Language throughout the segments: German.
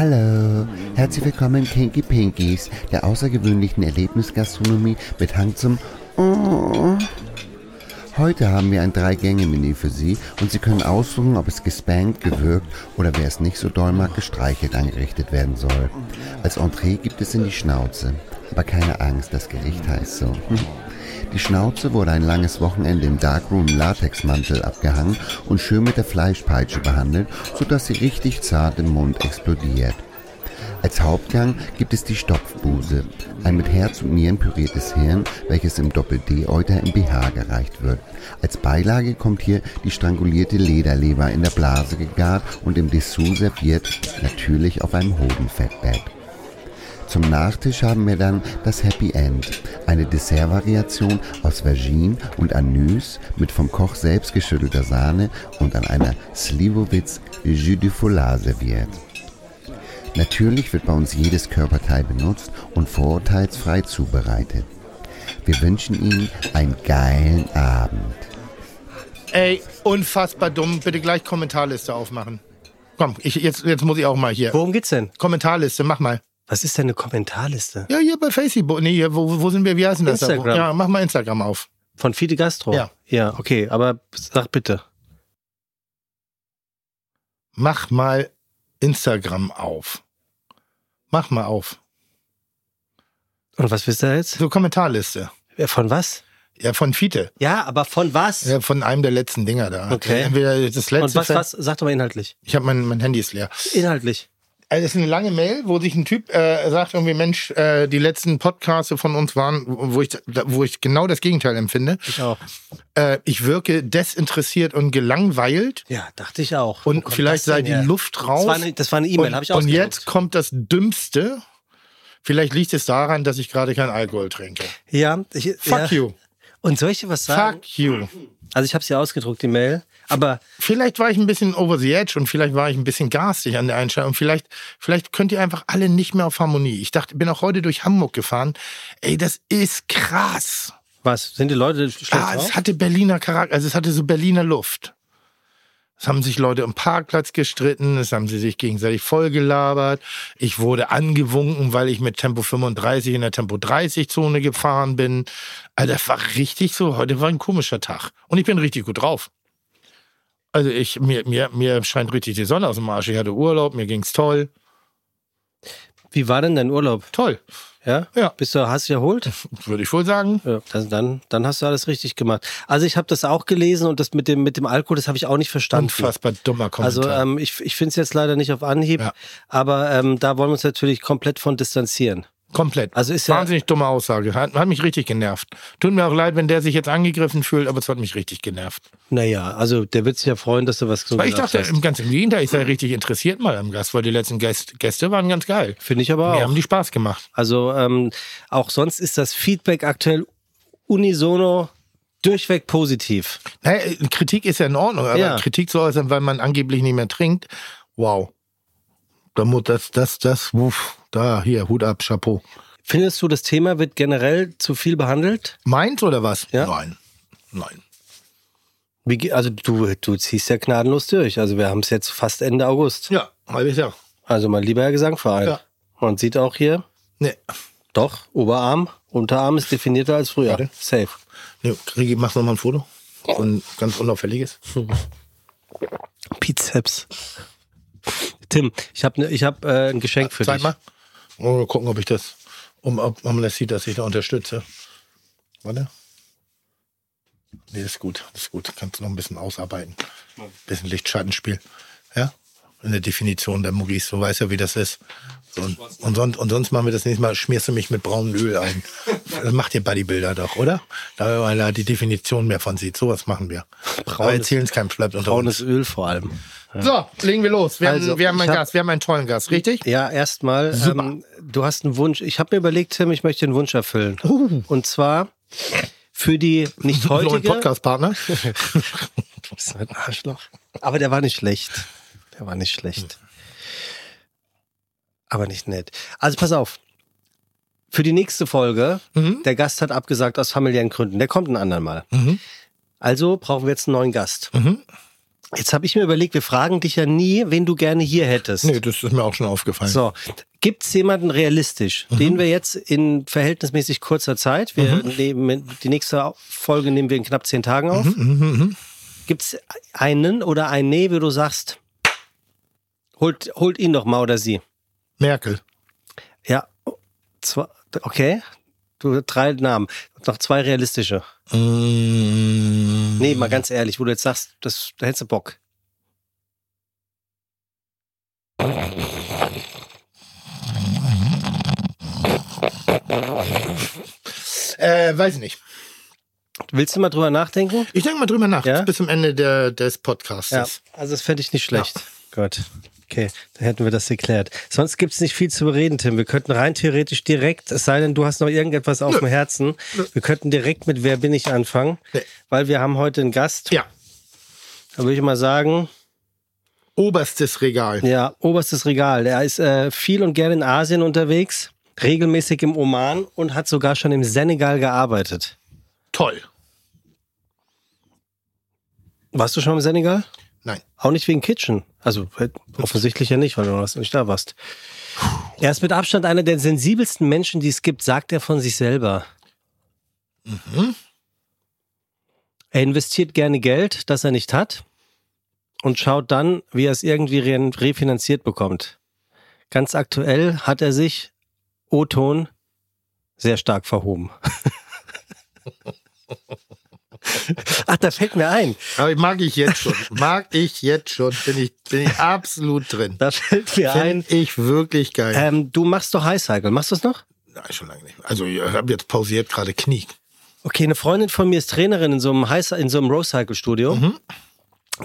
Hallo, herzlich willkommen in Kinky Pinkies, der außergewöhnlichen Erlebnisgastronomie mit Hang zum Oh. Heute haben wir ein Drei-Gänge-Menü für Sie und Sie können aussuchen, ob es gespankt, gewürgt oder wer es nicht so doll mag, gestreichelt angerichtet werden soll. Als Entree gibt es in die Schnauze. Aber keine Angst, das Gericht heißt so. Die Schnauze wurde ein langes Wochenende im Darkroom Latexmantel abgehangen und schön mit der Fleischpeitsche behandelt, sodass sie richtig zart im Mund explodiert. Als Hauptgang gibt es die Stopfbuse, ein mit Herz und Nieren püriertes Hirn, welches im Doppel-D-Euter im BH gereicht wird. Als Beilage kommt hier die strangulierte Lederleber in der Blase gegart und im Dessous serviert, natürlich auf einem Hodenfettbett. Zum Nachtisch haben wir dann das Happy End, eine Dessertvariation aus Vergine und Anus mit vom Koch selbst geschüttelter Sahne und an einer Slivovitz Jus de Foulard serviert. Natürlich wird bei uns jedes Körperteil benutzt und vorurteilsfrei zubereitet. Wir wünschen Ihnen einen geilen Abend. Ey, unfassbar dumm. Bitte gleich Kommentarliste aufmachen. Komm, ich, jetzt, jetzt muss ich auch mal hier. Worum geht's denn? Kommentarliste, mach mal. Was ist denn eine Kommentarliste? Ja, hier bei Facebook. Nee, hier, wo, wo sind wir? Wie heißen das? da? Instagram. Ja, mach mal Instagram auf. Von Fide Gastro? Ja. Ja, okay, aber sag bitte. Mach mal Instagram auf. Mach mal auf. Und was willst du jetzt? So, Kommentarliste. Von was? Ja, von Fiete. Ja, aber von was? Ja, von einem der letzten Dinger da. Okay. Entweder das letzte. Und was, was? Sag doch mal inhaltlich. Ich habe mein, mein Handy ist leer. Inhaltlich. Also es ist eine lange Mail, wo sich ein Typ äh, sagt irgendwie, Mensch, äh, die letzten Podcasts von uns waren, wo ich, wo ich genau das Gegenteil empfinde. Ich auch. Äh, ich wirke desinteressiert und gelangweilt Ja, dachte ich auch. und vielleicht sei die her? Luft raus. Das war eine, das war eine E-Mail, und, habe ich und ausgedruckt. jetzt kommt das Dümmste. Vielleicht liegt es daran, dass ich gerade keinen Alkohol trinke. Ja, ich, Fuck ja. you. Und soll ich dir was sagen? Fuck you. Also ich habe sie ausgedruckt, die Mail. Aber Vielleicht war ich ein bisschen over the edge und vielleicht war ich ein bisschen garstig an der Einstellung. Vielleicht, vielleicht könnt ihr einfach alle nicht mehr auf Harmonie. Ich dachte, bin auch heute durch Hamburg gefahren. Ey, das ist krass. was? Sind die Leute schlecht Ah, drauf? es hatte Berliner Charakter, also es hatte so Berliner Luft. Es haben sich Leute im Parkplatz gestritten, es haben sie sich gegenseitig vollgelabert. Ich wurde angewunken, weil ich mit Tempo 35 in der Tempo 30 Zone gefahren bin. Also das war richtig so, heute war ein komischer Tag. Und ich bin richtig gut drauf. Also ich, mir, mir, mir scheint richtig die Sonne aus dem Arsch. Ich hatte Urlaub, mir ging's toll. Wie war denn dein Urlaub? Toll, Ja? Ja. Bist du, hast du dich erholt? würde ich wohl sagen. Ja, das, dann, dann hast du alles richtig gemacht. Also ich habe das auch gelesen und das mit dem, mit dem Alkohol, das habe ich auch nicht verstanden. Unfassbar dummer Kommentar. Also ähm, ich, ich finde es jetzt leider nicht auf Anhieb, Ja. aber ähm, da wollen wir uns natürlich komplett von distanzieren. Komplett. Also ist ja- Wahnsinnig dumme Aussage. Hat, hat mich richtig genervt. Tut mir auch leid, wenn der sich jetzt angegriffen fühlt, aber es hat mich richtig genervt. Naja, also der wird sich ja freuen, dass du was so Weil ich dachte, hast. im ganz im Gegenteil, ich sei richtig interessiert mal am Gast, weil die letzten Gäste, Gäste waren ganz geil. Finde ich aber Mir auch. haben die Spaß gemacht. Also ähm, auch sonst ist das Feedback aktuell unisono durchweg positiv. Naja, Kritik ist ja in Ordnung, aber Ja. Kritik zu äußern, weil man angeblich nicht mehr trinkt, wow. Da muss das, das, das, wuff, da, hier, Hut ab, Chapeau. Findest du, das Thema wird generell zu viel behandelt? Meins oder was? Ja. Nein. Nein. Wie, also du, du ziehst ja gnadenlos durch. Also wir haben es jetzt fast Ende August. Ja, halbes Jahr. Also mein lieber Herr Gesangverein. Ja. Man sieht auch hier, Nee. doch, Oberarm, Unterarm ist definierter als früher. Warte. Safe. nee Krigi, machst du noch mal ein Foto? So ein ganz unauffälliges. Bizeps. Tim, ich habe ne, ich hab, äh, ein Geschenk für Zeig dich. mal. Mal gucken, ob ich das, um, ob, man das sieht, dass ich da unterstütze. Warte. Nee, ist gut. Ist gut. Kannst du noch ein bisschen ausarbeiten. Bisschen Lichtschattenspiel. Ja? In der Definition der Muggis. Du weißt ja, wie das ist. So, und, und, sonst, und sonst machen wir das nächste Mal, schmierst du mich mit braunem Öl ein. Das macht ihr Bodybuilder doch, oder? Da man da die Definition mehr von sieht. Sowas machen wir. Aber Braunes- erzählen es keinem Flapp unter uns. Braunes Öl vor allem. So, legen wir los. Wir, Also, haben, wir haben einen hab- Gast. Wir haben einen tollen Gast, richtig? Ja, erstmal, ähm, du hast einen Wunsch. Ich habe mir überlegt, Tim, ich möchte einen Wunsch erfüllen. Und zwar für die nicht heutige. Podcast-Partner. Du bist ein Arschloch. Aber der war nicht schlecht. Der war nicht schlecht. Aber nicht nett. Also pass auf. Für die nächste Folge, Mhm. der Gast hat abgesagt aus familiären Gründen. Der kommt ein andermal. Mhm. Also brauchen wir jetzt einen neuen Gast. Mhm. Jetzt habe ich mir überlegt, wir fragen dich ja nie, wen du gerne hier hättest. Nee, das ist mir auch schon aufgefallen. So, gibt es jemanden realistisch, Mhm. den wir jetzt in verhältnismäßig kurzer Zeit, wir nehmen die nächste Folge nehmen wir in knapp zehn Tagen auf. Mhm, Gibt es einen oder ein Nee, wie du sagst, holt, holt ihn doch mal oder sie. Merkel. Ja, okay. Du drei Namen, noch zwei realistische. Mm, Nee, mal ganz ehrlich, wo du jetzt sagst, das, da hättest du Bock. Äh, weiß ich nicht. Willst du mal drüber nachdenken? Ich denke mal drüber nach, Ja? bis zum Ende der, des Podcasts. Ja, also das fände ich nicht schlecht. Gut. Okay, dann hätten wir das geklärt. Sonst gibt es nicht viel zu bereden, Tim. Wir könnten rein theoretisch direkt, es sei denn, du hast noch irgendetwas auf dem Herzen, wir könnten direkt mit Wer bin ich anfangen, Nee. weil wir haben heute einen Gast. ja. Da würde ich mal sagen, Oberstes Regal. ja, oberstes Regal. Der ist äh, viel und gerne in Asien unterwegs, regelmäßig im Oman und hat sogar schon im Senegal gearbeitet. Toll. Warst du schon im Senegal? Nein. Auch nicht wegen Kitchen. Also äh, offensichtlich ja nicht, weil du noch nicht da warst. Er ist mit Abstand einer der sensibelsten Menschen, die es gibt, sagt er von sich selber. Mhm. Er investiert gerne Geld, das er nicht hat und schaut dann, wie er es irgendwie re refinanziert bekommt. Ganz aktuell hat er sich, O-Ton, sehr stark verhoben. Ach, da fällt mir ein. Aber mag ich jetzt schon. Mag ich jetzt schon. Bin ich, bin ich absolut drin. Da fällt mir ein. Finde ich wirklich geil. Ähm, du machst doch High Cycle. Machst du es noch? Nein, schon lange nicht. Also ich habe jetzt pausiert gerade Knie. Okay, eine Freundin von mir ist Trainerin in so einem, High, in so einem Row Cycle Studio.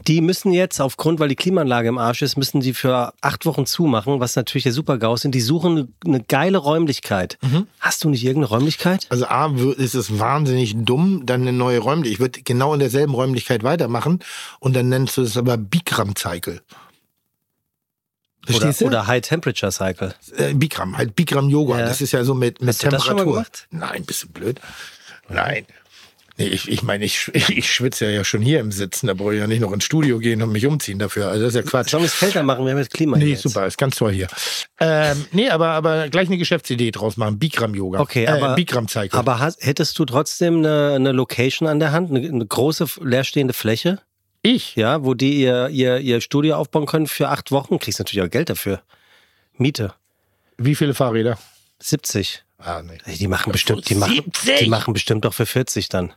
Die müssen jetzt aufgrund, weil die Klimaanlage im Arsch ist, müssen die für acht Wochen zumachen, was natürlich der Super-GAU ist. Und die suchen eine, geile Räumlichkeit. Hast du nicht irgendeine Räumlichkeit? Also A, ist es wahnsinnig dumm, dann eine neue Räumlichkeit. Ich würde genau in derselben Räumlichkeit weitermachen und dann nennst du es aber Bikram Cycle. Oder, Verstehst du? oder High Temperature Cycle. äh, Bikram, halt Bikram Yoga. Ja. Das ist ja so mit, mit Hast du das schon mal Temperatur. gemacht? Nein, bist du blöd? Nein. Nee, ich, ich meine, ich, ich schwitze ja schon hier im Sitzen, da brauche ich ja nicht noch ins Studio gehen und mich umziehen dafür. Also das ist ja Quatsch. Sollen wir es kälter machen? Wir haben jetzt Klima Nee, jetzt. super, ist ganz toll hier. Ähm, nee, aber, aber gleich eine Geschäftsidee draus machen. Bikram Yoga. Okay, aber, Äh, Bikram Cycle. aber hast, hättest du trotzdem eine, eine Location an der Hand, eine, eine große leerstehende Fläche, ich? ja, wo die ihr, ihr, ihr Studio aufbauen können für acht Wochen? Kriegst natürlich auch Geld dafür. Miete. Wie viele Fahrräder? 70. Ah, nee. Die machen bestimmt, die machen, 70? die machen bestimmt doch für 40 dann.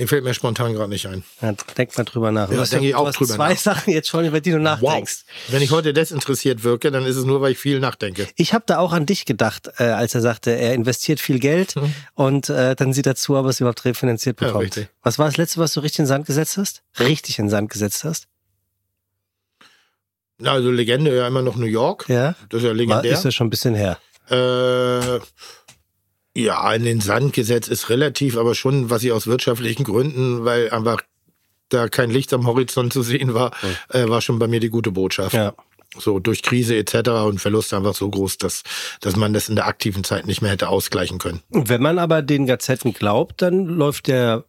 Nee, fällt mir spontan gerade nicht ein. Ja, denk mal drüber nach. Ja, denke ich auch drüber zwei nach. Sachen jetzt schon, über die du nachdenkst. Wenn ich heute desinteressiert wirke, dann ist es nur, weil ich viel nachdenke. Ich habe da auch an dich gedacht, äh, als er sagte, er investiert viel Geld und äh, dann sieht er zu, ob er es überhaupt refinanziert Mhm. Ja, bekommt. richtig. was war das letzte, was du richtig in den Sand gesetzt hast? Richtig in den Sand gesetzt hast? Na, Also Legende ja immer noch New York. Ja. Das ist ja War, legendär. ist ja schon ein bisschen her. Äh, ja, in den Sand gesetzt ist relativ, aber schon, was ich aus wirtschaftlichen Gründen, weil einfach da kein Licht am Horizont zu sehen war, äh, war schon bei mir die gute Botschaft. Ja. So durch Krise etc. und Verluste einfach so groß, dass, dass man das in der aktiven Zeit nicht mehr hätte ausgleichen können. Und wenn man aber den Gazetten glaubt, dann läuft der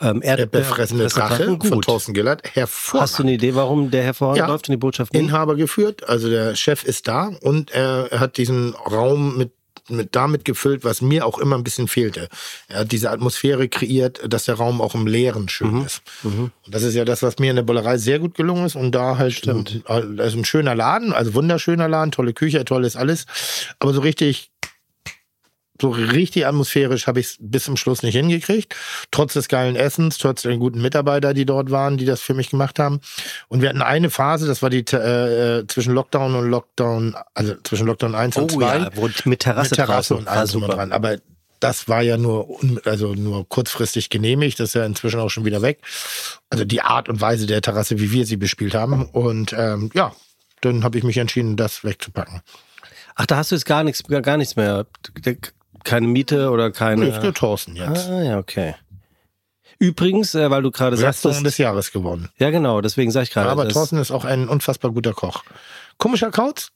ähm, Der Erdbeer befressene Drache von. Thorsten Gillard, Hast du eine Idee, warum der hervorragend Ja. läuft und die Botschaft nicht? Inhaber geführt, also der Chef ist da und er hat diesen Raum mit mit damit gefüllt, was mir auch immer ein bisschen fehlte. Er hat diese Atmosphäre kreiert, dass der Raum auch im Leeren schön Mhm. ist. Und das ist ja das, was mir in der Bullerei sehr gut gelungen ist. Und da halt, Stimmt. ist ein schöner Laden, also wunderschöner Laden, tolle Küche, tolles alles. Aber so richtig so richtig atmosphärisch habe ich es bis zum Schluss nicht hingekriegt. Trotz des geilen Essens, trotz der guten Mitarbeiter, die dort waren, die das für mich gemacht haben. Und wir hatten eine Phase, das war die äh, äh, zwischen Lockdown und Lockdown, also zwischen Lockdown 1 und Oh 2. ja, wo, mit Terrasse, mit Terrasse draußen. und War allem drum und dran. Aber das war ja nur, also nur kurzfristig genehmigt. Das ist ja inzwischen auch schon wieder weg. Also die Art und Weise der Terrasse, wie wir sie bespielt haben. Und ähm, ja, dann habe ich mich entschieden, das wegzupacken. Ach, da hast du jetzt gar nichts, gar nichts mehr. Keine Miete oder keine. Nee, ist nur Thorsten jetzt. Ah, ja, okay. Übrigens, äh, weil du gerade sagst, Restaurant dass, des Jahres gewonnen. ja genau, deswegen sage ich gerade. Aber das- Thorsten ist auch ein unfassbar guter Koch. Komischer Kauz,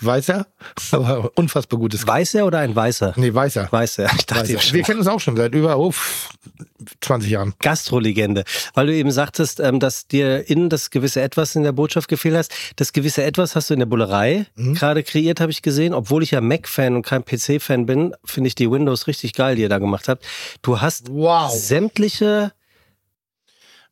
Weißer, aber unfassbar gutes. Weißer oder ein Weißer? Nee, Weißer. Weißer. Ich dachte Weißer. Wir kennen uns auch schon seit über oh, 20 Jahren. Gastrolegende, weil du eben sagtest, ähm, dass dir innen das gewisse Etwas in der Botschaft gefehlt hast. Das gewisse Etwas hast du in der Bullerei Mhm. gerade kreiert, habe ich gesehen. Obwohl ich ja Mac-Fan und kein PC-Fan bin, finde ich die Windows richtig geil, die ihr da gemacht habt. Du hast Wow. sämtliche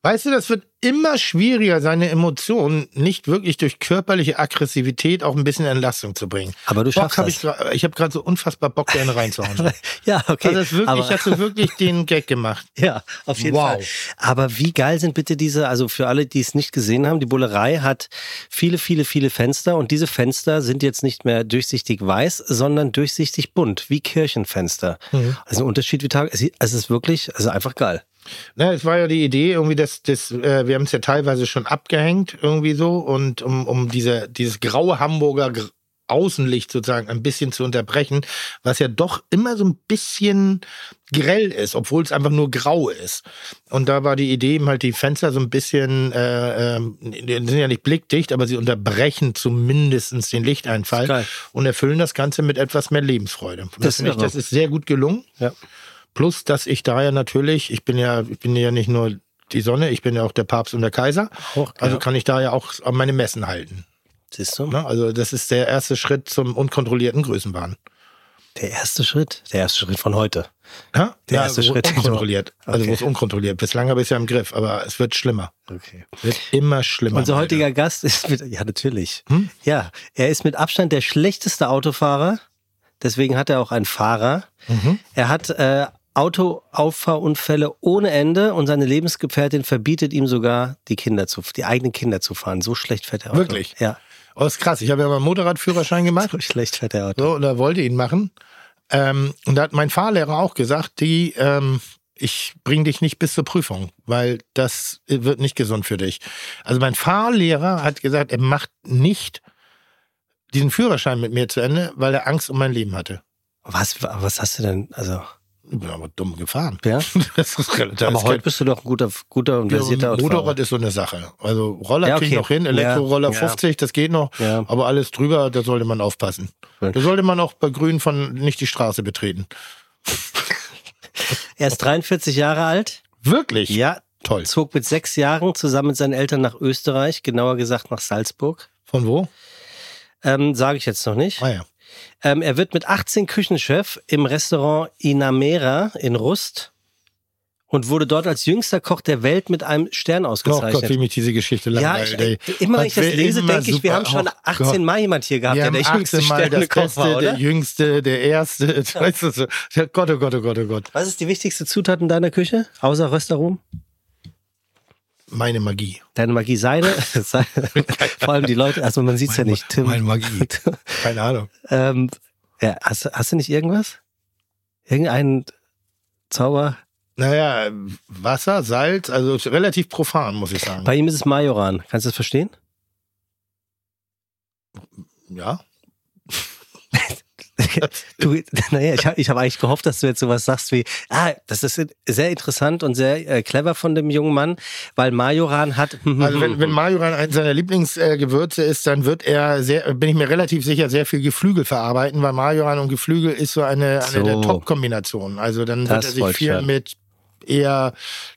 Weißt du, das wird immer schwieriger, seine Emotionen nicht wirklich durch körperliche Aggressivität auch ein bisschen Entlastung zu bringen. Aber du Bock schaffst hab das. ich ich habe gerade so unfassbar Bock, gerne reinzuhauen. Ja, okay. Also das wirklich, aber, hast du wirklich den Gag gemacht. Ja, auf jeden Wow. Fall. Aber wie geil sind bitte diese, also für alle, die es nicht gesehen haben, die Bullerei hat viele, viele, viele Fenster und diese Fenster sind jetzt nicht mehr durchsichtig weiß, sondern durchsichtig bunt, wie Kirchenfenster. Mhm. Also ein Unterschied wie Tag. Es ist wirklich, also einfach geil. Na, es war ja die Idee, irgendwie, dass das, äh, wir haben es ja teilweise schon abgehängt, irgendwie so, und um, um diese, dieses graue Hamburger Gr Außenlicht sozusagen ein bisschen zu unterbrechen, was ja doch immer so ein bisschen grell ist, obwohl es einfach nur grau ist. Und da war die Idee, eben halt die Fenster so ein bisschen, äh, die sind ja nicht blickdicht, aber sie unterbrechen zumindestens den Lichteinfall und erfüllen das Ganze mit etwas mehr Lebensfreude. Das Das, irre. das ist sehr gut gelungen. Ja. Plus, dass ich da ja natürlich, ich bin ja, ich bin ja nicht nur die Sonne, ich bin ja auch der Papst und der Kaiser. Auch, Also kann ich da ja auch an meine Messen halten. Siehst du? Ne? Also das ist der erste Schritt zum unkontrollierten Größenwahn. Der erste Schritt, der erste Schritt von heute. Ja? Der ja, erste wo Schritt. Unkontrolliert. Also Okay. wo es unkontrolliert. Bislang habe ich es ja im Griff, aber es wird schlimmer. Okay. Wird immer schlimmer. Unser Leute. heutiger Gast ist mit, ja natürlich. Hm? Ja, er ist mit Abstand der schlechteste Autofahrer. Deswegen hat er auch einen Fahrer. Mhm. Er hat äh, Autoauffahrunfälle ohne Ende und seine Lebensgefährtin verbietet ihm sogar, die Kinder zu, die eigenen Kinder zu fahren. So schlecht fährt er Auto. Wirklich? Ja, Oh, ist krass. Ich habe ja mal einen Motorradführerschein gemacht. so schlecht fährt er Auto. So, oder wollte ihn machen. Ähm, und da hat mein Fahrlehrer auch gesagt, die, ähm, ich bring dich nicht bis zur Prüfung, weil das wird nicht gesund für dich. Also mein Fahrlehrer hat gesagt, er macht nicht diesen Führerschein mit mir zu Ende, weil er Angst um mein Leben hatte. Was, was hast du denn? Also, Ich bin aber dumm gefahren. ja. Das ist relativ. Aber heute bist du doch ein guter, guter und versierter ja. Motorrad ist so eine Sache. Also Roller Ja, krieg ich okay. noch hin, Elektroroller Ja, ja. 50, das geht noch. Aber alles drüber, da sollte man aufpassen. Da sollte man auch bei Grün von nicht die Straße betreten. Er ist 43 Jahre alt. Wirklich? Ja, Toll. zog mit sechs Jahren zusammen mit seinen Eltern nach Österreich, genauer gesagt nach Salzburg. Von wo? Ähm, Sage ich jetzt noch nicht. Ah ja. Ähm, er wird mit 18 Küchenchef im Restaurant Inamera in Rust und wurde dort als jüngster Koch der Welt mit einem Stern Oh ausgezeichnet. Gott, wie mich diese Geschichte ja, langweilt. ich, ey. immer wenn ich das lese, denke ich, wir haben schon Oh 18 Gott. Mal jemand hier gehabt, Wir der der jüngste 18 Mal das Sternekoch Beste, war, der oder? Jüngste, der Erste. Weißt du. Ja, Gott, oh Gott, oh Gott, oh Gott. Was ist die wichtigste Zutat in deiner Küche, außer Röstaromen? Meine Magie. Deine Magie Seide. Seide. Vor allem die Leute, also man sieht es ja nicht. Tim. Meine Magie. Keine Ahnung. ähm, ja, hast, du- hast du nicht irgendwas? Irgendeinen Zauber? Naja, Wasser, Salz, also relativ profan, muss ich sagen. Bei ihm ist es Majoran. Kannst du das verstehen? Ja. Du, naja, ich habe ich hab eigentlich gehofft, dass du jetzt sowas sagst wie, ah, das ist sehr interessant und sehr äh, clever von dem jungen Mann, weil Majoran hat. Also wenn, wenn Majoran eines seiner Lieblingsgewürze ist, dann wird er sehr, bin ich mir relativ sicher, sehr viel Geflügel verarbeiten, weil Majoran und Geflügel ist so eine, eine So. der Top-Kombinationen. Also dann wird Das er sich viel mit eher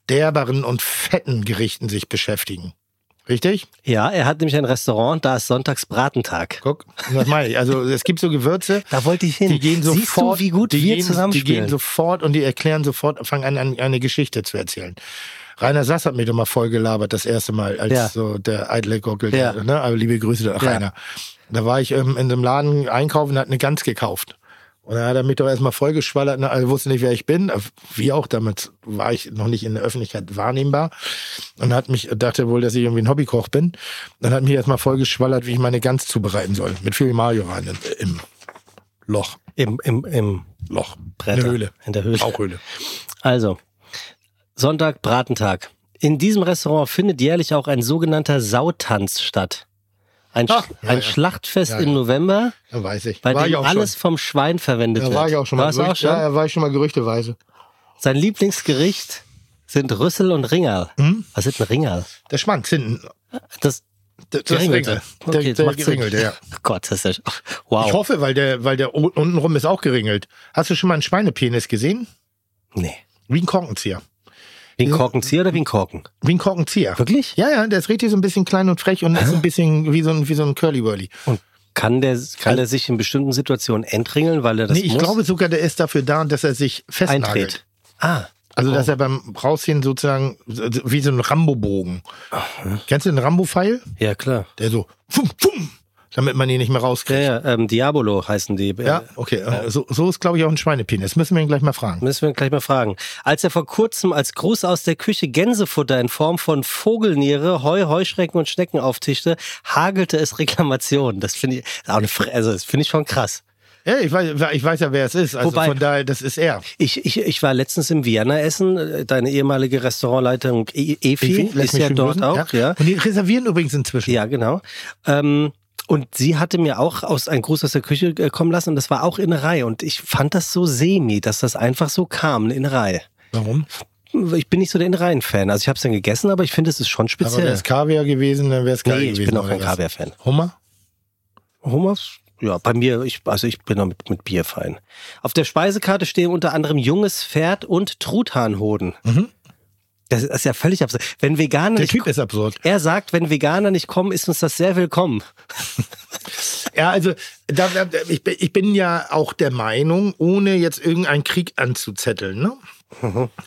derberen und fetten Gerichten sich beschäftigen. Richtig? ja, er hat nämlich ein Restaurant, da ist Sonntags Bratentag. Guck, das meine ich. Also es gibt so Gewürze, Da wollte ich hin. die gehen Siehst sofort, du, wie gut die wir gehen, die gehen sofort und die erklären sofort, fangen an, an eine Geschichte zu erzählen. Rainer Sass hat mir doch mal voll gelabert, das erste Mal, als Ja. so der eitle Gockel, Ja. ne? Aber liebe Grüße, Ja. Rainer. Da war ich ähm, in einem Laden einkaufen und hat eine Gans gekauft. Und dann hat er mich doch erstmal vollgeschwallert, ne? also wusste nicht, wer ich bin. Wie auch, damit war ich noch nicht in der Öffentlichkeit wahrnehmbar. Und hat mich, dachte wohl, dass ich irgendwie ein Hobbykoch bin. Dann hat mich erstmal vollgeschwallert, wie ich meine Gans zubereiten soll. Mit viel Majoran im, im Loch. Im, im, im Loch. Bretter. Eine Höhle. In der Höhle. Rauchhöhle. Also, Sonntag, Bratentag. In diesem Restaurant findet jährlich auch ein sogenannter Sautanz statt. Ein, Sch- ja, ein ja. Schlachtfest Ja, im ja. November, Da weiß ich. bei war dem alles schon. vom Schwein verwendet Da wird. war ich auch schon mal. Warst du auch Gerücht- schon? Ja, da war ich schon mal gerüchteweise. Sein Lieblingsgericht sind Rüssel und Ringerl. Hm? Was ist ein Ringerl? Der Schwanz hinten. Das, Das, das Geringelte. Ringel. Okay, der, der. Geringelte, ja. Gott, das ist ja. Wow. Ich hoffe, weil der, weil der un- untenrum ist auch geringelt. Hast du schon mal einen Schweinepenis gesehen? nee. Wie ein Korkenzieher. Wie ein Korkenzieher oder wie ein Korken? Wie ein Korkenzieher. Wirklich? Ja, ja, der ist richtig so ein bisschen klein und frech und ist so ein bisschen wie so ein, wie so ein Curly-Whirly. Und kann der, kann der sich in bestimmten Situationen entringeln, weil er das Nee, ich muss? glaube sogar, der ist dafür da, dass er sich festnagelt. eintritt. Ah, Also, dass er beim Rausziehen sozusagen so- so wie so ein Rambo-Bogen. Kennst du den Rambo-Pfeil? ja klar. Der so, fum, fum, damit man ihn nicht mehr Ja, rauskriegt. ja, ähm, Diabolo heißen die. Ja, okay. äh, So, so ist, glaube ich, auch ein Schweinepenis. Müssen wir ihn gleich mal fragen. Müssen wir gleich mal fragen. Als er vor kurzem als Gruß aus der Küche Gänsefutter in Form von Vogelniere, Heu, Heuschrecken und Schnecken auftischte, hagelte es Reklamationen. Das finde ich, also das finde ich schon krass. Ja, ich weiß, ich weiß ja, wer es ist. Also Wobei- von daher, das ist er. Ich, ich, ich war letztens im Vienna essen. Äh, Deine ehemalige Restaurantleitung E- Efi, Lass ist ja dort grüßen. auch. Ja. Und die reservieren übrigens inzwischen. Ja, genau. Ähm, und sie hatte mir auch aus einen Gruß aus der Küche äh, kommen lassen und das war auch Innerei. Und ich fand das so semi, dass das einfach so kam, eine Innerei. Warum? Ich bin nicht so der Innereien-Fan. Also ich habe es dann gegessen, aber ich finde, es ist schon Aber wäre speziell. es Kaviar gewesen, dann wäre es geil Nee, ich gewesen. bin auch kein? Kaviar-Fan. Hummer? Hummus? Ja, bei mir, ich, also ich bin auch mit, mit Bier fein. Auf der Speisekarte stehen unter anderem junges Pferd und Truthahnhoden. Mhm. Das ist ja völlig absurd. Wenn Veganer Der nicht Typ ist absurd. er sagt, wenn Veganer nicht kommen, ist uns das sehr willkommen. Ja, also da, da, ich, bin- ich bin ja auch der Meinung, ohne jetzt irgendeinen Krieg anzuzetteln, ne?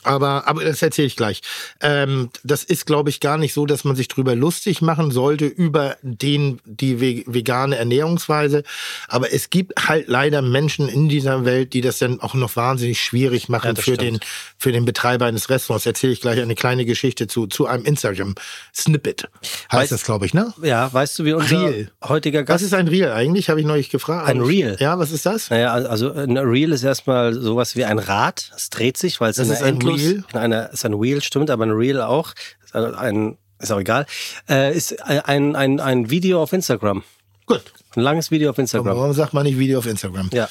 Aber, aber das erzähle ich gleich. Ähm, das ist, glaube ich, gar nicht so, dass man sich drüber lustig machen sollte über den, die ve- vegane Ernährungsweise. Aber es gibt halt leider Menschen in dieser Welt, die das dann auch noch wahnsinnig schwierig machen Ja, für, stimmt. den, für den Betreiber eines Restaurants. Erzähle ich gleich eine kleine Geschichte zu, zu einem Instagram-Snippet. Heißt Weißt- das, glaube ich, ne? Ja, weißt du, wie unser Reel. heutiger Was Gast ist ein Reel eigentlich? Habe ich neulich gefragt. Ein Reel? Ja, was ist das? Naja, also ein Reel ist erstmal sowas wie ein Rad. Es dreht sich, weil es Das ist ein Reel? in einer ist ein Reel, stimmt, aber ein Reel auch. Ist ein, ist auch egal. Äh, ist ein, ein, ein Video auf Instagram. Gut. Ein langes Video auf Instagram. Warum sagt man nicht Video auf Instagram? Ja.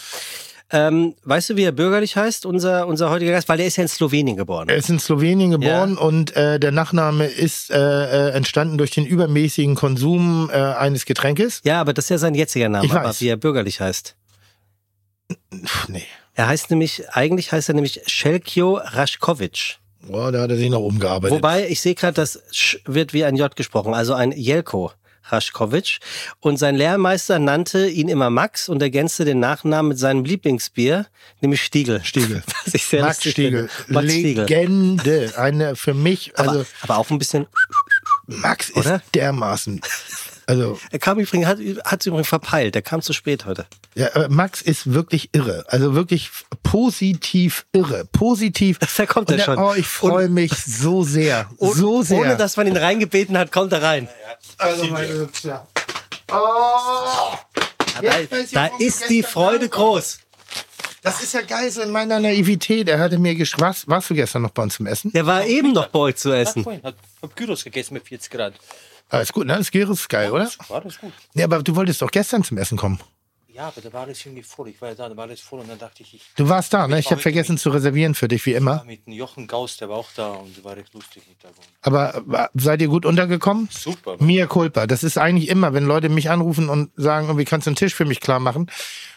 Ähm, weißt du, wie er bürgerlich heißt, unser, unser heutiger Gast? Weil der ist ja in Slowenien geboren. Er ist in Slowenien geboren und äh, der Nachname ist äh, äh, entstanden durch den übermäßigen Konsum äh, eines Getränkes. Ja, aber das ist ja sein jetziger Name, Ich aber weiß. wie er bürgerlich heißt. Nee. Er heißt nämlich, eigentlich heißt er nämlich Shelkio Raschkovic. Boah, da hat er sich noch umgearbeitet. Wobei, ich sehe gerade, das Sch wird wie ein J gesprochen, also ein Jelko Raschkovic. Und sein Lehrmeister nannte ihn immer Max und ergänzte den Nachnamen mit seinem Lieblingsbier, nämlich Stiegel. Stiegel. Was ich sehr Max Stiegel. Max Stiegel. Legende. Eine für mich, also aber, aber auch ein bisschen, Max ist Oder? dermaßen. Also, er kam übrigens, hat, hat übrigens verpeilt, der kam zu spät heute. ja, aber Max ist wirklich irre. Also wirklich positiv irre. Positiv. Da kommt er schon. Oh, ich freue mich so sehr. Und so sehr. Ohne dass man ihn reingebeten hat, kommt er rein. Also, meine. Oh! Da, weiß ich, da du ist die Freude da groß. Das ist ja geil, so in meiner Naivität. Er hatte mir geschrieben, warst, warst du gestern noch bei uns zum Essen? Der war eben noch bei euch zu Ja, essen. vorhin. Hab, hab Gyros gegessen mit 40 Grad. Alles gut, ne? Das Gyros ist geil, oder? War das gut? Ja, aber du wolltest doch gestern zum Essen kommen. Ja, aber da war alles irgendwie voll. Ich war ja da, da war alles voll und dann dachte ich, ich Du warst da, ne? Ich war habe mit- vergessen zu reservieren für dich, wie war immer. mit dem Jochen Gauss, der war auch da und war recht lustig mit dabei. Aber wa- seid ihr gut untergekommen? Super. Mia culpa. Das ist eigentlich immer, wenn Leute mich anrufen und sagen, wie kannst du einen Tisch für mich klar machen?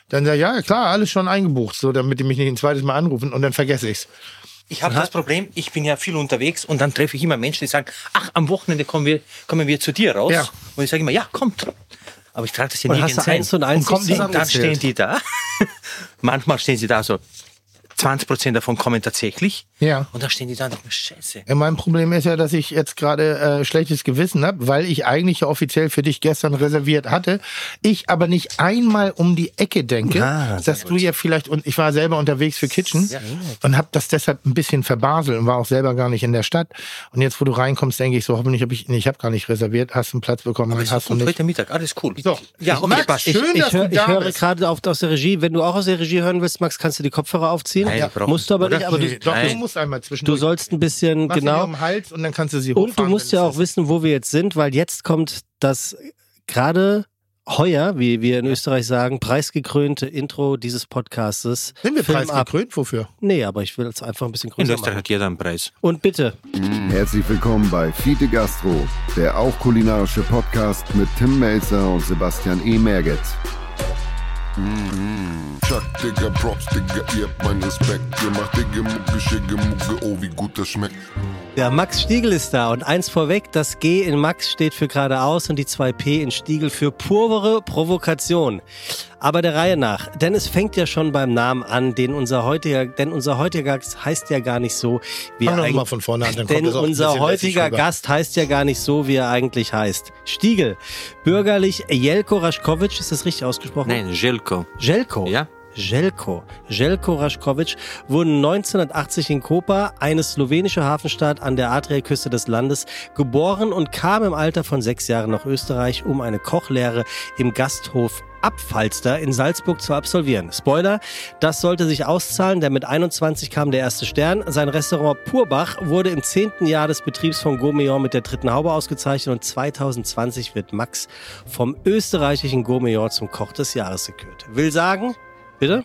Dann sage ich, ja, klar, alles schon eingebucht, so damit die mich nicht ein zweites Mal anrufen und dann vergesse ich's. Ich habe das Problem, ich bin ja viel unterwegs und dann treffe ich immer Menschen, die sagen, ach, am Wochenende kommen wir, kommen wir zu dir raus. Ja. Und ich sage immer, ja, kommt. Aber ich trage das ja Und nirgends hast eins und eins Und Und dann stehen die da. Manchmal stehen sie da so, 20 Prozent davon kommen tatsächlich. Ja. Und dann stehen die da und denken, scheiße. Ja, mein Problem ist ja, dass ich jetzt gerade äh, schlechtes Gewissen habe, weil ich eigentlich ja offiziell für dich gestern reserviert hatte. Ich aber nicht einmal um die Ecke denke, Ah, dass du ja vielleicht, und ich war selber unterwegs für Kitchen Ja. und habe das deshalb ein bisschen verbaselt und war auch selber gar nicht in der Stadt. Und jetzt, wo du reinkommst, denke ich so, hoffentlich habe ich, nee, ich habe gar nicht reserviert, hast einen Platz bekommen, Aber ist hast du gut, nicht. heute Mittag, alles cool. So, ja, ich okay, passt. schön. Ich, dass ich, hör, du ich da höre bist. gerade auf, aus der Regie, wenn du auch aus der Regie hören willst, Max, kannst du die Kopfhörer aufziehen. Nein, brauch Musst du aber nicht, aber Nee, du, doch, du musst einmal du zwischendurch. sollst ein bisschen, Mach genau. um den Hals und dann kannst du sie Und du musst ja auch wissen, wo wir jetzt sind, weil jetzt kommt das gerade heuer, wie wir in Österreich sagen, preisgekrönte Intro dieses Podcastes. Sind wir Film ab. preisgekrönt? Wofür? Nee, aber ich will es einfach ein bisschen In größer Österreich machen. hat jeder einen Preis. Und bitte, Herzlich willkommen bei Fiete Gastro, der auch kulinarische Podcast mit Tim Melzer und Sebastian E. Merget. Chuck, Digga, Props, Digga, ihr habt meinen Respekt. Ihr macht Digga, Mucke, Schicke, Mucke, oh, wie gut das schmeckt. Der Max Stiegel ist da. Und eins vorweg, das G in Max steht für geradeaus und die zwei P in Stiegel für purere Provokation. Aber der Reihe nach, denn es fängt ja schon beim Namen an, den unser heutiger, denn unser heutiger Gast heißt ja gar nicht so, wie Fang er eigentlich- mal von vorne an, dann kommt Denn ein unser heutiger. Gast heißt ja gar nicht so, wie er eigentlich heißt. Stiegel, bürgerlich Jelko Raschkowitsch, ist das richtig ausgesprochen? Nein, Jelko. Jelko. Ja. Jelko. Jelko Raschkowitsch wurde 1980 in Koper, eine slowenische Hafenstadt an der Adriaküste des Landes, geboren und kam im Alter von sechs Jahren nach Österreich, um eine Kochlehre im Gasthof Abfalster in Salzburg zu absolvieren. Spoiler, das sollte sich auszahlen, denn mit 21 kam der erste Stern. Sein Restaurant Purbach wurde im zehnten Jahr des Betriebs von Gourmillon mit der dritten Haube ausgezeichnet und 2020 wird Max vom österreichischen Gourmillon zum Koch des Jahres gekürt. Will sagen, bitte?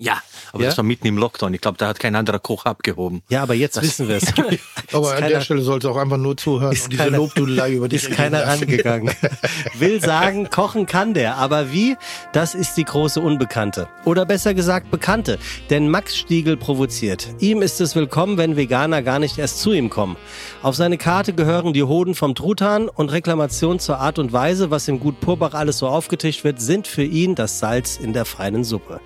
Ja, aber Ja? das war mitten im Lockdown. Ich glaube, da hat kein anderer Koch abgehoben. Ja, aber jetzt wissen wir es. Aber an keiner- der Stelle sollst du auch einfach nur zuhören Ist und diese keiner- Lobdudelei über dich ist keiner rangegangen. Will sagen, kochen kann der, aber wie? Das ist die große Unbekannte. Oder besser gesagt Bekannte. Denn Max Stiegel provoziert. Ihm ist es willkommen, wenn Veganer gar nicht erst zu ihm kommen. Auf seine Karte gehören die Hoden vom Truthahn und Reklamationen zur Art und Weise, was im Gut Purbach alles so aufgetischt wird, sind für ihn das Salz in der feinen Suppe.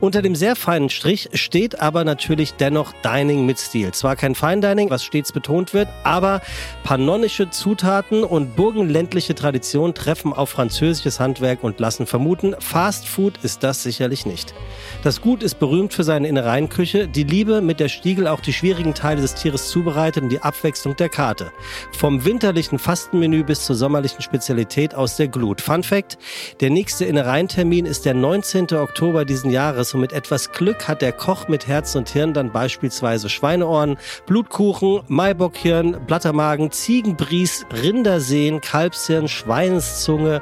Unter dem sehr feinen Strich steht aber natürlich dennoch Dining mit Stil. Zwar kein Feindining, was stets betont wird, aber pannonische Zutaten und burgenländliche Tradition treffen auf französisches Handwerk und lassen vermuten, Fast Food ist das sicherlich nicht. Das Gut ist berühmt für seine Innereienküche, die Liebe, mit der Stiegel auch die schwierigen Teile des Tieres zubereitet und die Abwechslung der Karte. Vom winterlichen Fastenmenü bis zur sommerlichen Spezialität aus der Glut. Fun Fact, der nächste Innereientermin ist der 19. Oktober diesen Jahres und mit etwas Glück hat der Koch mit Herz und Hirn dann beispielsweise Schweineohren, Blutkuchen, Maibockhirn, Blattermagen, Ziegenbries, Rinderseen, Kalbshirn, Schweinszunge,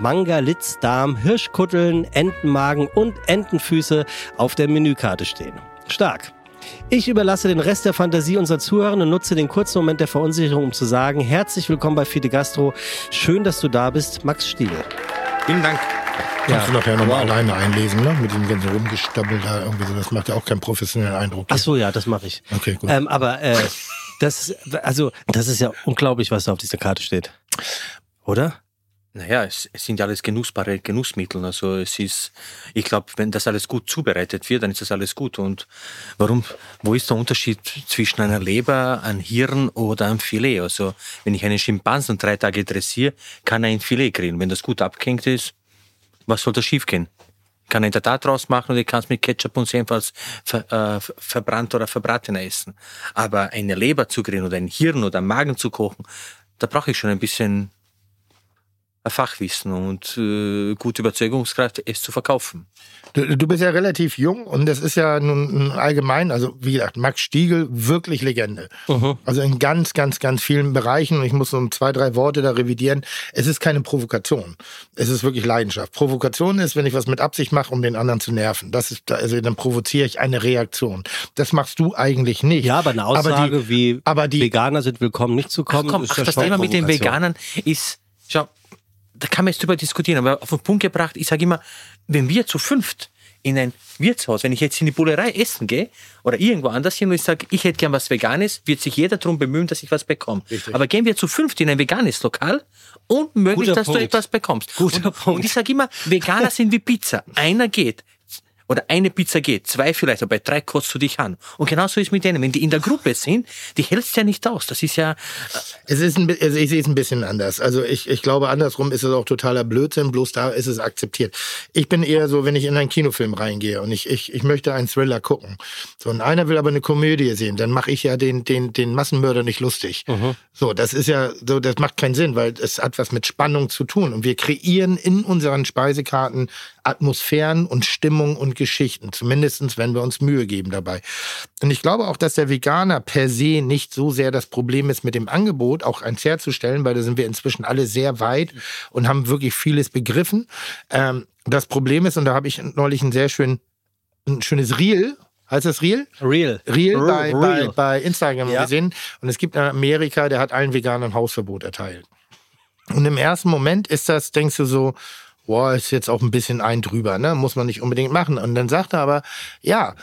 Mangalitzdarm, Hirschkutteln, Entenmagen und Entenfüße auf der Menükarte stehen. Stark. Ich überlasse den Rest der Fantasie unserer Zuhörer und nutze den kurzen Moment der Verunsicherung, um zu sagen, herzlich willkommen bei Fide Gastro. Schön, dass du da bist, Max Stiegel. Vielen Dank. Kannst du nachher nochmal alleine einlesen, ne? Mit diesem ganzen Rumgestabbel da irgendwie so. Das macht ja auch keinen professionellen Eindruck. Ach so, ja, das mache ich. Okay, gut. Ähm, aber äh, das, also, das ist ja unglaublich, was da auf dieser Karte steht. Oder? Naja, es, es sind ja alles genussbare Genussmittel. Also es ist, ich glaube, wenn das alles gut zubereitet wird, dann ist das alles gut. Und warum, wo ist der Unterschied zwischen einer Leber, einem Hirn oder einem Filet? Also wenn ich einen Schimpansen drei Tage dressiere, kann er ein Filet grillen. Wenn das gut abgehängt ist, was soll da schiefgehen? Kann er da da draus machen oder ich kann es mit Ketchup und Senf als ver, äh, verbrannt oder verbraten essen. Aber eine Leber zu grillen oder ein Hirn oder einen Magen zu kochen, da brauche ich schon ein bisschen Fachwissen und äh, gute Überzeugungskraft, es zu verkaufen. Du, du bist ja relativ jung und das ist ja nun allgemein, also wie gesagt, Max Stiegel, wirklich Legende. Also in ganz, ganz, ganz vielen Bereichen und ich muss so um zwei, drei Worte da revidieren. Es ist keine Provokation. Es ist wirklich Leidenschaft. Provokation ist, wenn ich was mit Absicht mache, um den anderen zu nerven. Das ist, also dann provoziere ich eine Reaktion. Das machst du eigentlich nicht. Ja, aber eine Aussage die, wie aber die, Veganer sind willkommen, nicht zu kommen, Ach komm, ist ach, das Thema mit den. Veganern ist, schau, da kann man jetzt drüber diskutieren, aber auf den Punkt gebracht, ich sage immer, wenn wir zu fünft in ein Wirtshaus, wenn ich jetzt in die Bullerei essen gehe oder irgendwo anders hin und ich sage, ich hätte gern was Veganes, wird sich jeder darum bemühen, dass ich was bekomme. Aber gehen wir zu fünft in ein veganes Lokal, unmöglich, Guter dass Punkt. du etwas bekommst. Guter und, Punkt. und ich sage immer, Veganer sind wie Pizza. Einer geht. Oder eine Pizza geht, zwei vielleicht, aber bei drei kotzt du dich an. Und genauso ist mit denen. Wenn die in der Gruppe sind, die hältst ja nicht aus. Das ist ja, Es ist ein, also ich sehe es ein bisschen anders. Also ich, ich glaube, andersrum ist es auch totaler Blödsinn, bloß da ist es akzeptiert. Ich bin eher so, wenn ich in einen Kinofilm reingehe und ich, ich, ich möchte einen Thriller gucken. So, und einer will aber eine Komödie sehen, dann mache ich ja den, den, den Massenmörder nicht lustig. So, das ist ja, so, das macht keinen Sinn, weil es hat was mit Spannung zu tun. Und wir kreieren in unseren Speisekarten Atmosphären und Stimmung und Geschichten. Zumindestens, wenn wir uns Mühe geben dabei. Und ich glaube auch, dass der Veganer per se nicht so sehr das Problem ist, mit dem Angebot auch eins herzustellen, weil da sind wir inzwischen alle sehr weit und haben wirklich vieles begriffen. Ähm, das Problem ist, und da habe ich neulich ein sehr schön, ein schönes Reel Heißt das Real? Real. Real, Real. bei, bei, Real. bei Instagram Ja. gesehen. Und es gibt in Amerika, der hat allen Veganern ein Hausverbot erteilt. Und im ersten Moment ist das, denkst du so, boah, ist jetzt auch ein bisschen ein drüber, ne? Muss man nicht unbedingt machen. Und dann sagt er aber, ja,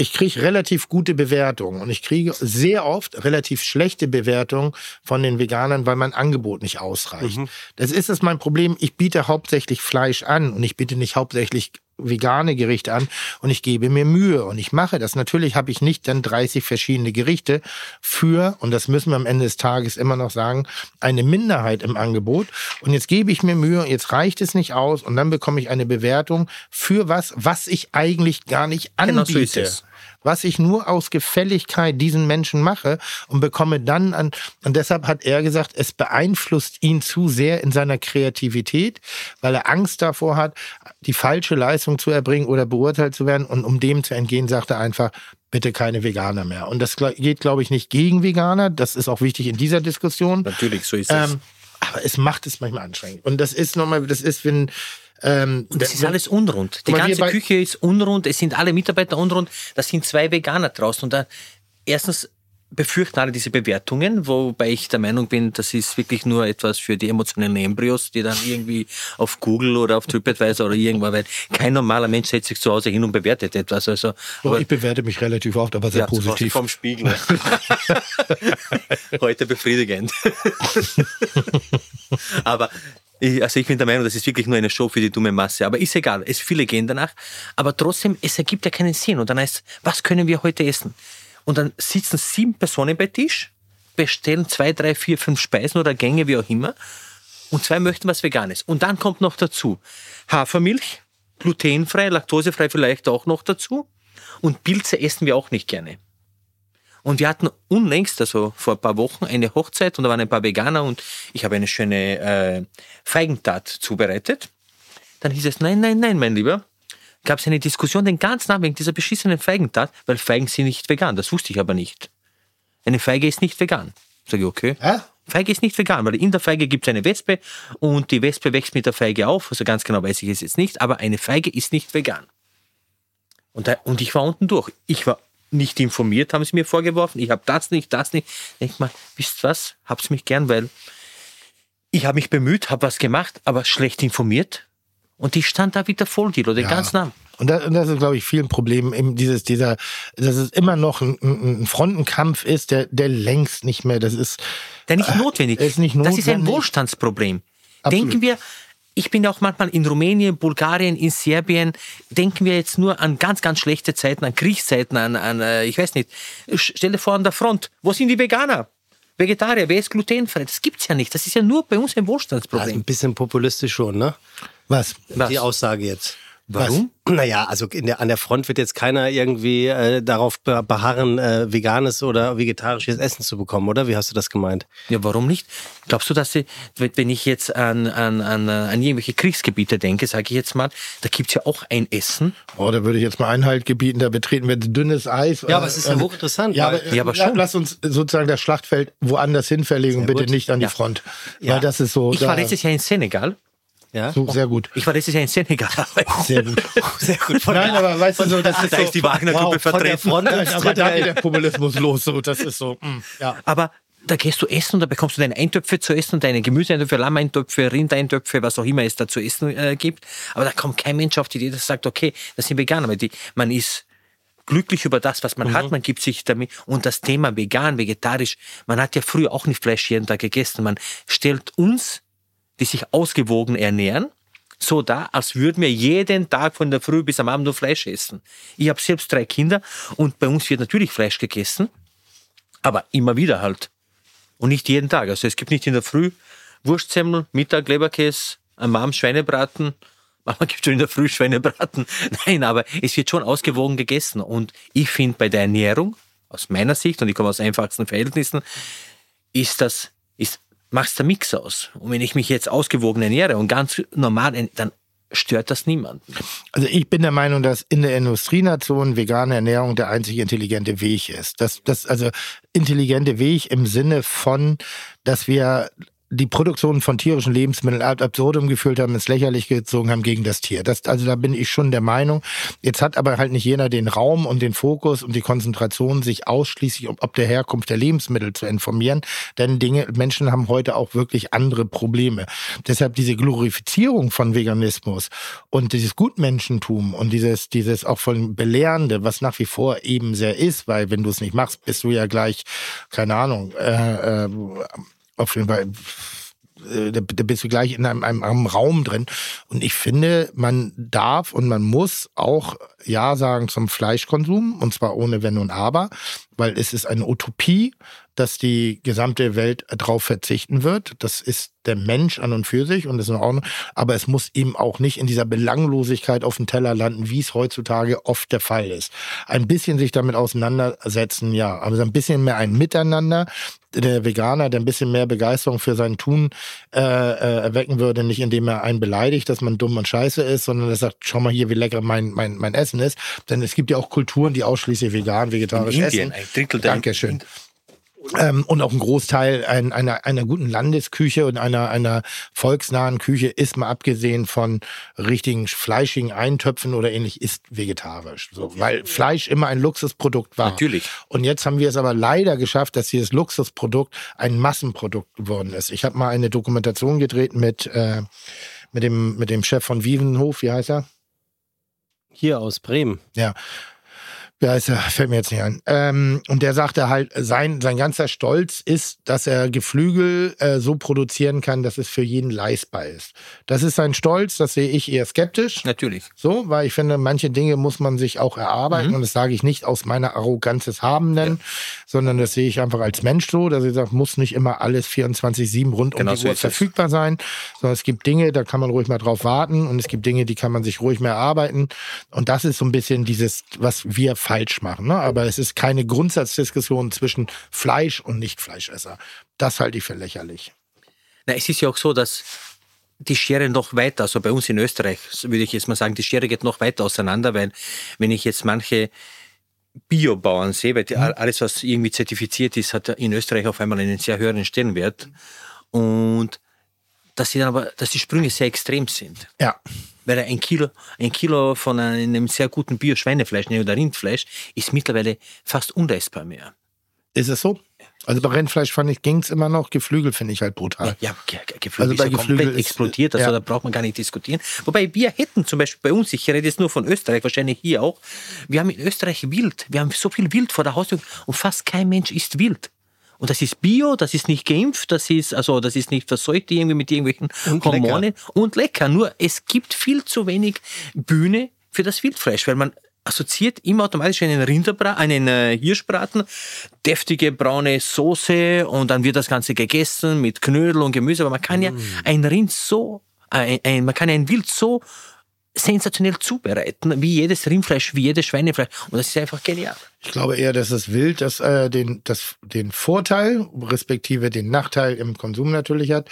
ich kriege relativ gute Bewertungen und ich kriege sehr oft relativ schlechte Bewertungen von den Veganern, weil mein Angebot nicht ausreicht. Das ist es mein Problem. Ich biete hauptsächlich Fleisch an und ich biete nicht hauptsächlich vegane Gerichte an und ich gebe mir Mühe und ich mache das. Natürlich habe ich nicht dann 30 verschiedene Gerichte für, und das müssen wir am Ende des Tages immer noch sagen, eine Minderheit im Angebot. Und jetzt gebe ich mir Mühe, jetzt reicht es nicht aus und dann bekomme ich eine Bewertung für was, was ich eigentlich gar nicht anbiete Genau es. was ich nur aus Gefälligkeit diesen Menschen mache und bekomme dann an, und deshalb hat er gesagt, es beeinflusst ihn zu sehr in seiner Kreativität, weil er Angst davor hat, die falsche Leistung zu erbringen oder beurteilt zu werden und um dem zu entgehen, sagt er einfach, bitte keine Veganer mehr. Und das geht, glaube ich, nicht gegen Veganer, das ist auch wichtig in dieser Diskussion. Natürlich, so ist es. Ähm, aber es macht es manchmal anstrengend. Und das ist nochmal, das ist, wenn, ähm, Und es ist alles unrund. Die ganze Küche ist unrund, es sind alle Mitarbeiter unrund, da sind zwei Veganer draußen. Und da, erstens befürchten alle diese Bewertungen, wobei ich der Meinung bin, das ist wirklich nur etwas für die emotionalen Embryos, die dann irgendwie auf Google oder auf TripAdvisor oder irgendwo, weil kein normaler Mensch setzt sich zu Hause hin und bewertet etwas. Also, aber ich bewerte mich relativ oft, aber sehr ja, positiv. Vom Spiegel. Heute befriedigend. Aber ich, also ich bin der Meinung, das ist wirklich nur eine Show für die dumme Masse. Aber ist egal, es viele gehen danach. Aber trotzdem, es ergibt ja keinen Sinn. Und dann heißt, was können wir heute essen? Und dann sitzen sieben Personen bei Tisch, bestellen zwei, drei, vier, fünf Speisen oder Gänge, wie auch immer. Und zwei möchten was Veganes. Und dann kommt noch dazu Hafermilch, glutenfrei, laktosefrei vielleicht auch noch dazu. Und Pilze essen wir auch nicht gerne. Und wir hatten unlängst, also vor ein paar Wochen, eine Hochzeit und da waren ein paar Veganer und ich habe eine schöne äh, Feigentat zubereitet. Dann hieß es, nein, nein, nein, mein Lieber. Gab es eine Diskussion den ganzen Abend wegen dieser beschissenen Feigentat, weil Feigen sind nicht vegan. Das wusste ich aber nicht. Eine Feige ist nicht vegan. Sag ich, okay. Hä? Feige ist nicht vegan, weil in der Feige gibt es eine Wespe und die Wespe wächst mit der Feige auf. Also ganz genau weiß ich es jetzt nicht, aber eine Feige ist nicht vegan. Und, da, und ich war unten durch. Ich war nicht informiert, haben sie mir vorgeworfen. Ich habe das nicht, das nicht. Denk mal, wisst was? Hab's mich gern, weil ich habe mich bemüht, habe was gemacht, aber schlecht informiert. Und ich stand da wieder voll, die Leute, ganz nah. Und das, und das ist, glaube ich, vielen Problemen, eben dieses, dieser, dass es immer noch ein, ein Frontenkampf ist, der, der längst nicht mehr, das ist, Der nicht notwendig. Äh, ist nicht Das ist ein notwendig. Wohlstandsproblem. Absolut. Denken wir, ich bin ja auch manchmal in Rumänien, Bulgarien, in Serbien, denken wir jetzt nur an ganz, ganz schlechte Zeiten, an Kriegszeiten, an, an äh, ich weiß nicht. Stell dir vor, an der Front, wo sind die Veganer? Vegetarier, wer ist glutenfrei? Das gibt's ja nicht. Das ist ja nur bei uns ein Also Wohlstandsproblem. ein bisschen populistisch schon, ne? Was? Was? Die Aussage jetzt. Warum? Naja, also in der, an der Front wird jetzt keiner irgendwie äh, darauf be- beharren, äh, veganes oder vegetarisches Essen zu bekommen, oder? Wie hast du das gemeint? Ja, warum nicht? Glaubst du, dass sie, wenn ich jetzt an, an, an, an irgendwelche Kriegsgebiete denke, sage ich jetzt mal, da gibt's ja auch ein Essen. Oh, da würde ich jetzt mal Einhalt gebieten, da betreten wir dünnes Eis. Ja, aber es ist ja hochinteressant, Ja, aber, Ja, aber schon. lass uns sozusagen das Schlachtfeld woanders hin verlegen und bitte gut. nicht an die Ja. Front. Ja. Weil das ist so, Ich da, war letztes Jahr in Senegal. Ja? so sehr gut. Ich war letztes Jahr in Senegal. Sehr gut. Sehr gut. Von Nein, aber weißt du so, das ist da so, ist die Wagner-Gruppe von der vertreten. Front, aber da geht der Populismus los. So, das ist so, mm, ja. Aber da gehst du essen und da bekommst du deine Eintöpfe zu essen und deine Gemüseeintöpfe, Lammeintöpfe, Rindeintöpfe, was auch immer es da zu essen äh, gibt. Aber da kommt kein Mensch auf die Idee, der sagt, okay, das sind Veganer, weil die, man ist glücklich über das, was man hat, man gibt sich damit. Und das Thema vegan, vegetarisch, man hat ja früher auch nicht Fleisch jeden Tag gegessen. Man stellt uns, die sich ausgewogen ernähren, so da, als würden wir jeden Tag von der Früh bis am Abend nur Fleisch essen. Ich habe selbst drei Kinder und bei uns wird natürlich Fleisch gegessen, aber immer wieder halt. Und nicht jeden Tag. Also es gibt nicht in der Früh Wurstsemmel, Mittag Leberkäse, am Abend Schweinebraten. Mama gibt schon in der Früh Schweinebraten. Nein, aber es wird schon ausgewogen gegessen. Und ich finde bei der Ernährung, aus meiner Sicht, und ich komme aus einfachsten Verhältnissen, ist das, ist, macht's der Mix aus. Und wenn ich mich jetzt ausgewogen ernähre und ganz normal, dann stört das niemanden. Also ich bin der Meinung, dass in der Industrienation vegane Ernährung der einzig intelligente Weg ist. Das, das also intelligente Weg im Sinne von, dass wir die Produktion von tierischen Lebensmitteln ad absurdum geführt haben, ins Lächerliche gezogen haben gegen das Tier. Das, also da bin ich schon der Meinung. Jetzt hat aber halt nicht jeder den Raum und den Fokus und die Konzentration, sich ausschließlich ob der Herkunft der Lebensmittel zu informieren. Denn Dinge, Menschen haben heute auch wirklich andere Probleme. Deshalb diese Glorifizierung von Veganismus und dieses Gutmenschentum und dieses, dieses auch von Belehrende, was nach wie vor eben sehr ist, weil wenn du es nicht machst, bist du ja gleich, keine Ahnung, äh, äh, auf jeden Fall äh, da, bist du gleich in einem, einem, einem Raum drin. Und ich finde, man darf und man muss auch Ja sagen zum Fleischkonsum, und zwar ohne Wenn und Aber, weil es ist eine Utopie, dass die gesamte Welt darauf verzichten wird. Das ist der Mensch an und für sich und das ist in Ordnung. Aber es muss eben auch nicht in dieser Belanglosigkeit auf dem Teller landen, wie es heutzutage oft der Fall ist. Ein bisschen sich damit auseinandersetzen, ja. Aber so ein bisschen mehr ein Miteinander. Der Veganer, der ein bisschen mehr Begeisterung für sein Tun äh, äh, erwecken würde, nicht indem er einen beleidigt, dass man dumm und scheiße ist, sondern er sagt, schau mal hier, wie lecker mein, mein, mein Essen ist. Denn es gibt ja auch Kulturen, die ausschließlich vegan, vegetarisch In essen. Indien, ein Drittel der Dankeschön. Ähm, und auch ein Großteil ein, einer, einer guten Landesküche und einer, einer volksnahen Küche ist mal abgesehen von richtigen fleischigen Eintöpfen oder ähnlich, ist vegetarisch. So, weil Fleisch immer ein Luxusprodukt war. Natürlich. Und jetzt haben wir es aber leider geschafft, dass dieses Luxusprodukt ein Massenprodukt geworden ist. Ich habe mal eine Dokumentation gedreht mit, äh, mit, dem, mit dem Chef von Wievenhof, wie heißt er? Hier aus Bremen. Ja. Wie heißt er? Fällt mir jetzt nicht ein. Ähm, und der sagte halt, sein, sein ganzer Stolz ist, dass er Geflügel äh, so produzieren kann, dass es für jeden leistbar ist. Das ist sein Stolz, das sehe ich eher skeptisch. Natürlich. So, weil ich finde, manche Dinge muss man sich auch erarbeiten. Und das sage ich nicht aus meiner Arroganz des Habenden, sondern das sehe ich einfach als Mensch so, dass ich sage, muss nicht immer alles 24-7 rund Genau um die so Uhr es. verfügbar sein, sondern es gibt Dinge, da kann man ruhig mal drauf warten und es gibt Dinge, die kann man sich ruhig mehr erarbeiten. Und das ist so ein bisschen dieses, was wir falsch machen. Ne? Aber es ist keine Grundsatzdiskussion zwischen Fleisch und Nicht-Fleischesser. Das halte ich für lächerlich. Na, es ist ja auch so, dass die Schere noch weiter, also bei uns in Österreich, würde ich jetzt mal sagen, die Schere geht noch weiter auseinander, weil wenn ich jetzt manche Biobauern sehe, weil die, alles, was irgendwie zertifiziert ist, hat in Österreich auf einmal einen sehr höheren Stellenwert. Und dass, sie dann aber, dass die Sprünge sehr extrem sind. Ja. Weil ein Kilo, ein Kilo von einem sehr guten Bio-Schweinefleisch nee, oder Rindfleisch ist mittlerweile fast unleistbar mehr. Ist es so? Also bei Rindfleisch fand ich, ging es immer noch. Geflügel finde ich halt brutal. Ja, Ge- Geflügel Also bei ist ja Geflügel komplett ist- explodiert, also ja. da braucht man gar nicht diskutieren. Wobei wir hätten zum Beispiel bei uns, ich rede jetzt nur von Österreich, wahrscheinlich hier auch, wir haben in Österreich Wild, wir haben so viel Wild vor der Haustür und fast kein Mensch isst Wild. Und das ist Bio, das ist nicht geimpft, das ist, also das ist nicht verseucht irgendwie mit irgendwelchen Und Hormonen und lecker. Nur es gibt viel zu wenig Bühne für das Wildfleisch, weil man assoziiert immer automatisch einen Rinderbra einen äh, Hirschbraten, deftige braune Soße und dann wird das Ganze gegessen mit Knödel und Gemüse. Aber man kann ja ein Rind so, äh, ein, man kann ein Wild so sensationell zubereiten, wie jedes Rindfleisch, wie jedes Schweinefleisch. Und das ist einfach genial. Ich glaube eher, dass das Wild das, äh, den, das, den Vorteil, respektive den Nachteil im Konsum natürlich hat,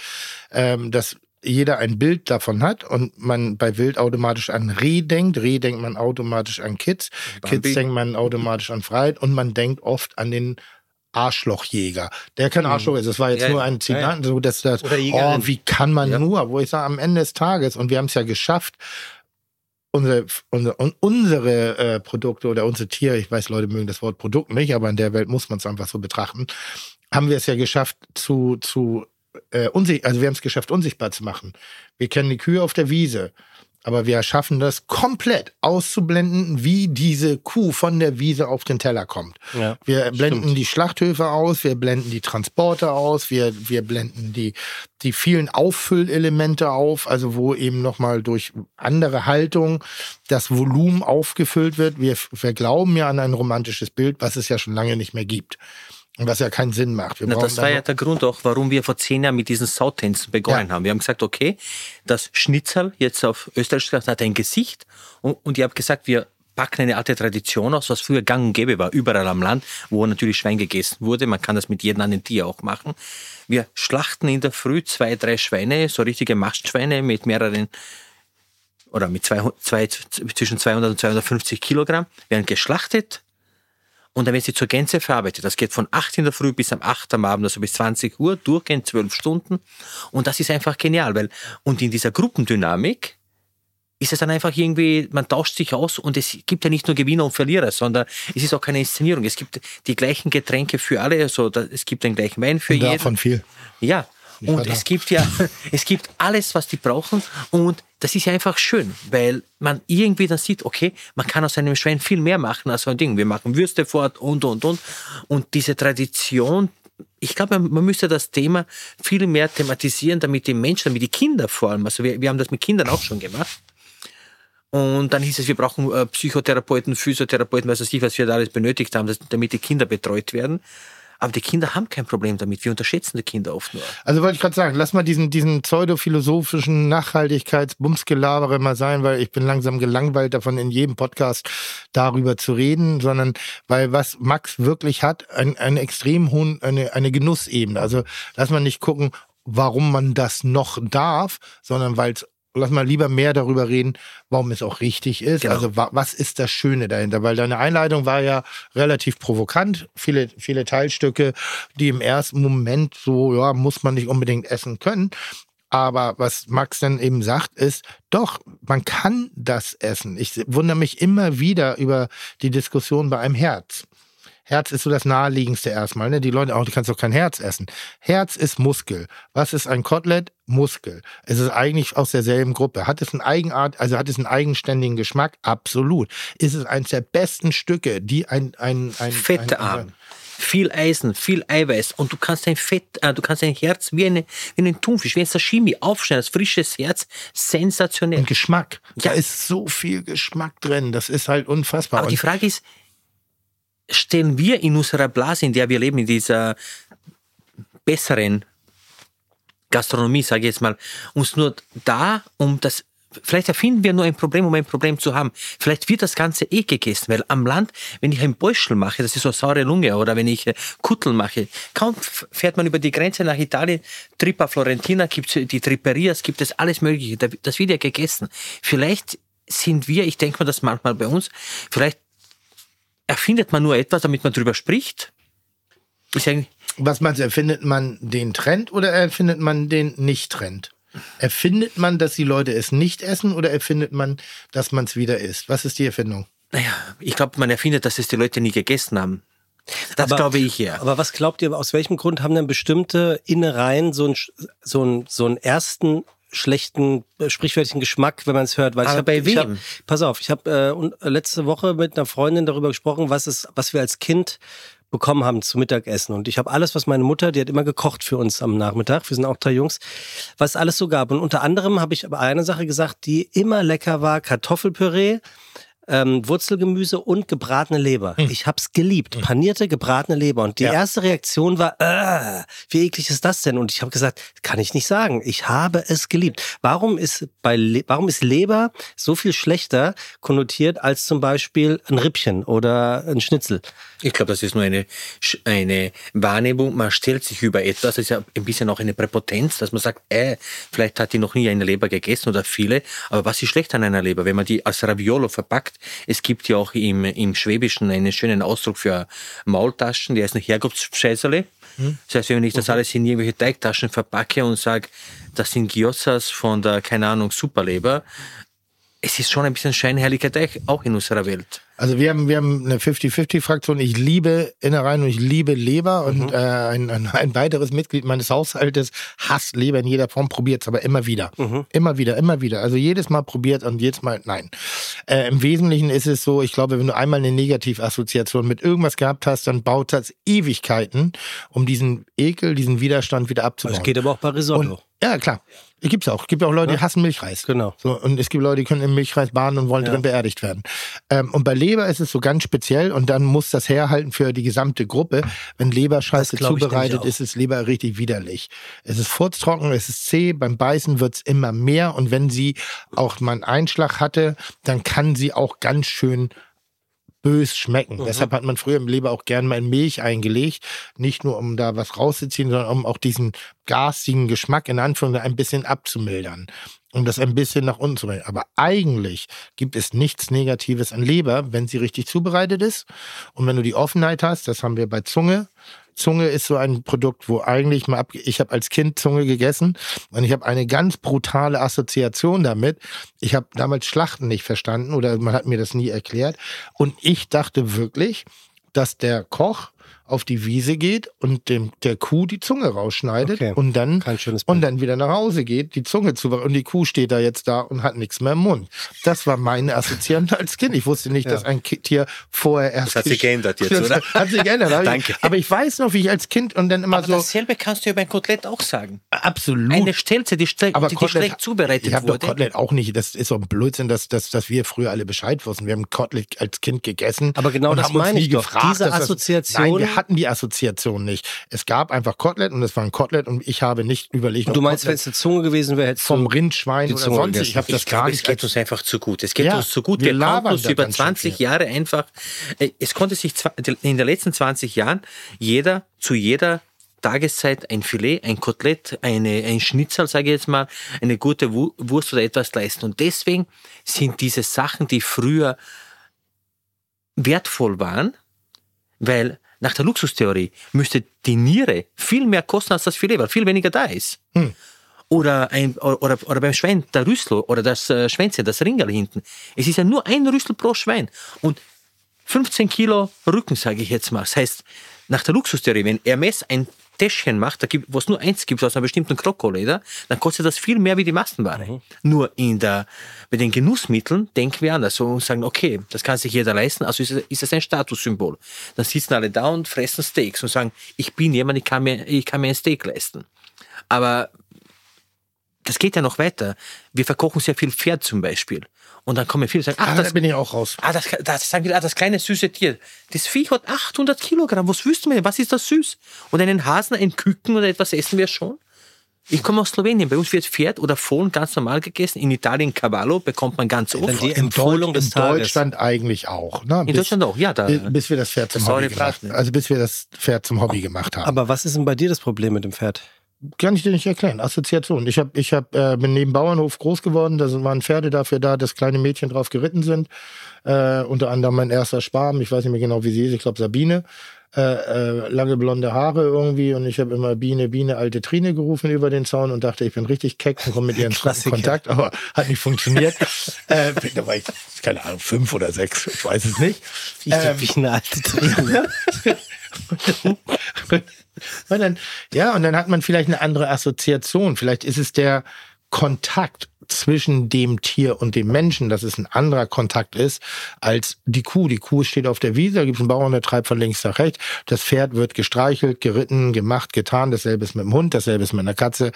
ähm, dass jeder ein Bild davon hat und man bei Wild automatisch an Reh denkt. Reh denkt man automatisch an Kids. Kids denkt man automatisch an Freiheit und man denkt oft an den Arschlochjäger. Der kein Arschloch ist. Das war jetzt Ja, nur ja. ein Zitat, so dass das, oh, wie kann man nur, wo ich sage, am Ende des Tages, und wir haben es ja geschafft, unsere, unsere, un- unsere äh, Produkte oder unsere Tiere, ich weiß, Leute mögen das Wort Produkt nicht, aber in der Welt muss man es einfach so betrachten, haben wir es ja geschafft zu, zu äh, unsich also wir haben es geschafft, unsichtbar zu machen. Wir kennen die Kühe auf der Wiese, aber wir schaffen das komplett auszublenden, wie diese Kuh von der Wiese auf den Teller kommt. Ja, wir blenden die Schlachthöfe aus, wir blenden die Transporte aus, wir, wir blenden die, die vielen Auffüllelemente auf, also wo eben nochmal durch andere Haltung das Volumen aufgefüllt wird. Wir, wir glauben ja an ein romantisches Bild, was es ja schon lange nicht mehr gibt. Und was ja keinen Sinn macht. Na, das war ja der Grund auch, warum wir vor zehn Jahren mit diesen Sautänzen begonnen Ja. haben. Wir haben gesagt, okay, das Schnitzel jetzt auf Österreich gesagt, hat ein Gesicht und, und ich habe gesagt, wir packen eine alte Tradition aus, was früher gang und gäbe war, überall am Land, wo natürlich Schwein gegessen wurde. Man kann das mit jedem anderen Tier auch machen. Wir schlachten in der Früh zwei, drei Schweine, so richtige Mastschweine mit mehreren oder mit zwei, zwei, zwischen 200 und 250 Kilogramm, werden geschlachtet und dann werden sie zur Gänze verarbeitet. Das geht von 8 in der Früh bis am 8 am Abend, also bis 20 Uhr, durchgehend 12 Stunden. Und das ist einfach genial, weil, und in dieser Gruppendynamik ist es dann einfach irgendwie, man tauscht sich aus und es gibt ja nicht nur Gewinner und Verlierer, sondern es ist auch keine Inszenierung. Es gibt die gleichen Getränke für alle, also es gibt den gleichen Wein für Und jeden. davon viel. Ja. Ich Und es gibt ja, es gibt alles, was die brauchen. Und das ist ja einfach schön, weil man irgendwie dann sieht, okay, man kann aus einem Schwein viel mehr machen als so ein Ding. Wir machen Würste fort und, und, und. Und diese Tradition, ich glaube, man, müsste das Thema viel mehr thematisieren, damit die Menschen, damit die Kinder vor allem, also wir, wir haben das mit Kindern auch schon gemacht. Und dann hieß es, wir brauchen äh, Psychotherapeuten, Physiotherapeuten, was weiß ich, was wir da alles benötigt haben, damit die Kinder betreut werden. Aber die Kinder haben kein Problem damit. Wir unterschätzen die Kinder oft nur. Also wollte ich gerade sagen, lass mal diesen, diesen pseudophilosophischen Nachhaltigkeitsbumsgelabere mal sein, weil ich bin langsam gelangweilt davon, in jedem Podcast darüber zu reden, sondern weil was Max wirklich hat, ein, einen extrem hohen, eine, eine Genussebene. Also lass mal nicht gucken, warum man das noch darf, sondern weil es Lass mal lieber mehr darüber reden, warum es auch richtig ist. Genau. Also wa was ist das Schöne dahinter? Weil deine Einleitung war ja relativ provokant. Viele, viele Teilstücke, die im ersten Moment so, ja, muss man nicht unbedingt essen können. Aber was Max dann eben sagt, ist, doch, man kann das essen. Ich wundere mich immer wieder über die Diskussion bei einem Herz. Herz ist so das naheliegendste erstmal. Ne? Die Leute, auch du kannst doch kein Herz essen. Herz ist Muskel. Was ist ein Kotelett? Muskel. Es ist eigentlich aus derselben Gruppe. Hat es einen Eigenart, also hat es einen eigenständigen Geschmack? Absolut. Ist es eines der besten Stücke, die ein, ein, ein fettarm. ein- Viel Eisen, viel Eiweiß und du kannst dein Fett, äh, du kannst dein Herz wie, eine, wie einen Thunfisch, wie ein Sashimi aufschneiden, als frisches Herz, sensationell. ein Geschmack. Da Ja. ist so viel Geschmack drin. Das ist halt unfassbar. Aber die Und Frage ist, stellen wir in unserer Blase, in der wir leben, in dieser besseren Gastronomie, sage ich jetzt mal, uns nur da, um das Vielleicht erfinden wir nur ein Problem, um ein Problem zu haben. Vielleicht wird das Ganze eh gegessen, weil am Land, wenn ich ein Beuschel mache, das ist so saure Lunge, oder wenn ich äh, Kuttel mache, kaum fährt man über die Grenze nach Italien, Trippa Florentina, gibt es die Tripperias, gibt es alles Mögliche, Da- das wird ja gegessen. Vielleicht sind wir, ich denke mal das manchmal bei uns, vielleicht erfindet man nur etwas, damit man drüber spricht. Ist eigentlich, was meinst du, erfindet man den Trend oder erfindet man den Nicht-Trend? Erfindet man, dass die Leute es nicht essen oder erfindet man, dass man es wieder isst? Was ist die Erfindung? naja, ich glaube, man erfindet, dass es die Leute nie gegessen haben. Das glaube ich ja. Aber was glaubt ihr, aus welchem Grund haben denn bestimmte Innereien so einen, so einen, so einen ersten schlechten, äh, sprichwörtlichen Geschmack, wenn man es hört? Weil ich Aber hab, bei ich hab, wem? pass auf, ich habe äh, äh, letzte Woche mit einer Freundin darüber gesprochen, was, es, was wir als Kind bekommen haben zu Mittagessen. Und ich habe alles, was meine Mutter, die hat immer gekocht für uns am Nachmittag, wir sind auch drei Jungs, was es alles so gab. Und unter anderem habe ich aber eine Sache gesagt, die immer lecker war, Kartoffelpüree, ähm, Wurzelgemüse und gebratene Leber. Ich hab's geliebt. Panierte, gebratene Leber. Und die Ja. erste Reaktion war, äh, wie eklig ist das denn? Und ich habe gesagt, kann ich nicht sagen. Ich habe es geliebt. Warum ist bei Le warum ist Leber so viel schlechter konnotiert als zum Beispiel ein Rippchen oder ein Schnitzel? Ich glaube, das ist nur eine, eine Wahrnehmung. Man stellt sich über etwas. Das ist ja ein bisschen auch eine Präpotenz, dass man sagt, äh, vielleicht hat die noch nie eine Leber gegessen oder viele. Aber was ist schlecht an einer Leber? Wenn man die als Raviolo verpackt, es gibt ja auch im, im Schwäbischen einen schönen Ausdruck für Maultaschen, die heißen Herkunftsscheißerle. Das heißt, wenn ich das alles in irgendwelche Teigtaschen verpacke und sage, das sind Gyozzas von der, keine Ahnung, Superleber, es ist schon ein bisschen scheinheiliger Teig, auch in unserer Welt. Also wir haben, wir haben eine 50-50-Fraktion. Ich liebe Innereien und ich liebe Leber. Und äh, ein, ein, ein weiteres Mitglied meines Haushaltes hasst Leber in jeder Form, probiert es aber immer wieder. Immer wieder, immer wieder. Also jedes Mal probiert und jedes Mal nein. Äh, Im Wesentlichen ist es so, ich glaube, wenn du einmal eine Negativassoziation mit irgendwas gehabt hast, dann baut das Ewigkeiten, um diesen Ekel, diesen Widerstand wieder abzubauen. Das geht aber auch bei Risotto. Und, ja, klar. Gibt's auch. Gibt auch Leute, die hassen Milchreis. Genau. So, und es gibt Leute, die können im Milchreis baden und wollen drin beerdigt werden. Ähm, und bei Leber ist es so ganz speziell und dann muss das herhalten für die gesamte Gruppe. Wenn Leber scheiße Das glaub ich zubereitet, ist es Leber richtig widerlich. Es ist furztrocken, es ist zäh, beim Beißen wird's immer mehr und wenn sie auch mal einen Einschlag hatte, dann kann sie auch ganz schön bös schmecken. Deshalb hat man früher im Leber auch gern mal in Milch eingelegt. Nicht nur, um da was rauszuziehen, sondern um auch diesen gasigen Geschmack in Anführungszeichen ein bisschen abzumildern. um das ein bisschen nach unten zu bringen. Aber eigentlich gibt es nichts Negatives an Leber, wenn sie richtig zubereitet ist. Und wenn du die Offenheit hast, das haben wir bei Zunge. Zunge ist so ein Produkt, wo eigentlich mal ab, ich habe als Kind Zunge gegessen und ich habe eine ganz brutale Assoziation damit. Ich habe damals Schlachten nicht verstanden oder man hat mir das nie erklärt und ich dachte wirklich, dass der Koch auf die Wiese geht und dem, der Kuh die Zunge rausschneidet Okay. und dann und dann wieder nach Hause geht, die Zunge zu und die Kuh steht da jetzt da und hat nichts mehr im Mund. Das war meine Assoziation als Kind. Ich wusste nicht, dass ein Tier vorher erst. Das hat sich geändert jetzt, Das oder? Hat sich geändert. aber ich- Danke. Aber ich weiß noch, wie ich als Kind und dann immer Aber so dasselbe kannst du über ein Kotelett auch sagen. absolut. Eine Stelze, die, stre aber die, die Kotelett- schlecht zubereitet ich hab doch wurde. Kotelett auch nicht. Das ist so ein Blödsinn, dass, dass, dass wir früher alle Bescheid wussten. Wir haben Kotelett als Kind gegessen. Aber genau und das haben uns meine nie ich doch. gefragt, Diese dass das- Assoziation- Nein, wir hatten die Assoziation nicht. Es gab einfach Kotelett und es war ein Kotelett und ich habe nicht überlegt, Und du ob meinst, wenn es eine Zunge gewesen wäre, hättest vom Rind, Schwein oder sonst. gegessen. Ich habe das ich gar nicht. es geht uns einfach zu gut. Es geht Ja, uns zu gut. wir Wir, konnten uns über ganz schön 20 viel. Jahre einfach, äh, es konnte sich in den letzten 20 Jahren jeder zu jeder Tageszeit ein Filet, ein Kotelett, eine, ein Schnitzel, sage ich jetzt mal, eine gute Wu- Wurst oder etwas leisten. Und deswegen sind diese Sachen, die früher wertvoll waren, weil nach der Luxustheorie müsste die Niere viel mehr kosten als das Filet, weil viel weniger da ist. Oder, ein, oder, oder beim Schwein der Rüssel oder das äh, Schwänzchen, das Ringerl hinten. Es ist ja nur ein Rüssel pro Schwein. Und 15 Kilo Rücken, sage ich jetzt mal. Das heißt, nach der Luxustheorie, wenn Hermes ein Täschchen macht, da gibt, wo es nur eins gibt aus einer bestimmten Krokoleder, dann kostet das viel mehr wie die Massenware. Nur in der, bei den Genussmitteln denken wir anders und sagen, okay, das kann sich jeder leisten, also ist es, ist es ein Statussymbol. Dann sitzen alle da und fressen Steaks und sagen, ich bin jemand, ich kann mir, ich kann mir ein Steak leisten. Aber das geht ja noch weiter. Wir verkochen sehr viel Pferd zum Beispiel. Und dann kommen viele und sagen, ach, Ah, das, da bin ich auch raus. Ah, das, das sagen ah, das kleine süße Tier. Das Vieh hat 800 Kilogramm. Was wüssten wir denn? Was ist das süß? Und einen Hasen, ein Küken oder etwas essen wir schon? Ich komme aus Slowenien. Bei uns wird Pferd oder Fohlen ganz normal gegessen. In Italien Cavallo bekommt man ganz oft. Dann die In, Empfohlung des in Tages. Deutschland eigentlich auch. Ne? In Deutschland auch, ja. Da, Bis, bis wir das Pferd zum Hobby gemacht Braten. Also bis wir das Pferd zum Hobby gemacht haben. Aber was ist denn bei dir das Problem mit dem Pferd? Kann ich dir nicht erklären. Assoziation. Ich hab, ich hab, äh, bin neben Bauernhof groß geworden. Da sind- waren Pferde dafür da, dass kleine Mädchen drauf geritten sind. Äh, unter anderem mein erster Sparm. Ich weiß nicht mehr genau, wie sie ist. Ich glaube Sabine. Äh, äh, lange blonde Haare irgendwie und ich habe immer Biene, Biene, alte Trine gerufen über den Zaun und dachte, ich bin richtig keck und komme mit ihr in. Kontakt, aber hat nicht funktioniert. äh, da war ich, keine Ahnung, fünf oder sechs, ich weiß es nicht. Ähm, Wie eine alte Träne. und dann, ja, und dann hat man vielleicht eine andere Assoziation. Vielleicht ist es der Kontakt zwischen dem Tier und dem Menschen, dass es ein anderer Kontakt ist als die Kuh. Die Kuh steht auf der Wiese, da gibt es einen Bauern, der treibt von links nach rechts. Das Pferd wird gestreichelt, geritten, gemacht, getan. Dasselbe ist mit dem Hund, dasselbe ist mit einer Katze.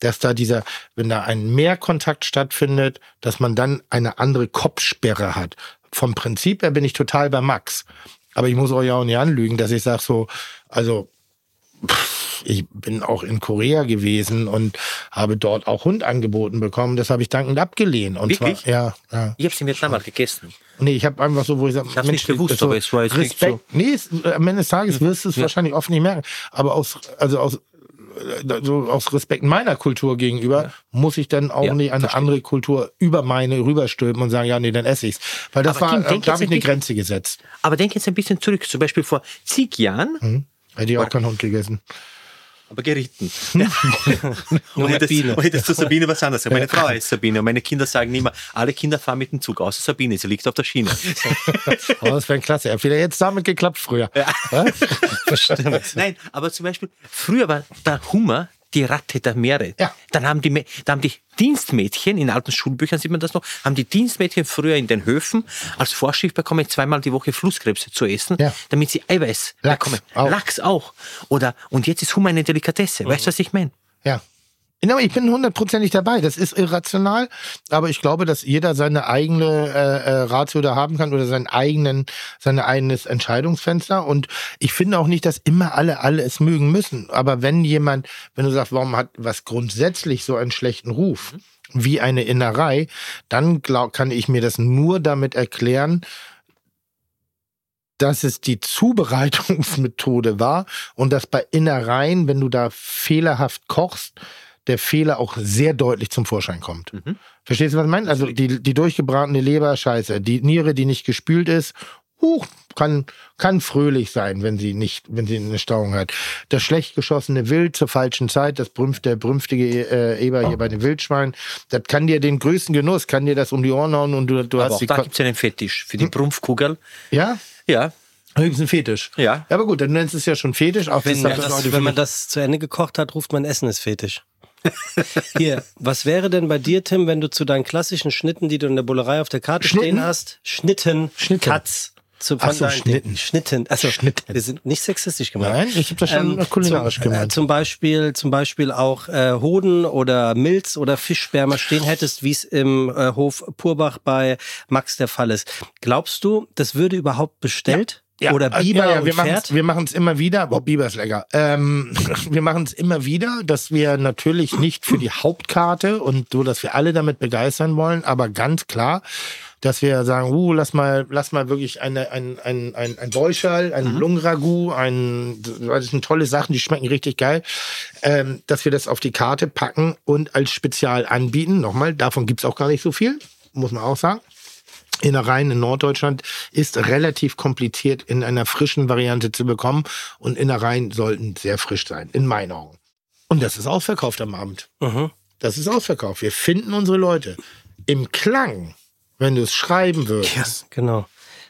Dass da dieser, wenn da ein Mehrkontakt stattfindet, dass man dann eine andere Kopfsperre hat. Vom Prinzip her bin ich total bei Max. Aber ich muss euch ja auch nicht anlügen, dass ich sage so, also ich bin auch in Korea gewesen und habe dort auch Hund angeboten bekommen. Das habe ich dankend abgelehnt. Und Wirklich? zwar, ja, ja. ich habe es in Vietnam mal gegessen. Nee, ich habe einfach so, wo ich sage, hab's nicht gewusst, aber es war jetzt Respekt. Nee, es, am Ende des Tages wirst du es Ja. wahrscheinlich oft nicht merken. Aber aus, also aus, so aus Respekt meiner Kultur gegenüber muss ich dann auch Ja, nicht eine andere Kultur über meine rüberstülpen und sagen, ja, nee, dann esse ich's. Weil das Aber war, Tim, denk da habe ich ein eine bisschen- Grenze gesetzt. Aber denk jetzt ein bisschen zurück. Zum Beispiel vor zig Jahren, Hm? Hätte ich auch keinen Hund gegessen. Aber geritten. Nur Und Biene. und das zu Sabine was anderes. Meine Frau heißt Sabine und meine Kinder sagen immer, alle Kinder fahren mit dem Zug, außer Sabine, sie liegt auf der Schiene. Aber das wäre klasse. Hätte wieder jetzt damit geklappt früher. Ja? Nein, aber zum Beispiel, früher war der Hummer die Ratte der Meere. Ja. Dann haben die, Mä- da haben die Dienstmädchen, in alten Schulbüchern sieht man das noch, haben die Dienstmädchen früher in den Höfen als Vorschrift bekommen, zweimal die Woche Flusskrebse zu essen, Ja. damit sie Eiweiß Lachs bekommen. auch. Lachs auch. Oder, und jetzt ist Hummer eine Delikatesse. Weißt du, was ich meine? Ja. Genau, ich bin hundertprozentig dabei. Das ist irrational, aber ich glaube, dass jeder seine eigene äh, äh, Ratio da haben kann oder seinen eigenen, sein eigenes Entscheidungsfenster. Und ich finde auch nicht, dass immer alle alle es mögen müssen. Aber wenn jemand, wenn du sagst, warum hat was grundsätzlich so einen schlechten Ruf wie eine Innerei, dann glaub, kann ich mir das nur damit erklären, dass es die Zubereitungsmethode war und dass bei Innereien, wenn du da fehlerhaft kochst, der Fehler auch sehr deutlich zum Vorschein kommt. Verstehst du, was ich meine? Also die, die durchgebratene Leber, scheiße. Die Niere, die nicht gespült ist, huch, kann, kann fröhlich sein, wenn sie nicht, wenn sie eine Stauung hat. Das schlecht geschossene Wild zur falschen Zeit, das brümpft, der brünftige äh, Eber hier bei den Wildschweinen, das kann dir den größten Genuss, kann dir das um die Ohren hauen und du, du Aber hast auch die da gibt es einen Fetisch für die Prumpfkugel. Ja? Ja, Höchstens ein Fetisch. Ja. Aber gut, dann nennst du es ja schon Fetisch. Auch Wenn, das, das, wenn man das zu Ende gekocht hat, ruft man Essen ist Fetisch. Hier, was wäre denn bei dir, Tim, wenn du zu deinen klassischen Schnitten, die du in der Bullerei auf der Karte Schnitten? stehen hast, Schnitten, Schnitten. Cuts, zu, Ach so, Schnitten. Schnitten, also Schnitten. wir sind nicht sexistisch gemeint. Nein, ich habe das schon kulinarisch zum, Äh, gemeint. zum Beispiel, zum Beispiel auch äh, Hoden oder Milz oder Fischsperma stehen hättest, wie es im äh, Hof Purbach bei Max der Fall ist. Glaubst du, das würde überhaupt bestellt? Oder äh, Biber ja, ja, wir und Pferd? Wir machen es immer wieder. Boah, Biber ist lecker. Ähm, wir machen es immer wieder, dass wir natürlich nicht für die Hauptkarte und so, dass wir alle damit begeistern wollen, aber ganz klar, dass wir sagen, uh, lass mal, lass mal wirklich eine, ein, ein, ein, ein Beuschal, ein Mhm. Lungenragout, ein, das sind tolle Sachen, die schmecken richtig geil, ähm, dass wir das auf die Karte packen und als Spezial anbieten. Nochmal, davon gibt's auch gar nicht so viel, muss man auch sagen. Innereien in Norddeutschland ist relativ kompliziert in einer frischen Variante zu bekommen und Innereien sollten sehr frisch sein, in meinen Augen. Und das ist ausverkauft am Abend. Mhm. Das ist ausverkauft. Wir finden unsere Leute. Im Klang, wenn du es schreiben würdest, Genau.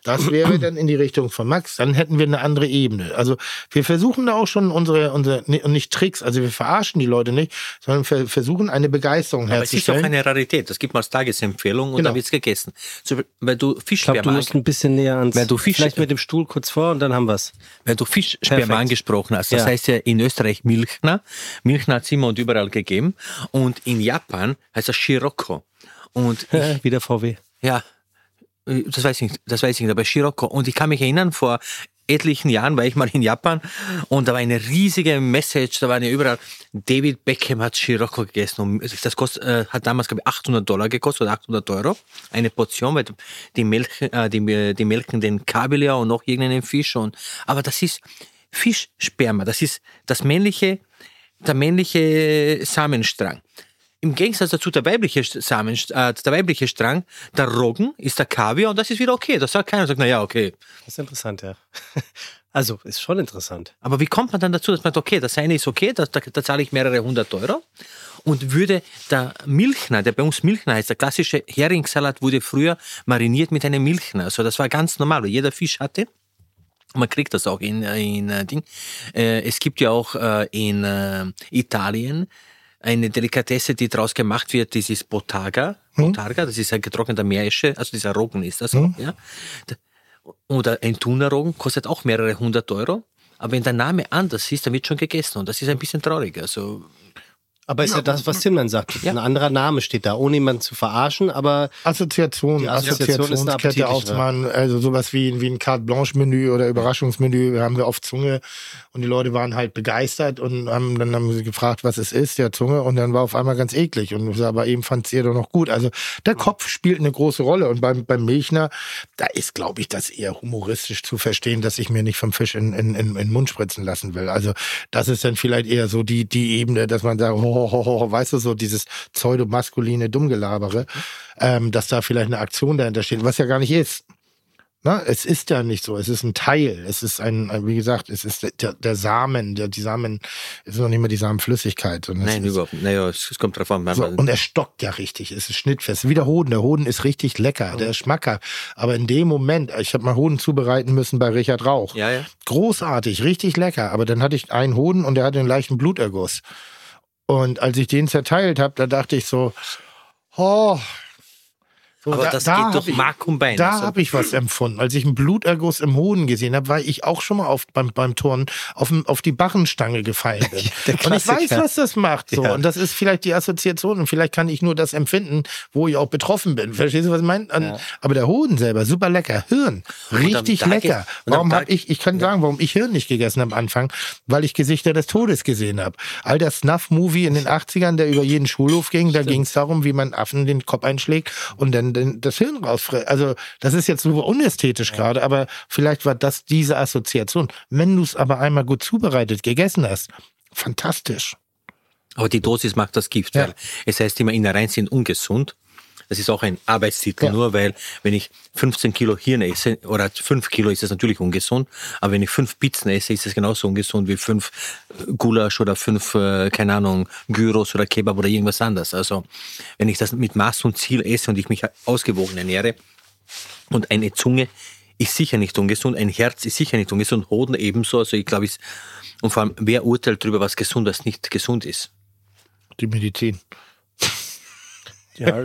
Das wäre dann in die Richtung von Max, dann hätten wir eine andere Ebene. Also wir versuchen da auch schon unsere, unsere und nicht Tricks, also wir verarschen die Leute nicht, sondern wir versuchen eine Begeisterung aber es ist auch herzustellen. eine Rarität. Das gibt man als Tagesempfehlung und Genau. dann wird's gegessen. So, weil du Ich glaube, Fischsperma, du musst ein bisschen näher ans. Weil du Fisch- vielleicht mit dem Stuhl kurz vor und dann haben wir's. weil du Fischsperma angesprochen hast. Das Ja. heißt ja in Österreich Milchner. Milchner hat es immer und überall gegeben. Und in Japan heißt das Scirocco. Und ich, Wieder VW. Ja, das weiß ich nicht, das weiß ich nicht, aber Scirocco. Und ich kann mich erinnern, vor etlichen Jahren war ich mal in Japan und da war eine riesige Message, da waren ja überall, David Beckham hat Scirocco gegessen und das kostet, äh, hat damals, glaube ich, 800 Dollar gekostet oder 800 Euro, eine Portion, weil die, Melk, äh, die, die melken den Kabeljau und noch irgendeinen Fisch und, aber das ist Fischsperma, das ist das männliche, der männliche Samenstrang. Im Gegensatz dazu der weibliche Samen, äh, der weibliche Strang, der Roggen ist der Kaviar und das ist wieder okay. Das sagt keiner, sagt, na ja, okay. Das ist interessant, ja. Also, ist schon interessant. Aber wie kommt man dann dazu, dass man sagt, okay, das eine ist okay, da, da, da zahle ich mehrere hundert Euro und würde der Milchner, der bei uns Milchner heißt, der klassische Heringssalat wurde früher mariniert mit einem Milchner. Also das war ganz normal, jeder Fisch hatte. Man kriegt das auch in, in äh, Ding. Äh, es gibt ja auch äh, in äh, Italien eine Delikatesse, die daraus gemacht wird, das ist Botarga. Botarga, das ist ein getrockneter Meeresche, also dieser Roggen ist das auch, ja. Oder ein Tunerroggen kostet auch mehrere hundert Euro. Aber wenn der Name anders ist, dann wird schon gegessen. Und das ist ein bisschen traurig. Also, Aber ist ja, das, was Tim dann sagt. Ja. Ein anderer Name steht da, ohne jemanden zu verarschen, aber Assoziation, Die Assoziation ist eine Assoziationskette aufzumachen, also sowas wie, wie ein Carte Blanche Menü oder Überraschungsmenü haben wir auf Zunge und die Leute waren halt begeistert und haben, dann haben sie gefragt, was es ist, ja Zunge und dann war auf einmal ganz eklig und aber eben fand es ihr doch noch gut. Also der Kopf spielt eine große Rolle und beim, beim Milchner, da ist glaube ich das eher humoristisch zu verstehen, dass ich mir nicht vom Fisch in, in, in, in den Mund spritzen lassen will. Also das ist dann vielleicht eher so die, die Ebene, dass man sagt, ho, ho, ho, ho, weißt du, so dieses pseudomaskuline Dummgelabere, ähm, dass da vielleicht eine Aktion dahinter steht, was ja gar nicht ist. Na, es ist ja nicht so. Es ist ein Teil. Es ist ein, ein- wie gesagt, es ist der, der Samen, der, die Samen, es ist noch nicht mal die Samenflüssigkeit. nein, ist, überhaupt nicht. Naja, es, es kommt drauf an. so, und er stockt ja richtig. Es ist schnittfest. Wie der Hoden. Der Hoden ist richtig lecker. Der ist schmackhaft. Aber in dem Moment, ich habe mal Hoden zubereiten müssen bei Richard Rauch. ja, ja. Großartig, richtig lecker. Aber dann hatte ich einen Hoden und der hatte einen leichten Bluterguss. Und als ich den zerteilt habe, da dachte ich so, oh. So, Aber das hab geht durch ich- Mark und Bein. Da Also- habe ich was empfunden. Als ich einen Bluterguss im Hoden gesehen habe, war ich auch schon mal auf, beim, beim Turnen auf, auf die Barrenstange gefallen bin. und ich weiß, was das macht. So. Ja. Und das ist vielleicht die Assoziation. Und vielleicht kann ich nur das empfinden, wo ich auch betroffen bin. Verstehst du, was ich meine? Und- Aber der Hoden selber, super lecker. Hirn, richtig lecker. Warum habe ich, ich kann sagen, warum ich Hirn nicht gegessen am Anfang, weil ich Gesichter des Todes gesehen habe. All der Snuff-Movie in den 80ern, der über jeden Schulhof ging, da ging es darum, wie man Affen den Kopf einschlägt und dann den, das Hirn rausfrisst. Also das ist jetzt super unästhetisch gerade, aber vielleicht war das diese Assoziation. Wenn du es aber einmal gut zubereitet gegessen hast, fantastisch. Aber die Dosis macht das Gift, Ja. weil es heißt immer, Innereien sind ungesund. Das ist auch ein Arbeitstitel, Ja. nur weil, wenn ich 15 Kilo Hirn esse, oder 5 Kilo ist das natürlich ungesund, aber wenn ich 5 Pizzen esse, ist es genauso ungesund wie 5 Gulasch oder 5, äh, keine Ahnung, Gyros oder Kebab oder irgendwas anderes. Also, wenn ich das mit Maß und Ziel esse und ich mich ausgewogen ernähre, und eine Zunge ist sicher nicht ungesund, ein Herz ist sicher nicht ungesund, Hoden ebenso. Also ich glaube, es- und vor allem, wer urteilt darüber, was gesund, was nicht gesund ist? Die Medizin. Ja,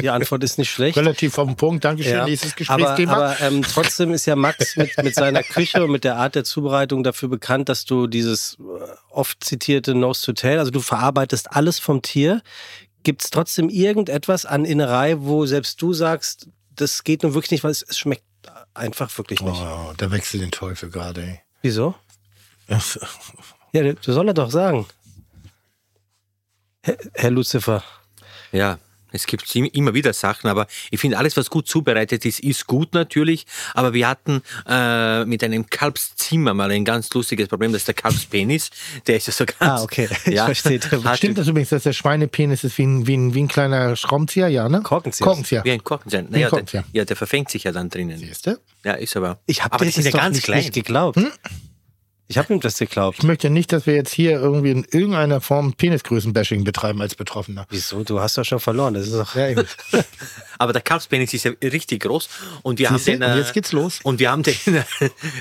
die Antwort ist nicht schlecht. Relativ auf den Punkt. Dankeschön. Ja, Nächstes aber Gesprächsthema. aber ähm, trotzdem ist ja Max mit, mit seiner Küche und mit der Art der Zubereitung dafür bekannt, dass du dieses äh, oft zitierte Nose to Tail, also du verarbeitest alles vom Tier. Gibt es trotzdem irgendetwas an Innerei, wo selbst du sagst, das geht nun wirklich nicht, weil es, es schmeckt einfach wirklich nicht. oh, da wechselt den Teufel gerade, ey. Wieso? Ja, du soll er doch sagen. Herr, Herr Lucifer. Ja, es gibt im- immer wieder Sachen, aber ich finde, alles, was gut zubereitet ist, ist gut natürlich. Aber wir hatten äh, mit einem Kalbszimmer mal ein ganz lustiges Problem, das ist der Kalbspenis. Der ist ja so ganz. Ah, okay. Ich verstehe. Stimmt das übrigens, dass der Schweinepenis ist wie ein, wie ein, wie ein kleiner Schraubenzieher? Ja, ne? Korkenzieher. Korkenzieher. Wie ein Korkenzieher. Naja, Korkenzieher. der, ja, der verfängt sich ja dann drinnen. Siehst du? Ja, ist aber. Ich habe sind das ja doch ganz nicht, klein. nicht geglaubt. Ich habe ihm das geglaubt. Ich möchte nicht, dass wir jetzt hier irgendwie in irgendeiner Form Penisgrößenbashing betreiben als Betroffener. Wieso? Du hast doch schon verloren. Das ist doch. Ja. Aber der Kalbspenis ist ja richtig groß und wir Siehst du? haben den, äh, jetzt geht's los. Und wir haben den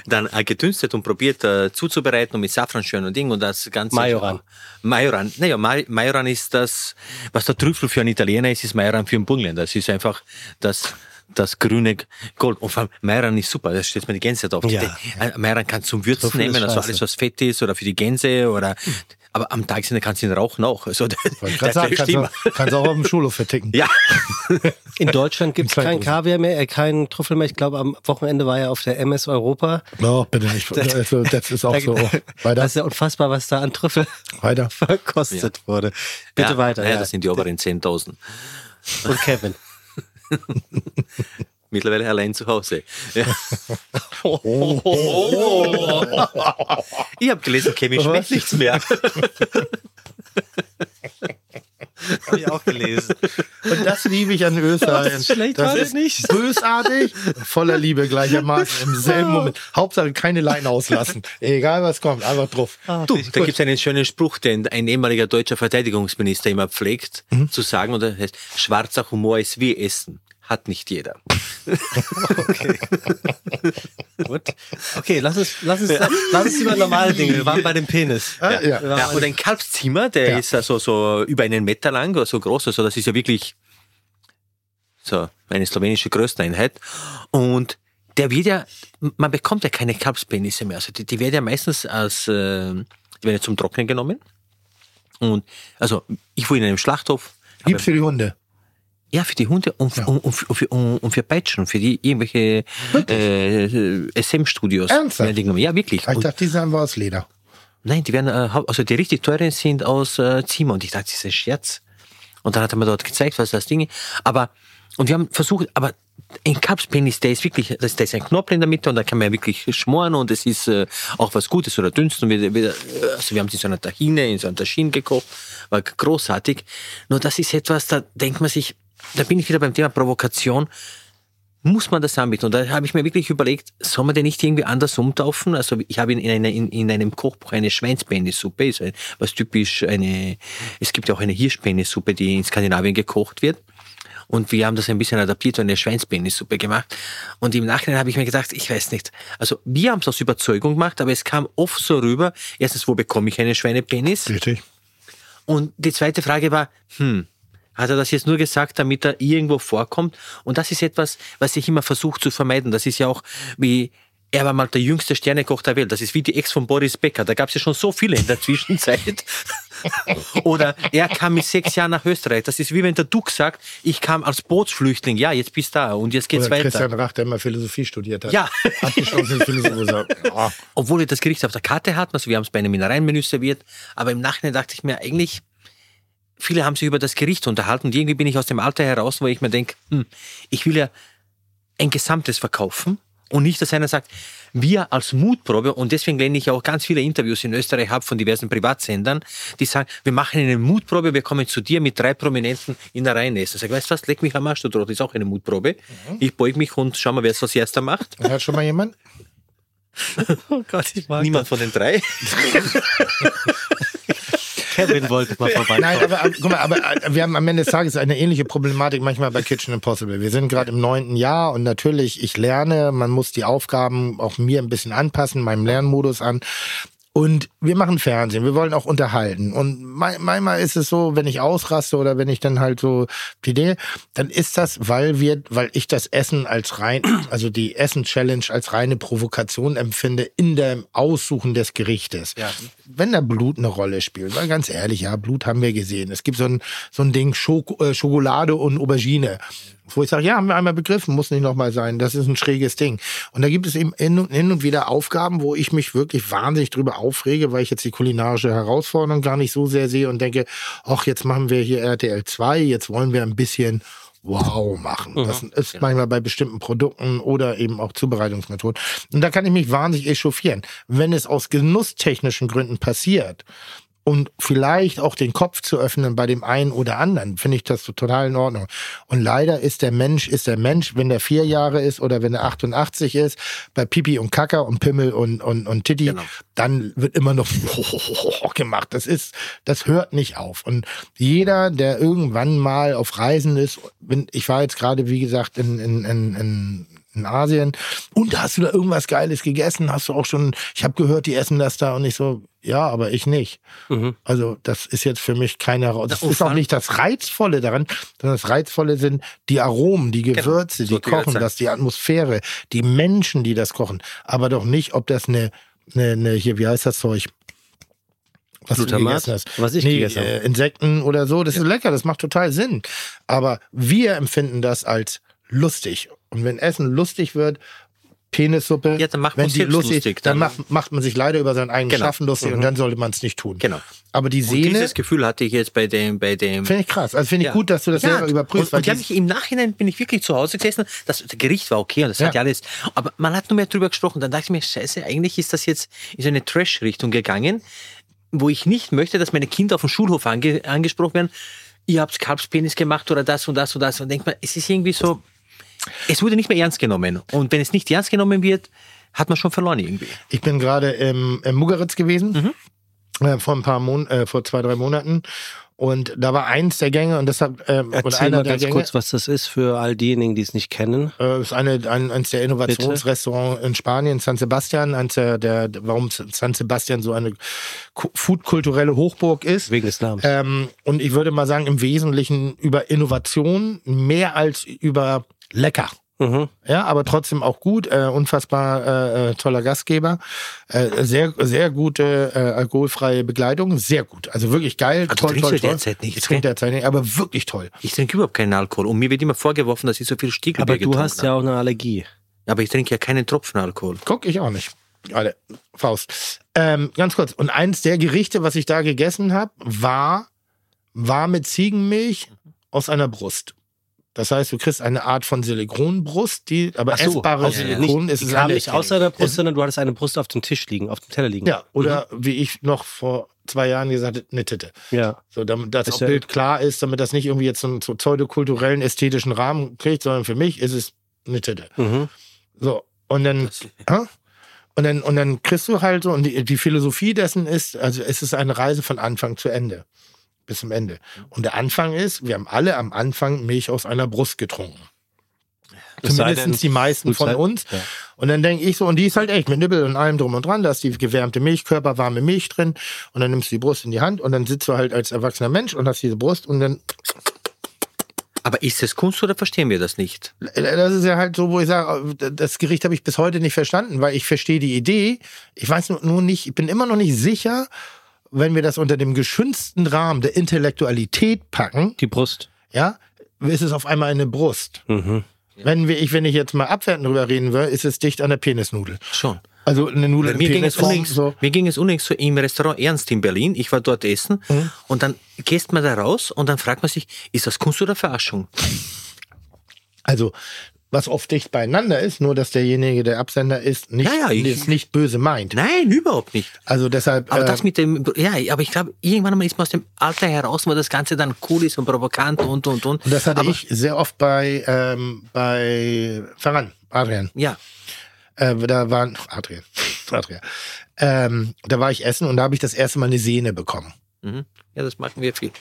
dann äh, gedünstet und probiert äh, zuzubereiten und mit Safranschön und Ding und das Ganze. Majoran. Majoran. Naja, Ma- Majoran ist das, was der Trüffel für einen Italiener ist, ist Majoran für einen Burgenländer. Das ist einfach das, das grüne Gold. Und vor allem Majoran ist super, das stellt mir die Gänse drauf. Ja. Äh, Majoran kannst du zum Würzen So nehmen, also alles, was fett ist oder für die Gänse oder, aber am Tag sind kannst du ihn rauchen auch. Also, grad sagen, kannst, du, kannst du auch auf dem Schulhof verticken. Ja. In Deutschland gibt es Im kein Kleidungsdose. Kaviar mehr, äh, keinen Trüffel mehr. Ich glaube, am Wochenende war er auf der MS Europa. Oh, bitte nicht. Also, das ist auch so. Weiter. Das ist ja unfassbar, was da an Trüffel Weiter. verkostet wurde. Bitte ja, weiter. Ja, Ja, das sind die oberen 10.000. Und Kevin. Mittlerweile allein zu Hause. Ja. Ich habe gelesen, Kevin schmeckt nichts mehr. Habe ich auch gelesen. Und das liebe ich an Österreich. Das ist schlecht, das war das ist nicht? bösartig, voller Liebe gleichermaßen im selben Moment. Hauptsache keine Leine auslassen. Egal was kommt, einfach drauf. Du, da gibt es einen schönen Spruch, den ein ehemaliger deutscher Verteidigungsminister immer pflegt, Mhm. zu sagen, und der heißt, schwarzer Humor ist wie Essen. Hat nicht jeder. Gut. Okay, lass uns, lass uns, lass uns über normale Dinge. Wir waren bei dem Penis. Ah, ja. Ja, und ein Kalbszimmer, der Ja. ist also so über einen Meter lang oder so groß, also das ist ja wirklich so eine slowenische Größeneinheit. Und der wird ja, man bekommt ja keine Kalbspenisse mehr. Also die, die werden ja meistens als, äh, die werden ja zum Trocknen genommen. Und also ich war in einem Schlachthof. Gibt's für die Hunde. Ja, für die Hunde und, und, und, für- und, für, und, und für Peitschen, für die irgendwelche äh, SM-Studios. Ernsthaft? Ja, wirklich. Ich Und, dachte, die sind aus Leder. nein, die werden, äh, also die richtig teuren sind aus äh, Zimmer. Und ich dachte, das ist ein Scherz. Und dann hat er mir dort gezeigt, was das Ding ist. Aber, und wir haben versucht, aber ein Kalbspenis, der ist wirklich, das, da ist ein Knopf in der Mitte und da kann man ja wirklich schmoren und es ist äh, auch was Gutes oder dünsten. Und wir, wir, also wir haben es in so einer Tahine, in so einer Taschine gekocht, war großartig. Nur das ist etwas, da denkt man sich, da bin ich wieder beim Thema Provokation. Muss man das anbieten? Und da habe ich mir wirklich überlegt, soll man den nicht irgendwie anders umtaufen? Also ich habe in, in, in, in einem Kochbuch eine Schweinspenissuppe, ist ein- was typisch eine, es gibt ja auch eine Hirschpenissuppe, die in Skandinavien gekocht wird. Und wir haben das ein bisschen adaptiert und eine Schweinspenissuppe gemacht. Und im Nachhinein habe ich mir gedacht, ich weiß nicht. Also wir haben es aus Überzeugung gemacht, aber es kam oft so rüber, erstens, wo bekomme ich einen Schweinepenis? Richtig. Und die zweite Frage war, hm, hat er das jetzt nur gesagt, damit er irgendwo vorkommt? Und das ist etwas, was ich immer versuche zu vermeiden. Das ist ja auch wie, er war mal der jüngste Sternekoch der Welt. Das ist wie die Ex von Boris Becker. Da gab es ja schon so viele in der Zwischenzeit. Oder er kam mit sechs Jahren nach Österreich. Das ist wie wenn der Duck sagt, ich kam als Bootsflüchtling. Ja, jetzt bist du da und jetzt geht's Oder weiter. Christian Rach, der immer Philosophie studiert hat. Ja. Abgeschlossen ist Philosophie. So. Ja. obwohl wir das Gericht auf der Karte hatten, also wir haben es bei einem Mineralmenü serviert, aber im Nachhinein dachte ich mir eigentlich, viele haben sich über das Gericht unterhalten und irgendwie bin ich aus dem Alter heraus, wo ich mir denke, hm, ich will ja ein Gesamtes verkaufen Und nicht, dass einer sagt, wir als Mutprobe, und deswegen lehne ich auch ganz viele Interviews in Österreich ab von diversen Privatsendern, die sagen, wir machen eine Mutprobe, wir kommen zu dir mit drei Prominenten in der Reihe essen. Sag, ich, weißt du was, leck mich am Arsch, du Trottel, ist auch eine Mutprobe. Ich beug mich und schau mal, wer es als erster macht. Hört schon mal jemand? Oh Gott, ich mag Niemand von den drei. Kevin wollte mal vorbei. Nein, aber, aber, guck mal, aber äh, wir haben am Ende des Tages eine ähnliche Problematik manchmal bei Kitchen Impossible. Wir sind gerade im neunten Jahr und natürlich, ich lerne, man muss die Aufgaben auch mir ein bisschen anpassen, meinem Lernmodus an. Und wir machen Fernsehen, wir wollen auch unterhalten. Und ma- manchmal ist es so, wenn ich ausraste oder wenn ich dann halt so die Idee, dann ist das, weil wir, weil ich das Essen als rein, also die Essen-Challenge als reine Provokation empfinde in dem Aussuchen des Gerichtes. Wenn da Blut eine Rolle spielt, weil ganz ehrlich, ja, Blut haben wir gesehen. Es gibt so ein, so ein Ding Schoko, äh, Schokolade und Aubergine. Wo ich sage, ja, haben wir einmal begriffen, muss nicht nochmal sein. Das ist ein schräges Ding. Und da gibt es eben hin und, hin und wieder Aufgaben, wo ich mich wirklich wahnsinnig drüber aufrege, weil ich jetzt die kulinarische Herausforderung gar nicht so sehr sehe und denke, ach, jetzt machen wir hier RTL 2, jetzt wollen wir ein bisschen wow machen. Das ist manchmal bei bestimmten Produkten oder eben auch Zubereitungsmethoden. Und da kann ich mich wahnsinnig echauffieren. Wenn es aus genusstechnischen Gründen passiert, und vielleicht auch den Kopf zu öffnen bei dem einen oder anderen, finde ich das total in Ordnung. Und leider ist der Mensch, ist der Mensch, wenn der vier Jahre ist oder wenn er 88 ist, bei Pipi und Kacker und Pimmel und, und, und Titi, dann wird immer noch gemacht. Das ist, das hört nicht auf. Und jeder, der irgendwann mal auf Reisen ist, ich war jetzt gerade, wie gesagt, in, in, in, in in Asien. Und hast du da irgendwas Geiles gegessen? Hast du auch schon, ich habe gehört, die essen das da und ich so, ja, aber ich nicht. Also das ist jetzt für mich keine, das und ist auch nicht das Reizvolle daran, sondern das Reizvolle sind die Aromen, die Gewürze, so die kochen, das, die Atmosphäre, die Menschen, die das kochen. Aber doch nicht, ob das eine, eine, eine hier, wie heißt das Zeug? Was du Glutamat? gegessen hast. Was ich nee, gegessen habe. äh, Insekten oder so, das ist lecker, das macht total Sinn. Aber wir empfinden das als lustig. Und wenn Essen lustig wird, Penissuppe, Ja, dann macht die selbst lustig, lustig, dann, dann- macht, macht man sich leider über sein eigenes Genau. Schaffen lustig und dann sollte man es nicht tun. Genau. Aber die Und Sehne dieses Gefühl hatte ich jetzt bei dem, bei dem. finde ich krass. Also finde ich gut, dass du das selber überprüfst. Und, und ich im Nachhinein bin ich wirklich zu Hause gesessen. Das Gericht war okay und das hat Ja. ja alles. Aber man hat nur mehr drüber gesprochen. Dann dachte ich mir, Scheiße, eigentlich ist das jetzt in so eine Trash-Richtung gegangen, wo ich nicht möchte, dass meine Kinder auf dem Schulhof ange angesprochen werden. Ihr habt Kalbspenis gemacht oder das und das und das. Und denkt man, es ist irgendwie so. Es wurde nicht mehr ernst genommen. Und wenn es nicht ernst genommen wird, hat man schon verloren irgendwie. Ich bin gerade im, im Mugeritz gewesen, Mhm. äh, vor ein paar Mon äh, vor zwei, drei Monaten. Und da war eins der Gänge und deshalb, ähm, Erzähl einer mal ganz Gänge, kurz, was das ist für all diejenigen, die es nicht kennen. äh, ist eine, ein, eins der Innovationsrestaurants in Spanien, San Sebastian, eins der, der, warum San Sebastian so eine ku- foodkulturelle Hochburg ist. Wegen des Namens. Ähm, und ich würde mal sagen, im Wesentlichen über Innovation mehr als über lecker. Mhm. Ja, aber trotzdem auch gut, äh, unfassbar äh, äh, toller Gastgeber, äh, sehr sehr gute äh, alkoholfreie Begleitung, sehr gut, also wirklich geil, du toll, toll, toll. derzeit nichts, ich trinke derzeit nicht, aber wirklich toll. Ich trinke überhaupt keinen Alkohol. Und mir wird immer vorgeworfen, dass ich so viel Stiegelbier Aber du getrunken hast ja auch eine Allergie. Aber ich trinke ja keinen Tropfen Alkohol. Guck ich auch nicht. Alle Faust. Ähm, ganz kurz. Und eins der Gerichte, was ich da gegessen habe, war warme Ziegenmilch aus einer Brust. Das heißt, du kriegst eine Art von Silikronbrust, die aber so, essbare aus- Silikon nicht, ist die es kam nicht aus deiner Brust, sondern du hattest eine Brust auf dem Tisch liegen, auf dem Teller liegen. Ja, oder wie ich noch vor zwei Jahren gesagt habe, eine Titte. Ja. So, damit das Ist Bild klar ist, damit das nicht irgendwie jetzt so einen so pseudokulturellen, ästhetischen Rahmen kriegt, sondern für mich ist es eine Titte. Mhm. So, und dann, und dann, und dann kriegst du halt so, und die, die Philosophie dessen ist, also es ist eine Reise von Anfang zu Ende. Bis zum Ende. Und der Anfang ist, wir haben alle am Anfang Milch aus einer Brust getrunken. Zumindest die meisten von uns. Ja. Und dann denke ich so, und die ist halt echt mit Nibbel und allem drum und dran, da ist die gewärmte Milchkörper, warme Milch drin und dann nimmst du die Brust in die Hand und dann sitzt du halt als erwachsener Mensch und hast diese Brust und dann, Aber ist es Kunst oder verstehen wir das nicht? das ist ja halt so, wo ich sage, das Gericht habe ich bis heute nicht verstanden, weil ich verstehe die Idee, ich weiß nur nicht, ich bin immer noch nicht sicher, wenn wir das unter dem geschützten Rahmen der Intellektualität packen, Die Brust. ja, ist es auf einmal eine Brust. Mhm. Wenn wir, ich, wenn ich jetzt mal abwertend drüber reden will, ist es dicht an der Penisnudel. Schon. Also eine Nudel Mir ging, unlängst, so. mir ging es unlängst so im Restaurant Ernst in Berlin. Ich war dort essen Mhm. und dann gehst man da raus und dann fragt man sich, ist das Kunst oder Verarschung? Also was oft dicht beieinander ist, nur dass derjenige, der Absender ist, nicht, Ja, ja, ich- es nicht böse meint. Nein, überhaupt nicht. Also deshalb. Aber äh, das mit dem, ja, aber ich glaube, irgendwann mal ist man aus dem Alter heraus, wo das Ganze dann cool ist und provokant und, und, und. und das hatte aber, ich sehr oft bei, ähm, bei Ferran, Adrian. Ja, Äh, da waren, Adrian, Adrian. Ähm, da war ich essen und da habe ich das erste Mal eine Sehne bekommen. mhm. ja, das machen wir viel.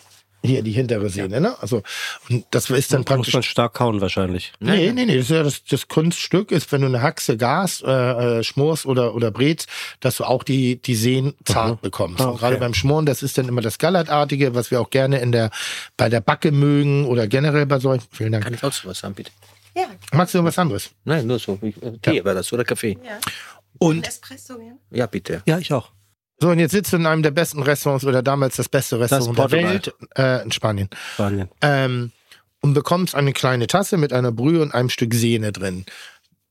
Hier, die hintere Sehne, ne? Also, und das ist dann Muss praktisch. man stark kauen wahrscheinlich. Nee, nee, nee, das ist ja das, das Kunststück ist, wenn du eine Haxe Gas, äh, äh, schmorst oder, oder brätst, dass du auch die, die Sehnen zart bekommst. Ah, Und okay. gerade beim Schmoren, das ist dann immer das Gallertartige, was wir auch gerne in der, bei der Backe mögen oder generell bei solchen. Vielen Kann Dank. ich auch sowas haben, bitte? Ja, Magst du was anderes? Nein, nur so. Ich- äh, Tee war das oder Kaffee? ja. Und Espresso, ja. Ja, bitte. Ja, ich auch. So, und jetzt sitzt du in einem der besten Restaurants oder damals das beste Restaurant der Portugal. Welt, äh, in Spanien. Spanien. ähm, und bekommst eine kleine Tasse mit einer Brühe und einem Stück Sehne drin.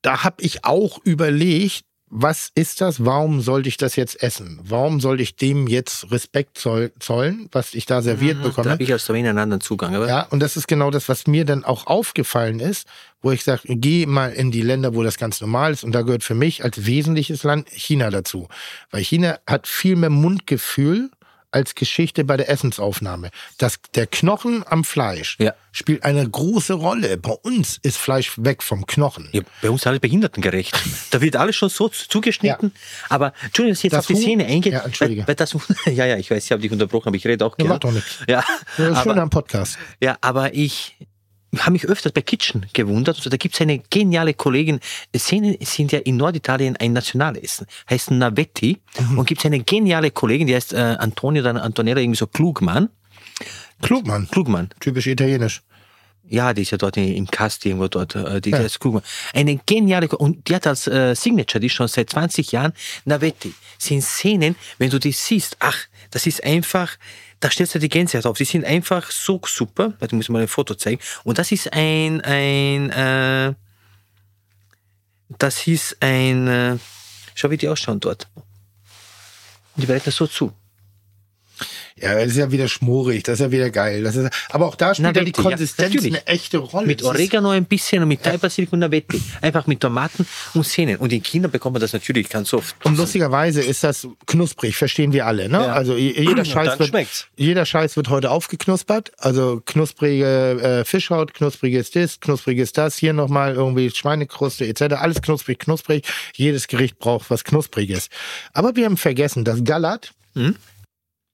Da habe ich auch überlegt, was ist das? Warum sollte ich das jetzt essen? Warum sollte ich dem jetzt Respekt zoll zollen, was ich da serviert Mhm, Da bekomme? habe ich als Slowenien einen anderen Zugang. Aber Ja, und das ist genau das, was mir dann auch aufgefallen ist, wo ich sage, geh mal in die Länder, wo das ganz normal ist. Und da gehört für mich als wesentliches Land China dazu. Weil China hat viel mehr Mundgefühl als Geschichte bei der Essensaufnahme. Das, der Knochen am Fleisch Ja. spielt eine große Rolle. Bei uns ist Fleisch weg vom Knochen. Ja, bei uns alles behindertengerecht. Da wird alles schon so zugeschnitten. Aber Entschuldigung, dass ich jetzt Das auf die Huhn- Szene eingehe. Ja, entschuldige. Weil, weil das, ja, ja, ich weiß, ich habe dich unterbrochen, aber ich rede auch Ja, gerne. macht doch nichts. Ja, Das ist aber, schon am Podcast. ja, aber ich habe mich öfters bei Kitchen gewundert. Also, da gibt es eine geniale Kollegin. Szenen sind ja in Norditalien ein Nationalessen. Heißt Navetti. Mhm. Und gibt es eine geniale Kollegin, die heißt äh, Antonio oder Antonella, irgendwie so Klugmann. Klugmann. Klugmann. Typisch italienisch. Ja, die ist ja dort in- im Cast irgendwo dort, äh, die, die heißt Klugmann. Eine geniale, und die hat als äh, Signature, die ist schon seit 20 Jahren, Navetti. Sind Szenen, wenn du die siehst, ach, das ist einfach, da stellst du die Gänsehaut auf. Die sind einfach so super. Warte, ich muss mal ein Foto zeigen. Und das ist ein, ein, äh, das ist ein, äh, schau, wie die ausschauen dort. Die bereiten so zu. Ja, das ist ja wieder schmorig, das ist ja wieder geil. Das ist, aber auch da spielt ja die ja, Konsistenz natürlich. eine echte Rolle. Mit Oregano ein bisschen und mit Thai-Basilikum und Navetti. Einfach mit Tomaten und Sehnen. Und in China bekommt man das natürlich ganz oft. Und lustigerweise ist das knusprig, verstehen wir alle. Ne? Ja. Also je- jeder Scheiß, wird, schmeckt's. jeder Scheiß wird heute aufgeknuspert. Also knusprige äh, Fischhaut, knuspriges das, knuspriges das, hier nochmal irgendwie Schweinekruste etc. Alles knusprig, knusprig. Jedes Gericht braucht was Knuspriges. Aber wir haben vergessen, dass Gallat, Mhm.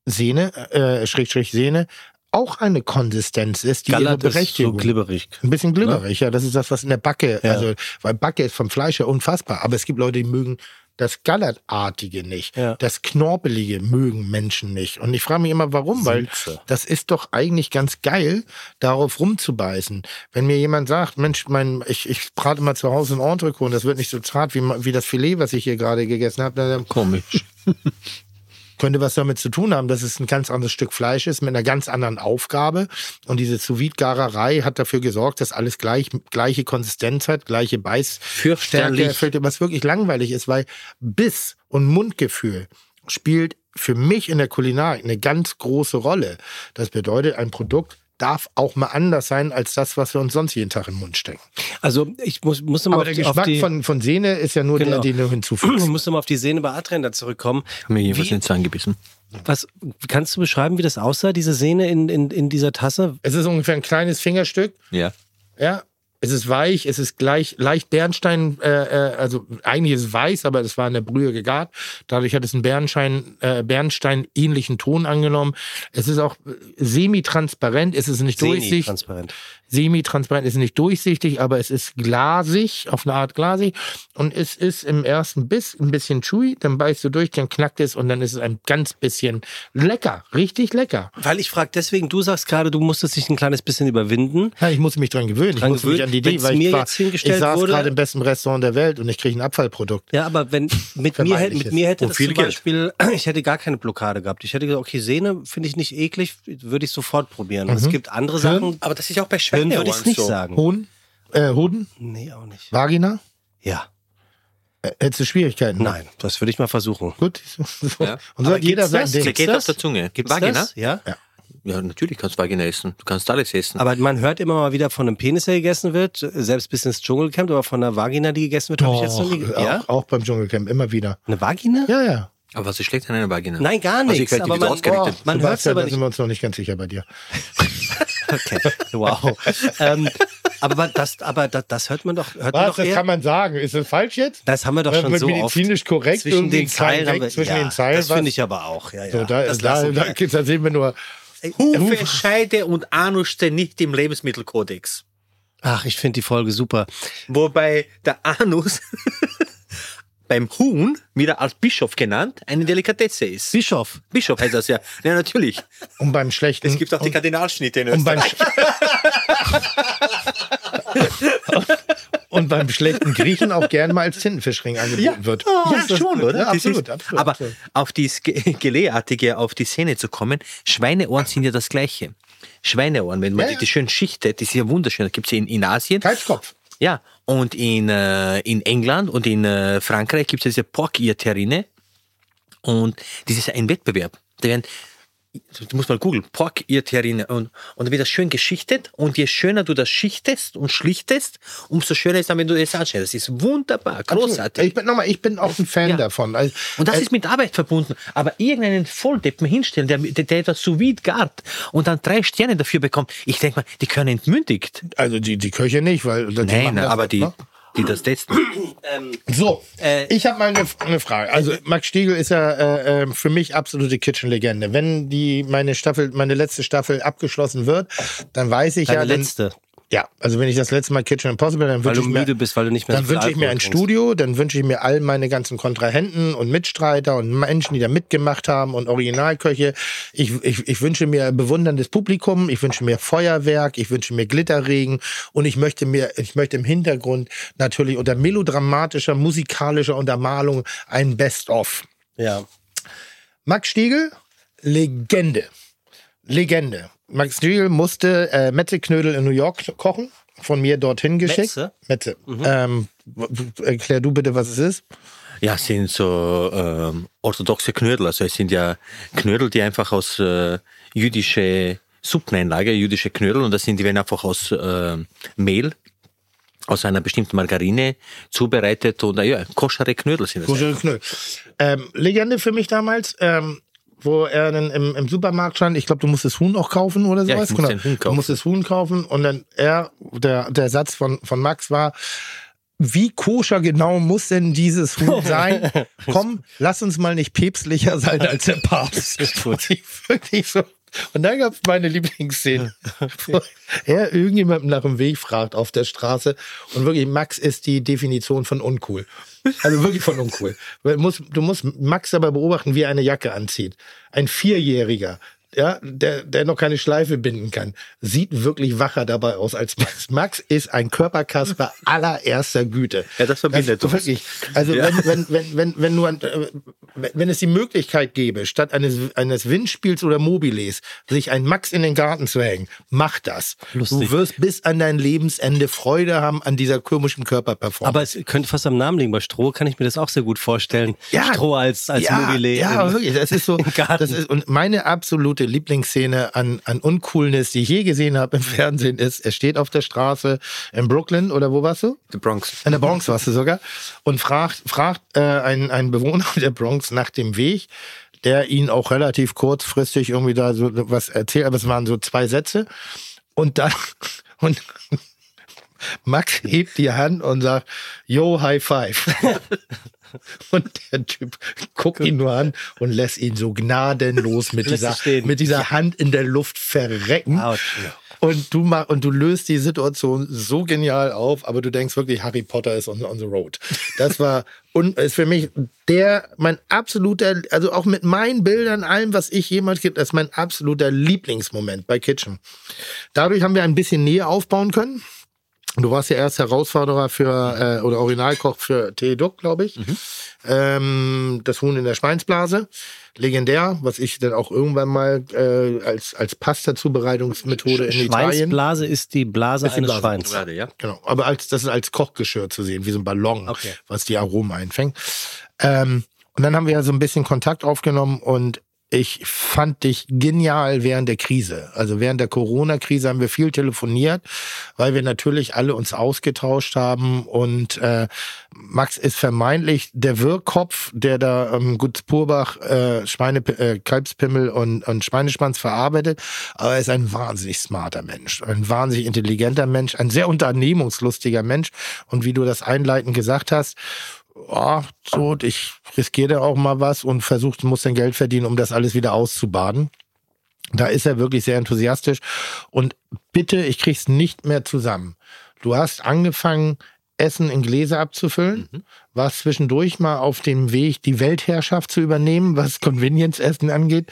Sehne, äh, Schrägstrich Sehne, auch eine Konsistenz ist, die ihre Gallert ist so Berechtigung glibberig. ein bisschen glibberig, ja. Das ist das, was in der Backe, Ja. also, weil Backe ist vom Fleisch ja unfassbar. Aber es gibt Leute, die mögen das Gallertartige nicht. Ja. Das Knorpelige mögen Menschen nicht. Und ich frage mich immer, warum? Weil Sülze. das ist doch eigentlich ganz geil, darauf rumzubeißen. Wenn mir jemand sagt, Mensch, mein, ich, ich brate mal zu Hause ein Entrecot und das wird nicht so zart wie, wie das Filet, was ich hier gerade gegessen habe, dann Komisch. könnte was damit zu tun haben, dass es ein ganz anderes Stück Fleisch ist mit einer ganz anderen Aufgabe. Und diese sous garerei hat dafür gesorgt, dass alles gleich, gleiche Konsistenz hat, gleiche Beißstärke. Fällt- was wirklich langweilig ist, weil Biss und Mundgefühl spielt für mich in der Kulinarik eine ganz große Rolle. Das bedeutet, ein Produkt darf auch mal anders sein als das, was wir uns sonst jeden Tag in den Mund stecken. Also ich muss, muss immer Aber auf, der die- auf Geschmack die, von, von Sehne ist ja nur Genau. der, den du ich hinzufügst. muss immer auf die Sehne bei Adrian da zurückkommen. Mir jedenfalls Wie- ins Zahn gebissen. Was kannst du beschreiben, wie das aussah, diese Sehne in, in, in dieser Tasse? Es ist ungefähr ein kleines Fingerstück. Ja. Ja, es ist weich, es ist gleich leicht Bernstein, äh, äh, also eigentlich ist es weiß, aber es war in der Brühe gegart. Dadurch hat es einen Bernstein, äh, Bernstein-ähnlichen Ton angenommen. Es ist auch äh, semi-transparent, es ist nicht durchsichtig. transparent. Semi-transparent ist nicht durchsichtig, aber es ist glasig, auf eine Art glasig. Und es ist im ersten Biss ein bisschen chewy, dann beißt du durch, dann knackt es und dann ist es ein ganz bisschen lecker, richtig lecker. Weil ich frage deswegen, du sagst gerade, du musstest dich ein kleines bisschen überwinden. Ja, ich muss mich dran gewöhnen. Dran ich muss mich gewöhnen. an die Idee, weil mir ich, war, jetzt hingestellt ich saß wurde- gerade im besten Restaurant der Welt und ich kriege ein Abfallprodukt. Ja, aber wenn mit mir, hätte- mit mir hätte Und das viel zum Geld. Beispiel, ich hätte gar keine Blockade gehabt. Ich hätte gesagt, okay, Sehne finde ich nicht eklig, würde ich sofort probieren. Und es gibt andere Sachen, Aber das ist auch bei Hirn würde ich es nicht so. sagen. Hoden? Äh, Hoden? Nee, auch nicht. Vagina? Ja, Äh, hättest du Schwierigkeiten? nein, das würde ich mal versuchen. Gut. So. Ja. Und so Aber hat jeder sein das? Ding. Zergeht das? auf der Zunge. Gibt's Vagina? das? Ja? Ja. Ja, natürlich kannst du Vagina essen. Du kannst alles essen. Aber man hört immer mal wieder von einem Penis, der gegessen wird, selbst bis ins Dschungelcamp, aber von einer Vagina, die gegessen wird, habe ich jetzt noch nie. Doch, Ja? auch, auch beim Dschungelcamp, immer wieder. Eine Vagina? Ja, ja. Aber was ist schlecht an einer Vagina? Nein, gar Also ich nichts. die aber man, ausgerichtet. oh, man hört es aber da sind wir uns noch nicht ganz sicher bei dir. Okay. Wow. ähm, aber man- das, aber das, das hört man doch, hört man Was, doch das eher. kann man sagen. Ist das falsch jetzt? Das haben wir doch Äh, schon wird so oft. medizinisch korrekt Zwischen den Zeilen haben wir, zwischen ja, den Zeilen. Das finde ich aber auch. Ja, ja. So, da, das da, da, da sehen wir nur. Hufe, Scheide und Anus stehen nicht im Lebensmittelkodex. Ach, ich finde die Folge super. Wobei der Anus beim Huhn, wieder als Bischof genannt, eine Delikatesse ist. Bischof. Bischof heißt das ja. Ja, natürlich. Und beim schlechten. Es gibt auch die Kardinalschnitte in und beim, Österreich. und beim schlechten Griechen auch gern mal als Tintenfischring angeboten wird. Ja, Ist das- schon, oder? Ja, Das absolut, ist, absolut. aber absolut. auf das Ge- Gelehrartige, auf die Szene zu kommen, Schweineohren sind ja das Gleiche. Schweineohren, wenn man Ja, die, ja. die schön schichtet, die sind ja wunderschön. Das gibt es in, in Asien. Kalbskopf. Ja, und in, äh, in England und in äh, Frankreich gibt es diese Pork-Ear-Terrine. Und das ist ein Wettbewerb. Da werden, du musst mal googeln, Pork-Ear-Terrine. Und, und dann wird das schön geschichtet. Und je schöner du das schichtest und schlichtest, umso schöner ist dann, wenn du das anschneidest. Das ist wunderbar, großartig. Ich bin, nochmal, ich bin auch ein Fan Ja. davon. Also, Und das äh, ist mit Arbeit verbunden. Aber irgendeinen Volldeppen hinstellen, der, der, der etwas sous vide gart und dann drei Sterne dafür bekommt, ich denke mal, die können entmündigt. also die, die Köche nicht, weil die Nein, machen das, aber die, ne? Die das testen. So, Äh, ich habe mal eine, eine Frage. Also Max Stiegel ist ja äh, äh, für mich absolute Kitchen-Legende. Wenn die meine Staffel, meine letzte Staffel abgeschlossen wird, dann weiß ich Deine ja, dann, letzte. Ja, also wenn ich das letzte Mal Kitchen Impossible, dann wünsche ich mir, bist, weil du nicht mehr dann wünsche ich mir ein trinkst. Studio, dann wünsche ich mir all meine ganzen Kontrahenten und Mitstreiter und Menschen, die da mitgemacht haben und Originalköche. Ich, ich, ich wünsche mir bewunderndes Publikum, ich wünsche mir Feuerwerk, ich wünsche mir Glitterregen und ich möchte mir, ich möchte im Hintergrund natürlich unter melodramatischer, musikalischer Untermalung ein Best-of. Ja. Max Stiegel, Legende. Legende. Max Stiegel musste äh, Metze-Knödel in New York kochen, von mir dorthin geschickt. Metze? Metze. Ähm, w- w- erklär du bitte, was es ist. Ja, es sind so ähm, orthodoxe Knödel. Also es sind ja Knödel, die einfach aus äh, jüdische Suppeneinlage, jüdische Knödel, und das sind die werden einfach aus äh, Mehl, aus einer bestimmten Margarine zubereitet und ja, koschere Knödel sind das. Koscher Knödel. Ähm, Legende für mich damals, ähm, wo er dann im, im Supermarkt stand. Ich glaube, du musst das Huhn auch kaufen oder Ja, sowas. ich muss den Huhn Du kaufen. musst das Huhn kaufen und dann er, der, der Satz von, von Max war, wie koscher genau muss denn dieses Huhn sein? Komm, lass uns mal nicht päpstlicher sein als der Papst. Wirklich, wirklich so. Und dann gab es meine Lieblingsszene, wo er irgendjemandem nach dem Weg fragt auf der Straße und wirklich Max ist die Definition von uncool. Also wirklich von uncool. Du musst, du musst Max dabei beobachten, wie er eine Jacke anzieht. Ein Vierjähriger, ja, der, der noch keine Schleife binden kann, sieht wirklich wacher dabei aus als Max. Max ist ein Körperkasper allererster Güte. Ja, das verbindet uns. wirklich. Also Ja. wenn, wenn, wenn, wenn, wenn nur, ein- äh, wenn es die Möglichkeit gäbe, statt eines, eines Windspiels oder Mobiles, sich ein Max in den Garten zu hängen, mach das. Lustig. Du wirst bis an dein Lebensende Freude haben an dieser komischen Körperperformance. Aber es könnte fast am Namen liegen. Bei Stroh kann ich mir das auch sehr gut vorstellen. Ja. Stroh als, als ja, Mobile. Ja, wirklich. Das ist so. Das ist, und meine absolute Lieblingsszene an, an Uncoolness, die ich je gesehen habe im Fernsehen, ist, er steht auf der Straße in Brooklyn oder wo warst du? Die Bronx. In der Bronx warst du sogar. Und fragt, fragt äh, ein, ein Bewohner der Bronx nach dem Weg, der ihn auch relativ kurzfristig irgendwie da so was erzählt, aber es waren so zwei Sätze. Und dann, und Max hebt die Hand und sagt, yo, High Five. Und der Typ guckt ihn nur an und lässt ihn so gnadenlos mit dieser, mit dieser Hand in der Luft verrecken. Und du mach, und du löst die Situation so genial auf, aber du denkst wirklich, Harry Potter ist on, on the road. Das war und ist für mich der mein absoluter, also auch mit meinen Bildern, allem, was ich jemals gibt, das ist mein absoluter Lieblingsmoment bei Kitchen. Dadurch haben wir ein bisschen Nähe aufbauen können. Du warst ja erst Herausforderer für äh, oder Originalkoch für Teeduck, glaube ich. Ähm, das Huhn in der Schweinsblase. Legendär, was ich dann auch irgendwann mal äh, als, als Pasta-Zubereitungsmethode in Italien. Schweinsblase ist die Blase die eines Blase. Schweins. Gerade, ja. Genau, aber als das ist als Kochgeschirr zu sehen, wie so ein Ballon, Okay. was die Aromen einfängt. Ähm, und dann haben wir ja so ein bisschen Kontakt aufgenommen und ich fand dich genial während der Krise. Also während der Corona-Krise haben wir viel telefoniert, weil wir natürlich alle uns ausgetauscht haben. Und äh, Max ist vermeintlich der Wirrkopf, der da ähm, Gut Purbach äh, Schweine, äh, Kalbspimmel und, und Schweineschwanz verarbeitet. Aber er ist ein wahnsinnig smarter Mensch, ein wahnsinnig intelligenter Mensch, ein sehr unternehmungslustiger Mensch. Und wie du das einleitend gesagt hast, oh, so, ich riskiere auch mal was und versucht, muss sein Geld verdienen, um das alles wieder auszubaden. Da ist er wirklich sehr enthusiastisch. Und bitte, ich krieg's nicht mehr zusammen. Du hast angefangen, Essen in Gläser abzufüllen, mhm. warst zwischendurch mal auf dem Weg, die Weltherrschaft zu übernehmen, was Convenience-Essen angeht,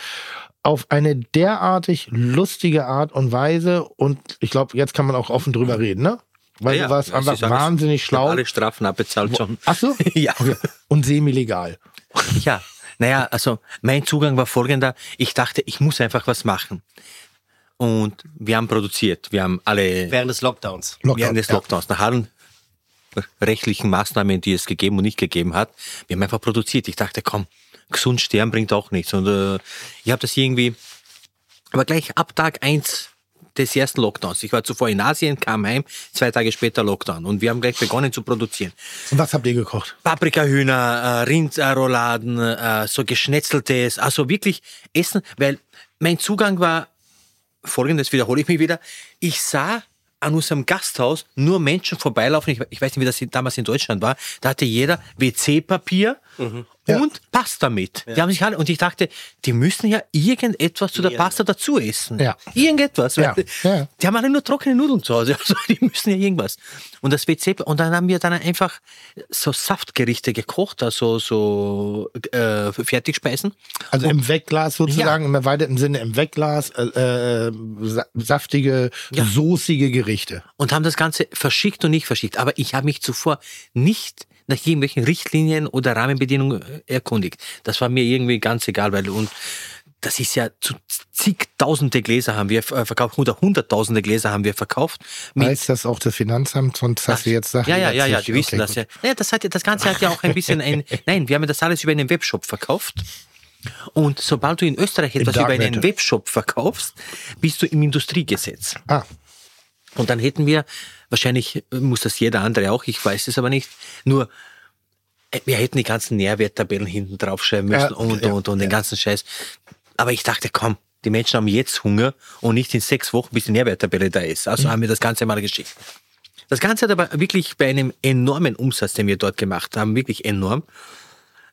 auf eine derartig lustige Art und Weise. Und ich glaube, jetzt kann man auch offen drüber reden, ne? Weil Ja, du warst ja, einfach alles- wahnsinnig schlau. alle Strafen abbezahlt schon. Ach so? Ja. Okay. Und semi-legal. Ja, naja, also mein Zugang war folgender. Ich dachte, ich muss einfach was machen. Und wir haben produziert. Wir haben alle Während des Lockdowns. während des ja. Lockdowns, nach allen rechtlichen Maßnahmen, die es gegeben und nicht gegeben hat, wir haben einfach produziert. Ich dachte, komm, gesund sterben bringt auch nichts. Und äh, ich habe das irgendwie, aber gleich ab Tag eins des ersten Lockdowns. Ich war zuvor in Asien, kam heim, zwei Tage später Lockdown. Und wir haben gleich begonnen zu produzieren. Und was habt ihr gekocht? Paprikahühner, äh, Rindrouladen, äh, so geschnetzeltes, also wirklich Essen, weil mein Zugang war folgendes, wiederhole ich mich wieder. Ich sah an unserem Gasthaus nur Menschen vorbeilaufen. Ich, ich weiß nicht, wie das damals in Deutschland war. Da hatte jeder WC-Papier Ja. und Pasta mit. Die haben sich alle, und ich dachte, die müssen ja irgendetwas zu der Pasta dazu essen. Ja. Irgendetwas. Ja, ja. Die haben alle nur trockene Nudeln zu Hause. Also die müssen ja irgendwas. Und das WC, und dann haben wir dann einfach so Saftgerichte gekocht, also so äh, Fertigspeisen. Also im Wegglas sozusagen, im erweiterten Sinne im Wegglas, äh, äh, sa- saftige, Ja. soßige Gerichte. und haben das Ganze verschickt und nicht verschickt. Aber ich habe mich zuvor nicht nach irgendwelchen Richtlinien oder Rahmenbedingungen äh, erkundigt. Das war mir irgendwie ganz egal, weil und das ist ja zu zigtausende Gläser haben wir äh, verkauft, oder hunderttausende Gläser haben wir verkauft. Weiß das auch das Finanzamt? Sonst hast du jetzt Sachen. ja, ja, ja, ja, die wissen das ja. Naja, das, hat, ja- das Ganze hat ja auch ein bisschen ein. Nein, wir haben das alles über einen Webshop verkauft. Und sobald du in Österreich etwas über einen Webshop verkaufst, bist du im Industriegesetz. Ah, Und dann hätten wir, wahrscheinlich muss das jeder andere auch, ich weiß es aber nicht, nur äh, wir hätten die ganzen Nährwerttabellen hinten draufschreiben müssen Ja, und, ja, und, und den ganzen Scheiß. Aber ich dachte, komm, die Menschen haben jetzt Hunger und nicht in sechs Wochen, bis die Nährwerttabelle da ist. Mhm. Also haben wir das Ganze mal geschickt. Das Ganze hat aber wirklich bei einem enormen Umsatz, den wir dort gemacht haben, wirklich enorm,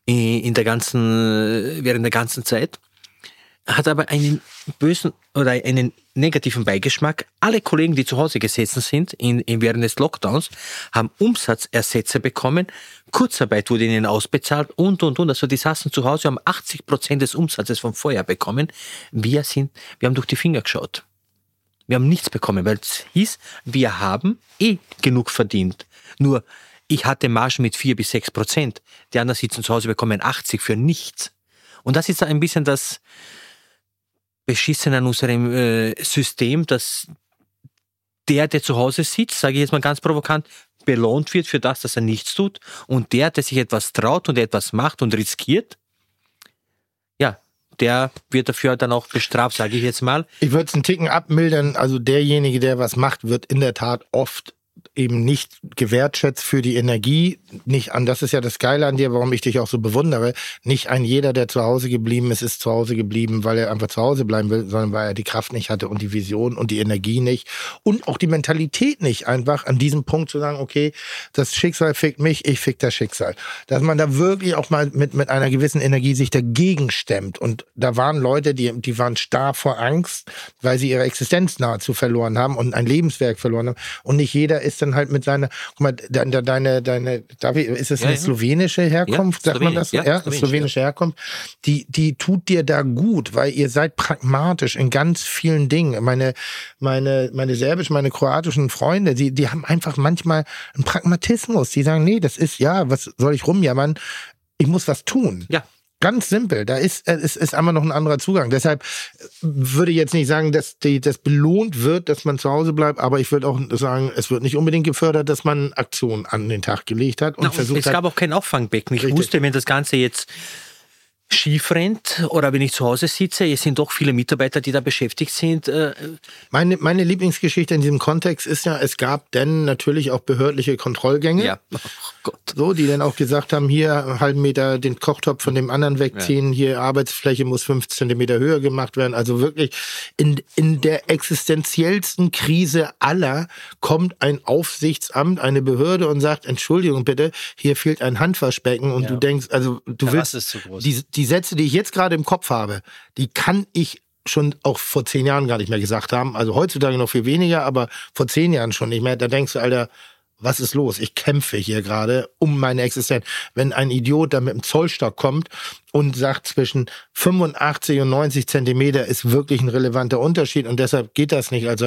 in in der ganzen, während der ganzen Zeit, hat aber einen bösen oder einen negativen Beigeschmack. Alle Kollegen, die zu Hause gesessen sind in, in während des Lockdowns, haben Umsatzersätze bekommen. Kurzarbeit wurde ihnen ausbezahlt und, und, und. Also die saßen zu Hause, haben 80 Prozent des Umsatzes vom Vorjahr bekommen. Wir sind, wir haben durch die Finger geschaut. Wir haben nichts bekommen, weil es hieß, wir haben eh genug verdient. Nur, ich hatte Margen mit vier bis sechs Prozent. Die anderen sitzen zu Hause, bekommen 80 für nichts. Und das ist ein bisschen das Beschissen an unserem äh, System, dass der, der zu Hause sitzt, sage ich jetzt mal ganz provokant, belohnt wird für das, dass er nichts tut. Und der, der sich etwas traut und etwas macht und riskiert, ja, der wird dafür dann auch bestraft, sage ich jetzt mal. ich würde es einen Ticken abmildern. Also derjenige, der was macht, wird in der Tat oft eben nicht gewertschätzt für die Energie. Nicht an, das ist ja das Geile an dir, warum ich dich auch so bewundere. Nicht ein jeder, der zu Hause geblieben ist, ist zu Hause geblieben, weil er einfach zu Hause bleiben will, sondern weil er die Kraft nicht hatte und die Vision und die Energie nicht und auch die Mentalität nicht, einfach an diesem Punkt zu sagen, okay, das Schicksal fickt mich, ich fick das Schicksal. Dass man da wirklich auch mal mit, mit einer gewissen Energie sich dagegen stemmt. Und da waren Leute, die, die waren starr vor Angst, weil sie ihre Existenz nahezu verloren haben und ein Lebenswerk verloren haben. Und nicht jeder ist dann halt mit seiner, guck mal, deine, deine, deine darf ich, ist es Ja, eine ja. slowenische Herkunft, Ja, sagt man das? Ja, ja, slowenisch, slowenische Herkunft. Die, die tut dir da gut, weil ihr seid pragmatisch in ganz vielen Dingen. Meine, meine, meine serbischen, meine kroatischen Freunde, die, die haben einfach manchmal einen Pragmatismus. Die sagen, nee, das ist, ja, was soll ich rumjammern? Ich muss was tun. Ja. Ganz simpel. Da ist, äh, es ist einfach noch ein anderer Zugang. Deshalb äh, würde ich jetzt nicht sagen, dass die, das belohnt wird, dass man zu Hause bleibt, aber ich würde auch sagen, es wird nicht unbedingt gefördert, dass man Aktionen an den Tag gelegt hat und Na, versucht es hat. gab auch kein Auffangbecken. Ich wusste, wenn das Ganze jetzt schief rennt oder wenn ich zu Hause sitze, es sind doch viele Mitarbeiter, die da beschäftigt sind. Äh, Meine, meine Lieblingsgeschichte in diesem Kontext ist ja, es gab dann natürlich auch behördliche Kontrollgänge. ja, oh Gott. So, die dann auch gesagt haben, hier einen halben Meter den Kochtopf von dem anderen wegziehen, hier Arbeitsfläche muss fünf Zentimeter höher gemacht werden. Also wirklich in, in der existenziellsten Krise aller kommt ein Aufsichtsamt, eine Behörde und sagt, Entschuldigung bitte, hier fehlt ein Handwaschbecken und Ja. du denkst, also du Der willst, groß. die, die Sätze, die ich jetzt gerade im Kopf habe, die kann ich schon auch vor zehn Jahren gar nicht mehr gesagt haben. Also heutzutage noch viel weniger, aber vor zehn Jahren schon nicht mehr. Da denkst du, Alter, was ist los? Ich kämpfe hier gerade um meine Existenz. Wenn ein Idiot da mit dem Zollstock kommt und sagt, zwischen 85 und 90 Zentimeter ist wirklich ein relevanter Unterschied und deshalb geht das nicht. Also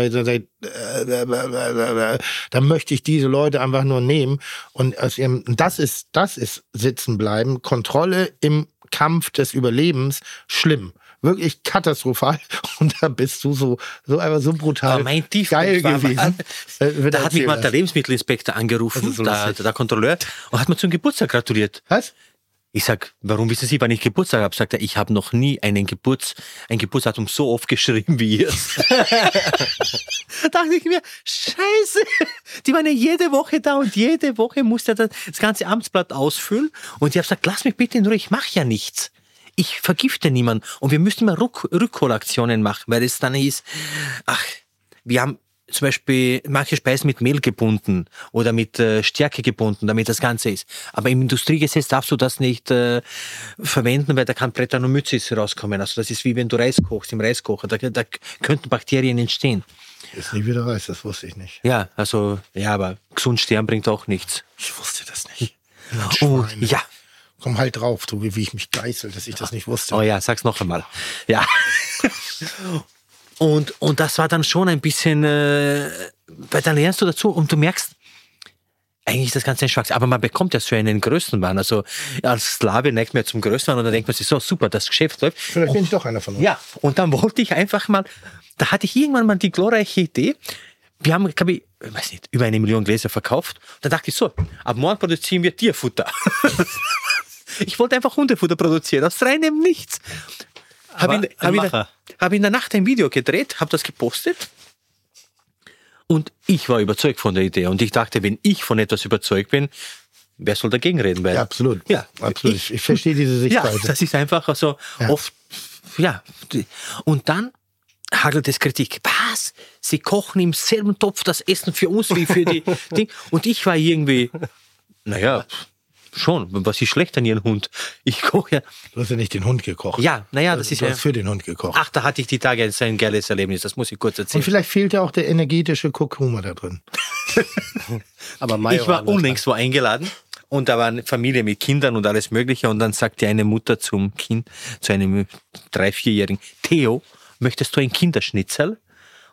dann möchte ich diese Leute einfach nur nehmen und das ist, das ist sitzen bleiben. Kontrolle im Kampf des Überlebens schlimm. Wirklich katastrophal. Und da bist du so, so einfach so brutal Aber mein Tiefpunkt geil war- gewesen. Äh, Da hat mich mal der Lebensmittelinspektor angerufen, der, der Kontrolleur, und hat mir zum Geburtstag gratuliert. Was? Ich sag, warum wissen Sie, wann ich Geburtstag habe? Sagt er, ich habe noch nie einen Geburts, ein Geburtsdatum so oft geschrieben wie ihr. da dachte ich mir, scheiße, die waren ja jede Woche da und jede Woche musste er das ganze Amtsblatt ausfüllen. Und ich habe gesagt, lass mich bitte in Ruhe, ich mache ja nichts. Ich vergifte niemanden. Und wir müssen immer Rück Rückholaktionen machen, weil es dann hieß, ach, wir haben zum Beispiel manche Speisen mit Mehl gebunden oder mit äh, Stärke gebunden, damit das Ganze ist. Aber im Industriegesetz darfst du das nicht äh, verwenden, weil da kann Brettanomyces rauskommen. Also das ist wie wenn du Reis kochst im Reiskocher. Da, da könnten Bakterien entstehen. Ist nie wieder Reis, das wusste ich nicht. Ja, also, ja, aber gesund sterben bringt auch nichts. Ich wusste das nicht. Oh, ja. Komm halt drauf, du, wie, wie ich mich geißel, dass ich das nicht wusste. Oh ja, sag's noch einmal. Ja. Und, und das war dann schon ein bisschen, äh, weil dann lernst du dazu und du merkst, eigentlich ist das Ganze ein Schwachsinn. Aber man bekommt ja so einen Größenwahn. Also als Slave neigt man ja zum Größenwahn und dann denkt man sich so, super, das Geschäft läuft. Vielleicht bin ich doch einer von uns. Ja, und dann wollte ich einfach mal, da hatte ich irgendwann mal die glorreiche Idee. Wir haben, glaube ich, ich weiß nicht, über eine Million Gläser verkauft. Da dachte ich so, ab morgen produzieren wir Tierfutter. ich wollte einfach Hundefutter produzieren, aus reinem Nichts. Habe in, hab in, hab in der Nacht ein Video gedreht, habe das gepostet. Und ich war überzeugt von der Idee. Und ich dachte, wenn ich von etwas überzeugt bin, wer soll dagegen reden? Weil Ja, absolut. Ja, absolut. Ich, ich verstehe diese ja, Sichtweise. das ist einfach also Ja. oft, ja. Und dann hagelt es Kritik. Was? Sie kochen im selben Topf das Essen für uns wie für die Ding. Und ich war irgendwie, naja, schon, was ist schlecht an ihrem Hund? Ich koche ja. Du hast ja nicht den Hund gekocht. Ja, naja, das ist du ja. hast für den Hund gekocht. Ach, da hatte ich die Tage ein geiles Erlebnis, das muss ich kurz Und erzählen. vielleicht fehlt ja auch der energetische Kurkuma da drin. Aber Mayo Ich war unlängst wo eingeladen und da war eine Familie mit Kindern und alles Mögliche und dann sagte eine Mutter zum Kind, zu einem drei, vierjährigen, Theo, möchtest du ein Kinderschnitzel?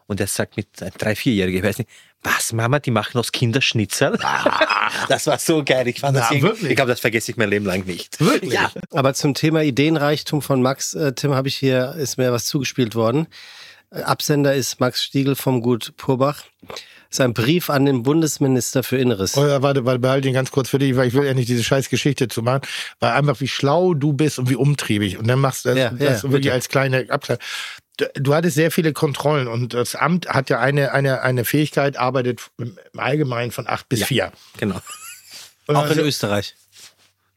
Und er sagt mit einem drei, vierjährigen, ich weiß nicht, was Mama, die machen aus Kinderschnitzel? das war so geil. Ich fand das Na, irgendwie- wirklich? Ich glaube, das vergesse ich mein Leben lang nicht. Wirklich? Ja. Aber zum Thema Ideenreichtum von Max, äh, Tim, habe ich hier, ist mir was zugespielt worden. Äh, Absender ist Max Stiegel vom Gut Purbach. Sein Brief an den Bundesminister für Inneres. Oh ja, warte, warte, behalte ihn ganz kurz für dich, weil ich will ja nicht diese scheiß Geschichte zu machen, weil einfach wie schlau du bist und wie umtriebig. Und dann machst du das, Ja, das ja, wirklich bitte. als kleine Abteilung. Du, hattest sehr viele Kontrollen und das Amt hat ja eine, eine, eine Fähigkeit, arbeitet im Allgemeinen von acht bis vier. Genau. Und Auch in dann- Österreich.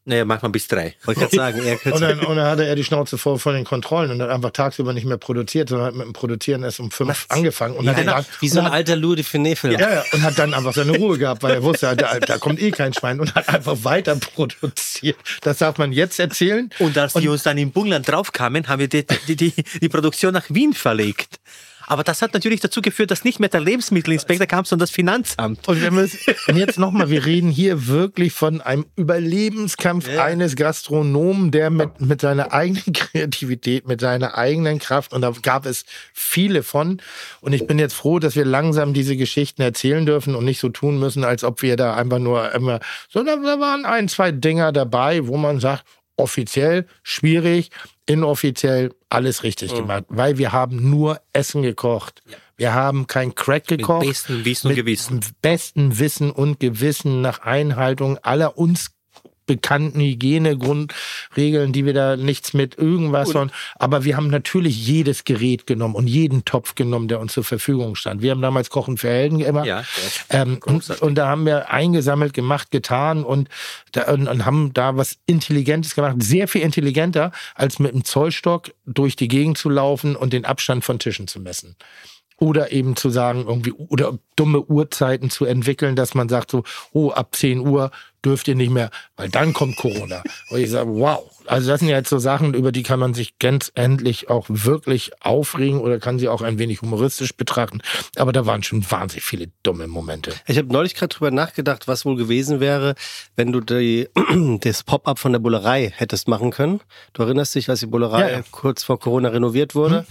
Naja, manchmal bis drei. Wollte gerade sagen, er Und dann, und dann hatte er die Schnauze voll von den Kontrollen und hat einfach tagsüber nicht mehr produziert, sondern hat mit dem Produzieren erst um fünf angefangen. Und Ja, hat genau. dann, Wie so und ein alter Louis de Finet-Film. ja, ja, und hat dann einfach seine Ruhe gehabt, weil er wusste, da, da kommt eh kein Schwein und hat einfach weiter produziert. Das darf man jetzt erzählen. Und als die uns dann im Burgenland draufkamen, haben wir die, die, die, die Produktion nach Wien verlegt. Aber das hat natürlich dazu geführt, dass nicht mehr der Lebensmittelinspektor kam, sondern das Finanzamt. Und wir müssen, und jetzt nochmal, wir reden hier wirklich von einem Überlebenskampf eines Gastronomen, der mit, mit seiner eigenen Kreativität, mit seiner eigenen Kraft, und da gab es viele von. Und ich bin jetzt froh, dass wir langsam diese Geschichten erzählen dürfen und nicht so tun müssen, als ob wir da einfach nur immer, sondern da waren ein, zwei Dinger dabei, wo man sagt, offiziell schwierig, inoffiziell alles richtig gemacht, weil wir haben nur Essen gekocht. Wir haben kein Crack Mit gekocht bestem Wissen und mit Gewissen. besten Wissen und Gewissen nach Einhaltung aller uns bekannten Hygienegrundregeln, die wir da nichts mit irgendwas von. Aber wir haben natürlich jedes Gerät genommen und jeden Topf genommen, der uns zur Verfügung stand. Wir haben damals Kochen für Helden gemacht. Ja, Ähm, und, und da haben wir eingesammelt, gemacht, getan und, da, und, und haben da was Intelligentes gemacht. Sehr viel intelligenter, als mit einem Zollstock durch die Gegend zu laufen und den Abstand von Tischen zu messen. Oder eben zu sagen, irgendwie, oder dumme Uhrzeiten zu entwickeln, dass man sagt so, oh, ab 10 Uhr dürft ihr nicht mehr, weil dann kommt Corona. Und ich sage, wow. Also das sind ja jetzt so Sachen, über die kann man sich ganz endlich auch wirklich aufregen oder kann sie auch ein wenig humoristisch betrachten. Aber da waren schon wahnsinnig viele dumme Momente. Ich habe neulich gerade drüber nachgedacht, was wohl gewesen wäre, wenn du die, das Pop-up von der Bullerei hättest machen können. Du erinnerst dich, als die Bullerei Ja, ja. kurz vor Corona renoviert wurde.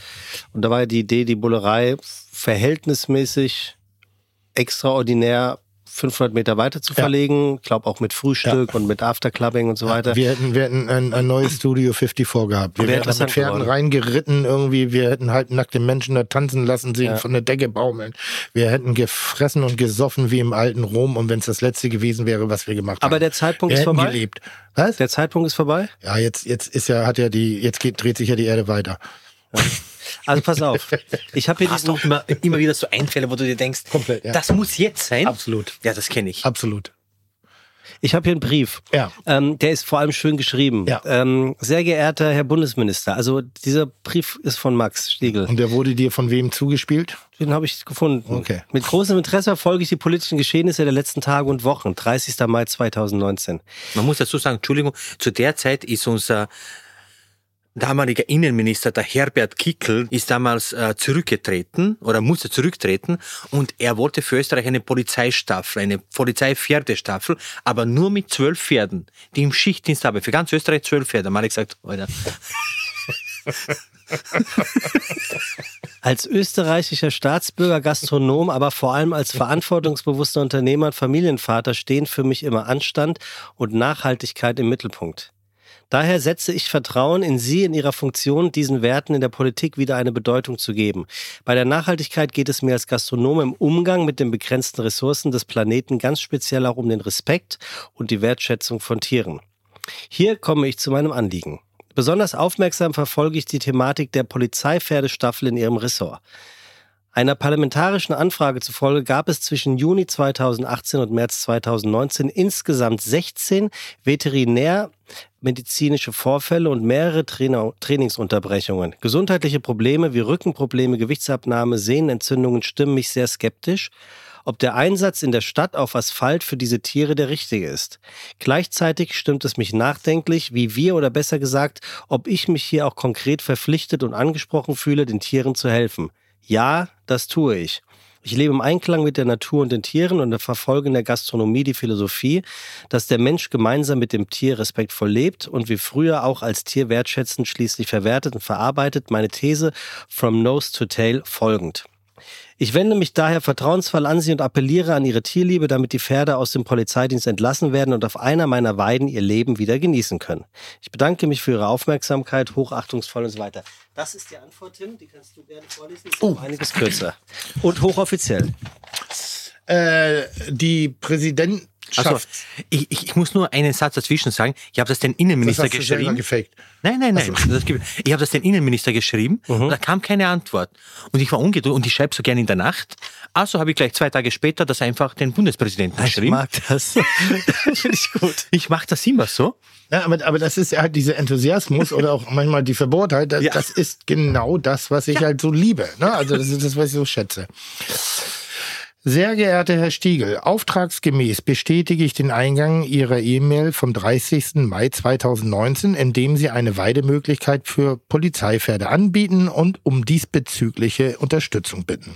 Und da war ja die Idee, die Bullerei verhältnismäßig extraordinär 500 Meter weiter zu Ja. verlegen. Ich glaube auch mit Frühstück und mit Afterclubbing und so weiter. Wir hätten, wir hätten ein, ein neues Studio 54 gehabt. Wir wären da mit Pferden geworden. reingeritten irgendwie. Wir hätten halbnackte Menschen da tanzen lassen, sie Ja. von der Decke baumeln. Wir hätten gefressen und gesoffen wie im alten Rom. Und wenn es das letzte gewesen wäre, was wir gemacht Aber haben. der Zeitpunkt wir ist hätten vorbei. gelebt. Was? Der Zeitpunkt ist vorbei. Ja, jetzt, jetzt ist ja, hat ja die, jetzt geht, dreht sich ja die Erde weiter. Also pass auf. Ich habe hier Hast diesen, doch immer, immer wieder so Einfälle, wo du dir denkst, Komplett, ja. das muss jetzt sein. Absolut. Ja, das kenne ich. Absolut. ich habe hier einen Brief. Ja. Ähm, der ist vor allem schön geschrieben. Ja. Ähm, sehr geehrter Herr Bundesminister, also dieser Brief ist von Max Stiegel. Und der wurde dir von wem zugespielt? Den habe ich gefunden. Okay. Mit großem Interesse verfolge ich die politischen Geschehnisse der letzten Tage und Wochen. 30. Mai 2019. Man muss dazu sagen, Entschuldigung, zu der Zeit ist unser damaliger Innenminister, der Herbert Kickel, ist damals äh, zurückgetreten oder musste zurücktreten und er wollte für Österreich eine Polizeistaffel, eine Polizeipferdestaffel, aber nur mit zwölf Pferden, die im Schichtdienst haben. Für ganz Österreich zwölf Pferde. Mal gesagt, Alter, Als österreichischer Staatsbürger, Gastronom, aber vor allem als verantwortungsbewusster Unternehmer und Familienvater stehen für mich immer Anstand und Nachhaltigkeit im Mittelpunkt. Daher setze ich Vertrauen in Sie in Ihrer Funktion, diesen Werten in der Politik wieder eine Bedeutung zu geben. Bei der Nachhaltigkeit geht es mir als Gastronom im Umgang mit den begrenzten Ressourcen des Planeten ganz speziell auch um den Respekt und die Wertschätzung von Tieren. Hier komme ich zu meinem Anliegen. Besonders aufmerksam verfolge ich die Thematik der Polizeipferdestaffel in ihrem Ressort. Einer parlamentarischen Anfrage zufolge gab es zwischen Juni 2018 und März 2019 insgesamt 16 veterinärmedizinische Vorfälle und mehrere Trainer Trainingsunterbrechungen. Gesundheitliche Probleme wie Rückenprobleme, Gewichtsabnahme, Sehnenentzündungen stimmen mich sehr skeptisch ob der Einsatz in der Stadt auf Asphalt für diese Tiere der richtige ist. Gleichzeitig stimmt es mich nachdenklich, wie wir oder besser gesagt, ob ich mich hier auch konkret verpflichtet und angesprochen fühle, den Tieren zu helfen. Ja, das tue ich. Ich lebe im Einklang mit der Natur und den Tieren und verfolge in der Gastronomie die Philosophie, dass der Mensch gemeinsam mit dem Tier respektvoll lebt und wie früher auch als Tier wertschätzend schließlich verwertet und verarbeitet, meine These from nose to tail folgend. Ich wende mich daher vertrauensvoll an Sie und appelliere an Ihre Tierliebe, damit die Pferde aus dem Polizeidienst entlassen werden und auf einer meiner Weiden ihr Leben wieder genießen können. Ich bedanke mich für Ihre Aufmerksamkeit, hochachtungsvoll und so weiter. Das ist die Antwort, Tim. Die kannst du gerne vorlesen. Ist oh. einiges kürzer. Und hochoffiziell. Äh, die Präsidentschaft. Also, ich, ich, ich muss nur einen Satz dazwischen sagen. Ich habe das den Innenminister das hast du geschrieben. gefaked. Nein, nein, nein. Das gibt, ich habe das den Innenminister geschrieben und da kam keine Antwort. Und ich war ungeduldig und ich schreibe so gerne in der Nacht. Also habe ich gleich zwei Tage später das einfach den Bundespräsidenten Ich geschrieben. mag das. Finde ich gut. Ich mache das immer so. Ja, aber, aber das ist ja halt dieser Enthusiasmus oder auch manchmal die Verbohrtheit. Das, Ja. das ist genau das, was ich halt so liebe. Ne? Also das ist das, was ich so schätze. Sehr geehrter Herr Stiegel, auftragsgemäß bestätige ich den Eingang Ihrer E-Mail vom 30. Mai 2019, in dem Sie eine Weidemöglichkeit für Polizeipferde anbieten und um diesbezügliche Unterstützung bitten.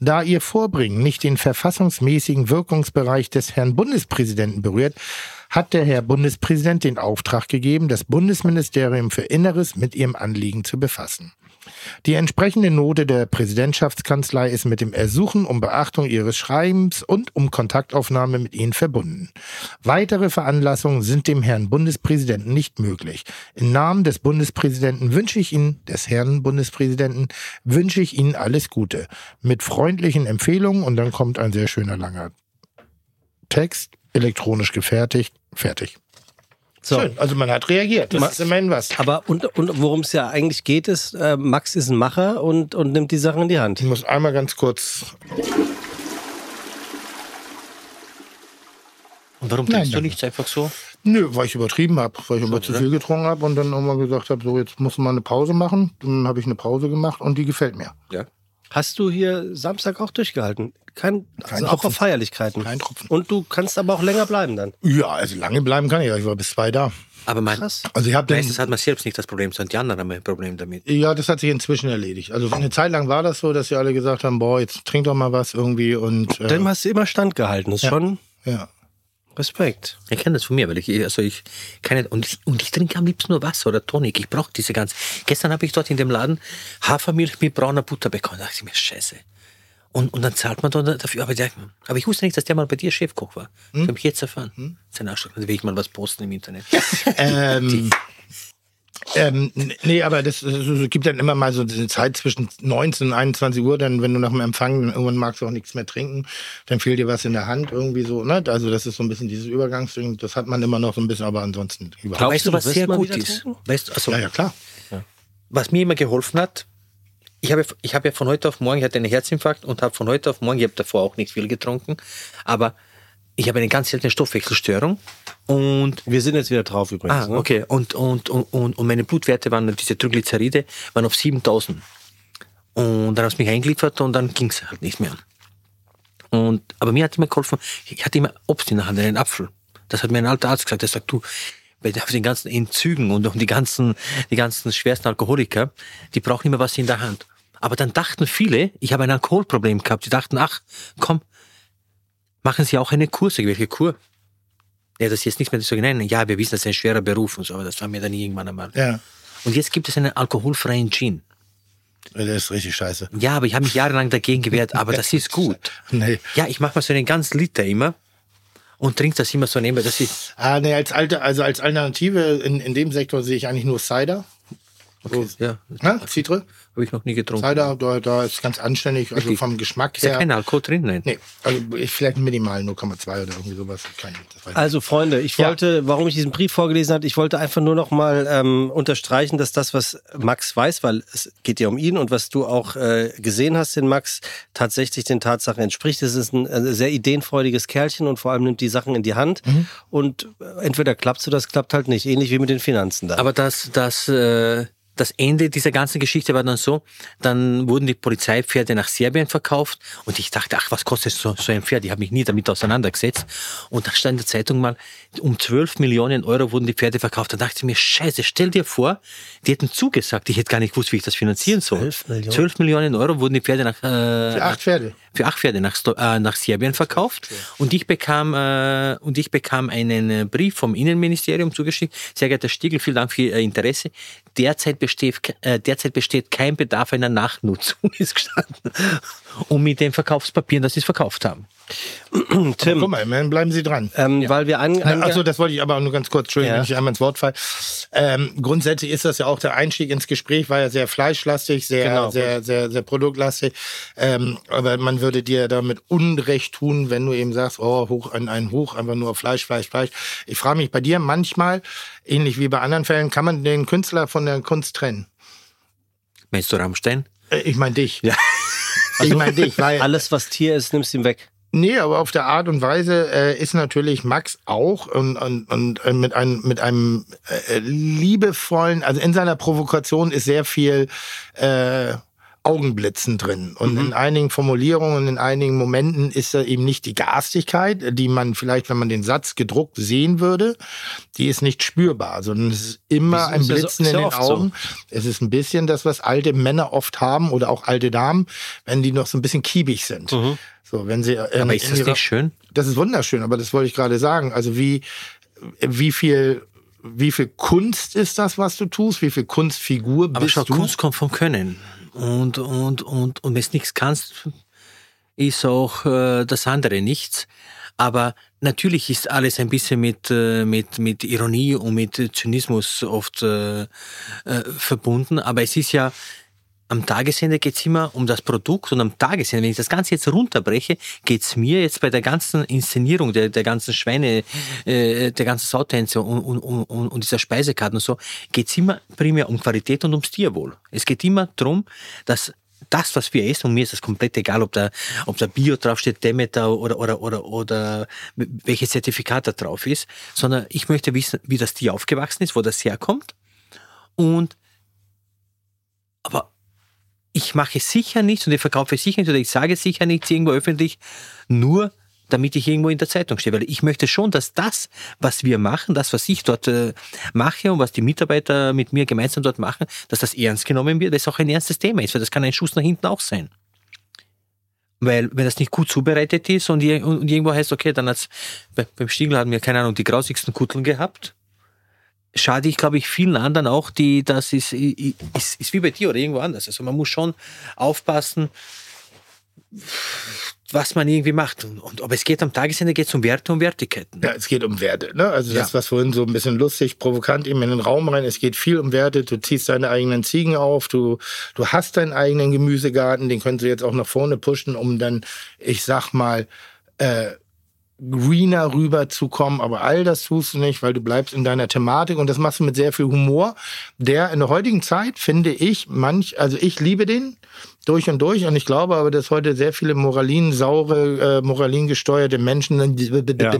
Da Ihr Vorbringen nicht den verfassungsmäßigen Wirkungsbereich des Herrn Bundespräsidenten berührt, hat der Herr Bundespräsident den Auftrag gegeben, das Bundesministerium für Inneres mit Ihrem Anliegen zu befassen. Die entsprechende Note der Präsidentschaftskanzlei ist mit dem Ersuchen um Beachtung Ihres Schreibens und um Kontaktaufnahme mit Ihnen verbunden. Weitere Veranlassungen sind dem Herrn Bundespräsidenten nicht möglich. Im Namen des Bundespräsidenten wünsche ich Ihnen, des Herrn Bundespräsidenten, wünsche ich Ihnen alles Gute. Mit freundlichen Empfehlungen und dann kommt ein sehr schöner langer Text, elektronisch gefertigt, fertig. So. Schön. Also man hat reagiert. Das Ma- ist immerhin was. Aber und, und worum es ja eigentlich geht, ist, äh, Max ist ein Macher und, und nimmt die Sachen in die Hand. Ich muss einmal ganz kurz. Und warum Nein, trinkst du danke. nichts einfach so? Nö, weil ich übertrieben habe, weil ich immer zu viel getrunken habe und dann irgendwann gesagt habe, so jetzt muss man eine Pause machen. Dann habe ich eine Pause gemacht und die gefällt mir. Ja. Hast du hier Samstag auch durchgehalten? Kein, also Kein auch Tropfen. auf Feierlichkeiten. Kein Tropfen. Und du kannst aber auch länger bleiben dann. Ja, also lange bleiben kann ich. ja. Ich war bis zwei da. Aber mein, Krass. Also ich habe den. meistens hat man selbst nicht das Problem, sondern die anderen haben ein Problem damit. Ja, das hat sich inzwischen erledigt. Also eine Zeit lang war das so, dass sie alle gesagt haben, boah, jetzt trink doch mal was irgendwie und äh, Dann hast du immer standgehalten. Das ist Ja. schon ja. Respekt. Ich kenne das von mir, weil ich, also ich keine, und ich, und ich trinke am liebsten nur Wasser oder Tonic. Ich brauche diese ganze. Gestern habe ich dort in dem Laden Hafermilch mit brauner Butter bekommen. Da dachte ich mir, scheiße. Und, und dann zahlt man dafür. Aber, der, aber ich wusste nicht, dass der mal bei dir Chefkoch war. Ich habe mich jetzt erfahren. Sein Arschloch. Da will ich mal was posten im Internet. Ähm, ähm, nee, aber das, das, es gibt dann immer mal so eine Zeit zwischen 19 und 21 Uhr, dann, wenn du nach dem Empfang, irgendwann magst du auch nichts mehr trinken, dann fehlt dir was in der Hand irgendwie so, ne? Also das ist so ein bisschen dieses Übergangsding, das hat man immer noch so ein bisschen, aber ansonsten überhaupt. Glaubst weißt du, was sehr gut ist? Weißt du, also, Ja, ja, klar. was mir immer geholfen hat, ich habe, ich habe ja von heute auf morgen, ich hatte einen Herzinfarkt und habe von heute auf morgen, ich habe davor auch nicht viel getrunken, aber ich habe eine ganz seltene Stoffwechselstörung und Wir sind jetzt wieder drauf übrigens. Ah, ne? okay. Und, und, und, und meine Blutwerte waren, diese Triglyceride, waren auf 7000. Und dann hast du mich eingeliefert und dann ging es halt nicht mehr. Und, aber mir hat immer geholfen, ich hatte immer Obst in der Hand, einen Apfel. Das hat mir ein alter Arzt gesagt. Der sagt, du, bei den ganzen Entzügen und die ganzen, die ganzen schwersten Alkoholiker, die brauchen immer was in der Hand. Aber dann dachten viele, ich habe ein Alkoholproblem gehabt. Die dachten, ach, komm, machen Sie auch eine Kur. Sag ich, welche Kur? Ja, das ist jetzt nicht mehr so nennen. Ja, wir wissen, das ist ein schwerer Beruf und so, aber das war mir dann irgendwann einmal. Ja, Und jetzt gibt es einen alkoholfreien Gin. das ist richtig scheiße. Ja, aber ich habe mich jahrelang dagegen gewehrt, aber das ist gut. Nee. Ja, ich mache mal so einen ganz Liter immer und trinke das immer so nebenbei. Das ist, Ah, nee, als alte, also als Alternative in, in dem Sektor sehe ich eigentlich nur Cider. So, ja, ne? Citre? Habe ich noch nie getrunken. Cider, da, da ist ganz anständig, also Wirklich? vom Geschmack Ist ja her. kein Alkohol drin, nein. Nee, also ich- vielleicht minimal 0,2 oder irgendwie sowas. Kein, Also Freunde, ich Ja. wollte, warum ich diesen Brief vorgelesen habe, ich wollte einfach nur noch mal ähm, unterstreichen, dass das, was Max weiß, weil es geht ja um ihn und was du auch äh, gesehen hast in Max, tatsächlich den Tatsachen entspricht. Es ist ein äh, sehr ideenfreudiges Kerlchen und vor allem nimmt die Sachen in die Hand und äh, entweder klappt so, das klappt halt nicht. Ähnlich wie mit den Finanzen da. Aber das, das, äh, das Ende dieser ganzen Geschichte war dann so, dann wurden die Polizeipferde nach Serbien verkauft und ich dachte, ach, was kostet so, so ein Pferd? Ich habe mich nie damit auseinandergesetzt. Und da stand in der Zeitung mal, um 12 Millionen Euro wurden die Pferde verkauft. Da dachte ich mir, scheiße, stell dir vor, die hätten zugesagt. Ich hätte gar nicht gewusst, wie ich das finanzieren soll. 12 Millionen? 12 Millionen Euro wurden die Pferde nach, äh, Für acht Pferde. für acht Pferde nach, äh, nach Serbien verkauft und ich bekam äh, und ich bekam einen äh, Brief vom Innenministerium zugeschickt. Sehr geehrter Stiegel, vielen Dank für Ihr Interesse. Derzeit besteht, äh, derzeit besteht kein Bedarf einer Nachnutzung, ist gestanden. Und mit den Verkaufspapieren, dass sie es verkauft haben. Tim, Guck mal, bleiben Sie dran. ähm, weil wir an, an Achso, das wollte ich aber nur ganz kurz, Entschuldigung, Ja. wenn ich einmal ins Wort falle. Ähm, grundsätzlich ist das ja auch der Einstieg ins Gespräch, war ja sehr fleischlastig, sehr, Genau. sehr, sehr, sehr produktlastig. Ähm, aber man würde dir damit Unrecht tun, wenn du eben sagst, oh, hoch ein, ein Hoch, einfach nur Fleisch, Fleisch, Fleisch. Ich frage mich bei dir manchmal, ähnlich wie bei anderen Fällen, kann man den Künstler von der Kunst trennen? Meinst du Rammstein? Äh, Ich meine dich. Ja. Ich meine dich, weil. alles, was Tier ist, nimmst ihm weg. Nee, aber auf der Art und Weise äh, ist natürlich Max auch und, und, und äh, mit einem, mit einem äh, liebevollen, also in seiner Provokation ist sehr viel äh, Augenblitzen drin. Und in einigen Formulierungen, in einigen Momenten ist da eben nicht die Garstigkeit, die man vielleicht, wenn man den Satz gedruckt sehen würde, die ist nicht spürbar, sondern es ist immer Ist- ein Blitzen in den oft so. Augen. Es ist ein bisschen das, was alte Männer oft haben oder auch alte Damen, wenn die noch so ein bisschen kiebig sind. So, wenn sie äh, Aber ist in das ihrer- nicht schön? das ist wunderschön, aber das wollte ich gerade sagen. Also wie, wie viel, wie viel Kunst ist das, was du tust? Wie viel Kunstfigur Aber bist schau, du? Kunst kommt vom Können. Und, und, und, und wenn du nichts kannst, ist auch äh, das andere nichts. Aber natürlich ist alles ein bisschen mit, äh, mit, mit Ironie und mit Zynismus oft äh, äh, verbunden. Aber es ist ja, am Tagesende geht es immer um das Produkt und am Tagesende, wenn ich das Ganze jetzt runterbreche, geht es mir jetzt bei der ganzen Inszenierung, der, der ganzen Schweine, äh, der ganzen Sautänze und, und, und, und dieser Speisekarten und so, geht es immer primär um Qualität und ums Tierwohl. Es geht immer darum, dass das, was wir essen, und mir ist das komplett egal, ob da, ob da Bio draufsteht, Demeter oder, oder, oder, oder welches Zertifikat da drauf ist, sondern ich möchte wissen, wie das Tier aufgewachsen ist, wo das herkommt. Und, aber ich mache sicher nichts und ich verkaufe sicher nichts oder ich sage sicher nichts irgendwo öffentlich, nur damit ich irgendwo in der Zeitung stehe. Weil ich möchte schon, dass das, was wir machen, das, was ich dort äh, mache und was die Mitarbeiter mit mir gemeinsam dort machen, dass das ernst genommen wird, weil es auch ein ernstes Thema ist, weil das kann ein Schuss nach hinten auch sein. Weil, wenn das nicht gut zubereitet ist und, und irgendwo heißt, okay, dann hat's, beim Stiegel haben wir, keine Ahnung, die grausigsten Kutteln gehabt, schade ich, glaube ich, vielen anderen auch, die, das ist, ist, ist wie bei dir oder irgendwo anders. Also man muss schon aufpassen, was man irgendwie macht. Und, und ob es geht am Tagesende, geht es um Werte und Wertigkeiten. Ja, es geht um Werte. Ne? Also das, ja. was vorhin so ein bisschen lustig, provokant eben in den Raum rein, es geht viel um Werte. Du ziehst deine eigenen Ziegen auf, du, du hast deinen eigenen Gemüsegarten, den könntest du jetzt auch nach vorne pushen, um dann, ich sag mal, äh, greener rüberzukommen, aber all das tust du nicht, weil du bleibst in deiner Thematik und das machst du mit sehr viel Humor, der in der heutigen Zeit, finde ich, manch, also ich liebe den, durch und durch. Und ich glaube aber, dass heute sehr viele moralinsaure, äh, moralingesteuerte Menschen, die, ja.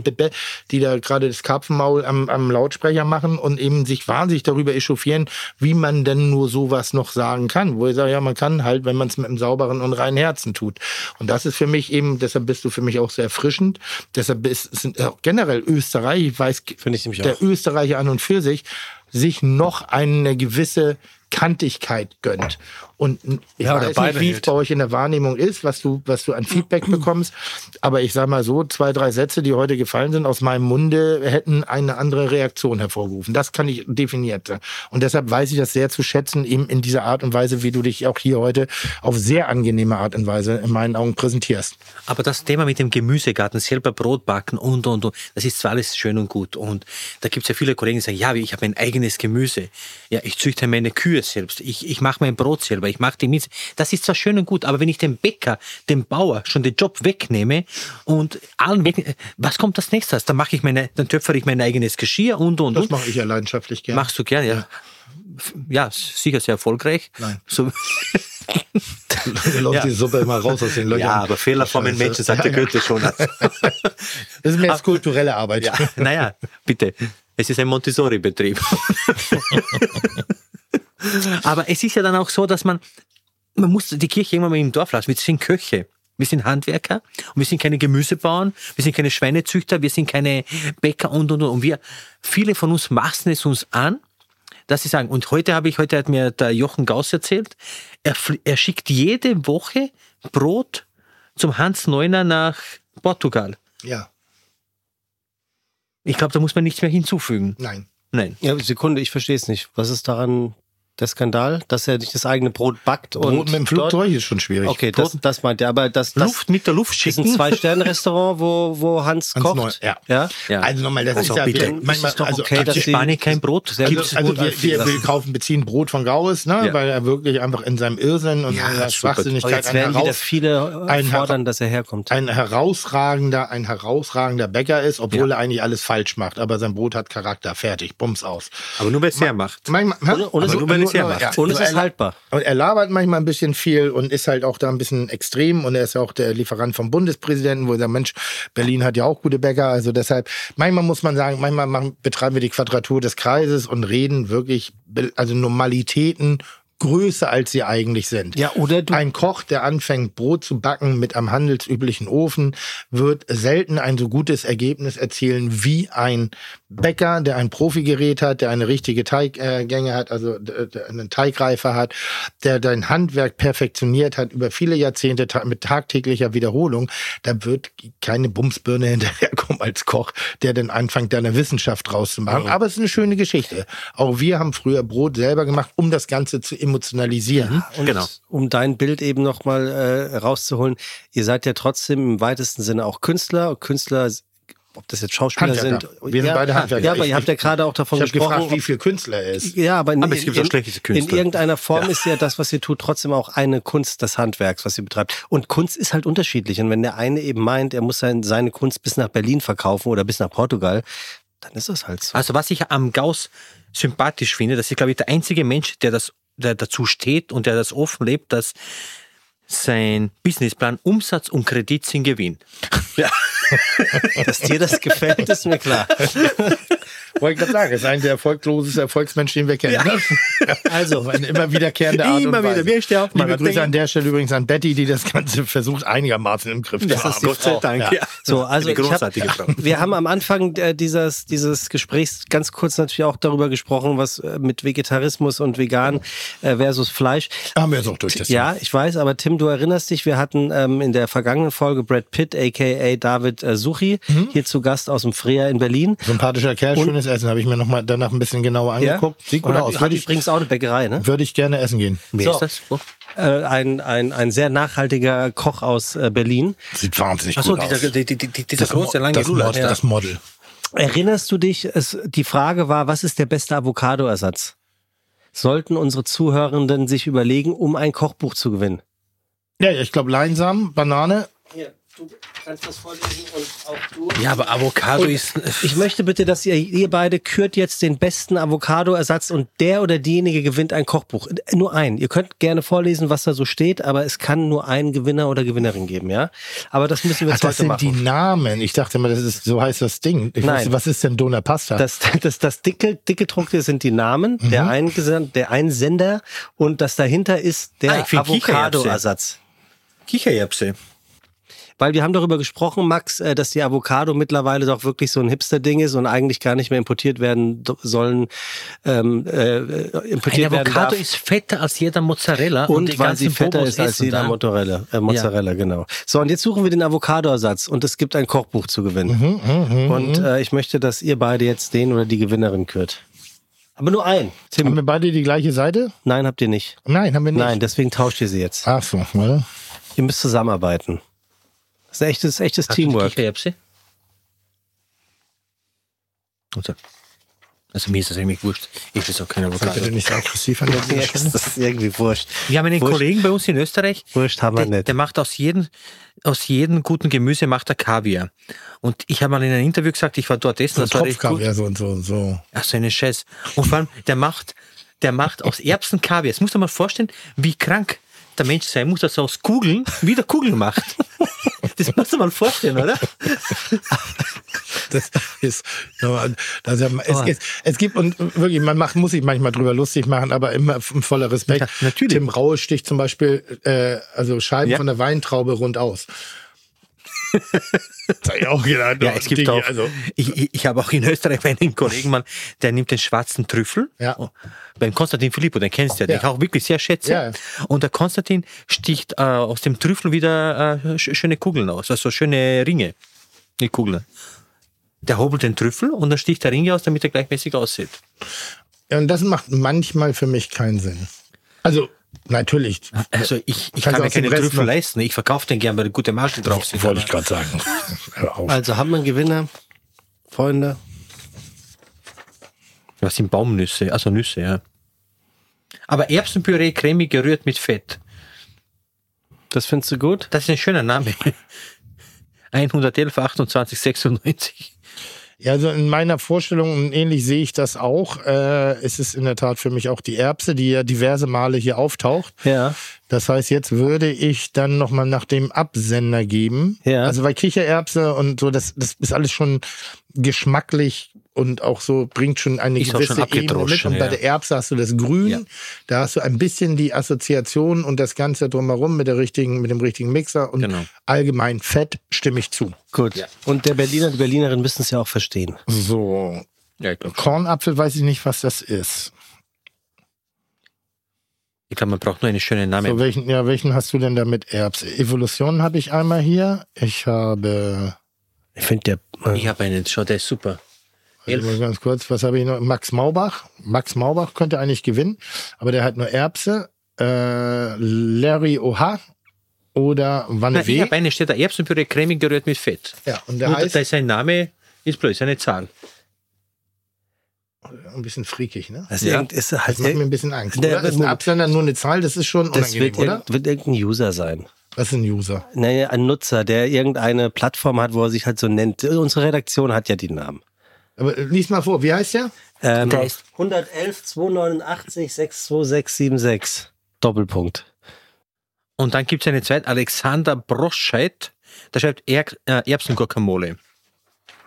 die da gerade das Karpfenmaul am, am Lautsprecher machen und eben sich wahnsinnig darüber echauffieren, wie man denn nur sowas noch sagen kann. Wo ich sage, ja, man kann halt, wenn man es mit einem sauberen und reinen Herzen tut. Und das ist für mich eben, deshalb bist du für mich auch sehr erfrischend. Deshalb ist, sind auch generell Österreich, ich weiß, ich der auch. Österreicher an und für sich, sich noch eine gewisse Kantigkeit gönnt. Und ich ja, weiß nicht, wie es bei euch in der Wahrnehmung ist, was du, was du an Feedback bekommst. Aber ich sag mal so, zwei, drei Sätze, die heute gefallen sind, aus meinem Munde hätten eine andere Reaktion hervorgerufen. Das kann ich definiert. Und deshalb weiß ich das sehr zu schätzen, eben in dieser Art und Weise, wie du dich auch hier heute auf sehr angenehme Art und Weise in meinen Augen präsentierst. Aber das Thema mit dem Gemüsegarten, selber Brot backen und, und, und, das ist zwar alles schön und gut. Und da gibt es ja viele Kollegen, die sagen, ja, ich habe ein eigenes Gemüse. Ja, ich züchte meine Kühe selbst. Ich, ich mache mein Brot selber ich mache die mit. Das ist zwar schön und gut, aber wenn ich dem Bäcker, dem Bauer schon den Job wegnehme und allen weg, was kommt das nächste? Dann mache ich meine, dann töpfere ich mein eigenes Geschirr und und Das mache ich ja leidenschaftlich gerne. Machst du gerne, ja. Ja, sicher sehr erfolgreich. Nein. So. läuft ja. die Suppe immer raus aus den Löchern. Ja, aber Fehler von den Menschen, sagt der Goethe schon. das ist mehr als kulturelle Arbeit. Ja, naja, bitte. Es ist ein Montessori-Betrieb. Aber es ist ja dann auch so, dass man, man muss die Kirche immer mal im Dorf lassen. Wir sind Köche. Wir sind Handwerker und wir sind keine Gemüsebauern, wir sind keine Schweinezüchter, wir sind keine Bäcker und und und. Und wir, viele von uns maßen es uns an, dass sie sagen, und heute habe ich, heute hat mir der Jochen Gauss erzählt, er, er schickt jede Woche Brot zum Hans Neuner nach Portugal. Ja. Ich glaube, da muss man nichts mehr hinzufügen. Nein. Nein. Ja, Sekunde, ich verstehe es nicht. Was ist daran der Skandal, dass er nicht das eigene Brot backt Brot und mit dem Flugzeug ist schon schwierig. Okay, das, das meint er. Aber das, das Luft mit der Luft schicken. ist ein Zwei-Sterne-Restaurant, wo, wo Hans, Hans kocht. Neu, ja. ja. Ja? Also nochmal, das also ist ja bitte. manchmal ist doch also okay, dass in Spanien kein Brot. Also, also wir, wir, wir, kaufen, beziehen Brot von Gaues, ne, ja. weil er wirklich einfach in seinem Irrsinn und ja, in seiner Schwachsinnigkeit jetzt werden wieder viele ein fordern, dass er herkommt. Ein herausragender, ein herausragender Bäcker ist, obwohl er eigentlich alles falsch macht. Aber sein Brot hat Charakter. Fertig. Bums aus. Aber nur, weil es hermacht. Manchmal, und, nur, weil es hermacht ist haltbar. Und er labert manchmal ein bisschen viel und ist halt auch da ein bisschen extrem. Und er ist ja auch der Lieferant vom Bundespräsidenten, wo er sagt, Mensch, Berlin hat ja auch gute Bäcker. Also deshalb, manchmal muss man sagen, manchmal machen, betreiben wir die Quadratur des Kreises und reden wirklich, also Normalitäten größer, als sie eigentlich sind. Ja, oder du ein Koch, der anfängt, Brot zu backen mit einem handelsüblichen Ofen, wird selten ein so gutes Ergebnis erzielen wie ein Bäcker, der ein Profigerät hat, der eine richtige Teiggänge hat, also einen Teigreifer hat, der dein Handwerk perfektioniert hat über viele Jahrzehnte mit tagtäglicher Wiederholung. Da wird keine Bumsbirne hinterherkommen als Koch, der dann anfängt, deine Wissenschaft rauszumachen. Ja. Aber es ist eine schöne Geschichte. Auch wir haben früher Brot selber gemacht, um das Ganze zu emotionalisieren. Und genau. Um dein Bild eben nochmal äh, rauszuholen, ihr seid ja trotzdem im weitesten Sinne auch Künstler. Künstler ob das jetzt Schauspieler Handwerker. sind. Wir sind ja, beide Handwerker. Ja, aber Ich- ihr habt ja gerade auch davon Ich habe gesprochen. gefragt, wie viel Künstler er ist. ja, aber, in, Aber es gibt auch in, schlechte in Künstler. irgendeiner Form ist ja das, was ihr tut, trotzdem auch eine Kunst des Handwerks, was ihr betreibt. Und Kunst ist halt unterschiedlich. Und wenn der eine eben meint, er muss sein, seine Kunst bis nach Berlin verkaufen oder bis nach Portugal, dann ist das halt so. Also was ich am Gauss sympathisch finde, das ist, glaube ich, der einzige Mensch, der das der dazu steht und der das offen lebt, dass sein Businessplan Umsatz und Kredit sind Gewinn. Dass dir das gefällt, ist mir klar. Wollte ich gerade sagen, ist ein der erfolglosesten Erfolgsmensch, den wir kennen. ne? Also, eine immer wiederkehrende Art Immer und wieder. Weise. Steht auf meiner Liebe Grüße an der Stelle übrigens an Betty, die das Ganze versucht einigermaßen im Griff zu Das ist haben. Gott sei. Dank. Ja. Ja. So, also Eine ich großartige hab, Frau. wir haben am Anfang äh, dieses, dieses Gesprächs ganz kurz natürlich auch darüber gesprochen, was äh, mit Vegetarismus und Vegan äh, versus Fleisch. Haben wir jetzt auch durch das Ja, ich weiß, aber Tim, du erinnerst dich, wir hatten ähm, in der vergangenen Folge Brad Pitt, aka David Suchi, Mhm. hier zu Gast aus dem Freer in Berlin. Sympathischer Kerl, schönes Essen. Habe ich mir noch mal danach ein bisschen genauer angeguckt. Sieht gut aus. hat Würde ich, übrigens auch eine Bäckerei, ne? würde ich gerne essen gehen. Wer So. ist das? Wo? Äh, ein, ein, ein sehr nachhaltiger Koch aus äh, Berlin. Sieht wahnsinnig Achso, gut dieser, aus. die, die, die, dieser Das, große, lange das. Model, das Model. Erinnerst du dich, es, die Frage war, was ist der beste Avocadoersatz? Sollten unsere Zuhörenden sich überlegen, um ein Kochbuch zu gewinnen? Ja, ich glaube Leinsamen, Banane. Hier, du kannst das vorlesen und auch du. Ja, aber Avocado ist... Ich möchte bitte, dass ihr, ihr beide kürt jetzt den besten Avocadoersatz und der oder diejenige gewinnt ein Kochbuch. Nur ein. Ihr könnt gerne vorlesen, was da so steht, aber es kann nur einen Gewinner oder Gewinnerin geben, ja? Aber das müssen wir Ach, jetzt das heute sind die. Namen. Ich dachte immer, das ist so heißt das Ding. Ich Nein. wusste, was ist denn Dona Pasta? Das, das, das dicke, dicke Druckte sind die Namen, Mhm. der, Eingesan- der Einsender und das dahinter ist der Ah, Avocadoersatz. Kichererbse. Weil wir haben darüber gesprochen, Max, äh, dass die Avocado mittlerweile doch wirklich so ein Hipster-Ding ist und eigentlich gar nicht mehr importiert werden sollen, ähm, äh, importiert Ein Avocado darf. ist fetter als jeder Mozzarella. Und, die weil sie fetter Bobos ist als jeder. Mozzarella. Äh, Mozzarella, genau. So, und jetzt suchen wir den Avocadoersatz und es gibt ein Kochbuch zu gewinnen. und äh, ich möchte, dass ihr beide jetzt den oder die Gewinnerin kürt. Aber nur ein. haben Tim, wir beide die gleiche Seite? nein, habt ihr nicht. Nein, haben wir nicht. Nein, deswegen tauscht ihr sie jetzt. Ach so, warte. Ihr müsst zusammenarbeiten. Das ist echtes, echtes Hast Teamwork. Kichererbse? Also, also mir ist das irgendwie wurscht. Ich will auch keine Avocado. Bitte nicht so aggressiv an der Ja, Stelle. das ist irgendwie wurscht. Wir haben einen Wurscht. Kollegen bei uns in Österreich, Wurscht haben wir der, nicht. der macht aus jedem, aus jedem guten Gemüse macht er Kaviar. Und ich habe mal in einem Interview gesagt, ich war dort essen, So das war echt gut. So und so und so. Ach, so eine Scheiß. Und vor allem, der macht, der macht aus Erbsen Kaviar. Jetzt musst du dir mal vorstellen, wie krank der Mensch sein muss, dass er aus Kugeln wieder Kugeln macht. Das musst du mal vorstellen, oder? Das ist, das ist, es, es, es gibt, und wirklich, man macht, muss sich manchmal drüber lustig machen, aber immer voller Respekt. Ja, natürlich. Tim Raue sticht zum Beispiel, äh, also Scheiben Ja. von der Weintraube rund aus. Das ich auch gedacht. Ja, es gibt Digi, auch, Also, ich, ich, habe auch in Österreich einen Kollegen, Mann, der nimmt den schwarzen Trüffel. Ja. Oh, Beim Konstantin Filippo, den kennst du ja, den ich auch wirklich sehr schätze. Ja. Und der Konstantin sticht äh, aus dem Trüffel wieder äh, sch schöne Kugeln aus, also schöne Ringe. Nicht Kugeln. Der hobelt den Trüffel und dann sticht der Ringe aus, damit er gleichmäßig aussieht. ja, und das macht manchmal für mich keinen Sinn. Also, natürlich. Also ich, ich kann mir keine Rest Trüffel noch- leisten. Ich verkaufe den gern, weil gute Margen drauf sind. Wollte ich gerade sagen. Hör auf. Also haben wir einen Gewinner, Freunde. Was sind Baumnüsse? Also Nüsse, ja. Aber Erbsenpüree cremig gerührt mit Fett. Das findest du gut? Das ist ein schöner Name. 111, 28, 96. Ja, also in meiner Vorstellung, und ähnlich sehe ich das auch, äh, ist es in der Tat für mich auch die Erbse, die ja diverse Male hier auftaucht. Ja. Das heißt, jetzt würde ich dann nochmal nach dem Absender geben. Ja. Also weil Kichererbse und so, das, das ist alles schon geschmacklich und auch so bringt schon eine Ist auch gewisse schon Ebene mit. Und bei ja. der Erbse hast du das Grün, Ja. da hast du ein bisschen die Assoziation und das Ganze drumherum mit der richtigen, mit dem richtigen Mixer und Genau. allgemein Fett stimme ich zu. Gut. Und der Berliner, die Berlinerin müssen es ja auch verstehen. So. Ja, glaube, Kornapfel weiß ich nicht, was das ist. ich glaub, man braucht nur einen schönen Namen. So, welchen, ja, welchen hast du denn da mit Erbse? Evolution habe ich einmal hier. Ich habe, Ich finde der. ich habe einen, schau, der ist super. Mal ganz kurz, was habe ich noch? Max Maubach. Max Maubach könnte eigentlich gewinnen, aber der hat nur Erbse. Äh, Larry Oha oder Wanne Nein, ich W. habe einen, steht da Erbsenpüree cremig gerührt mit Fett. Ja, und der Und heißt, da ist ein Name, Ist bloß eine Zahl. Ein bisschen freakig, ne? Das Ja. ist, halt Das macht mir ein bisschen Angst. Der- Oder? Ist ein Absender nur eine Zahl? Das ist schon das unangenehm, wird, oder? irgend- wird irgendein User sein. Was ist ein User? Naja, ein Nutzer, der irgendeine Plattform hat, wo er sich halt so nennt. Unsere Redaktion hat ja die Namen. Aber äh, lies mal vor, wie heißt der? Ähm, Der ist- 111 289 62676. Doppelpunkt. Und dann gibt es eine zweite, Alexander Broscheit, der schreibt er äh, Erbsenguacamole.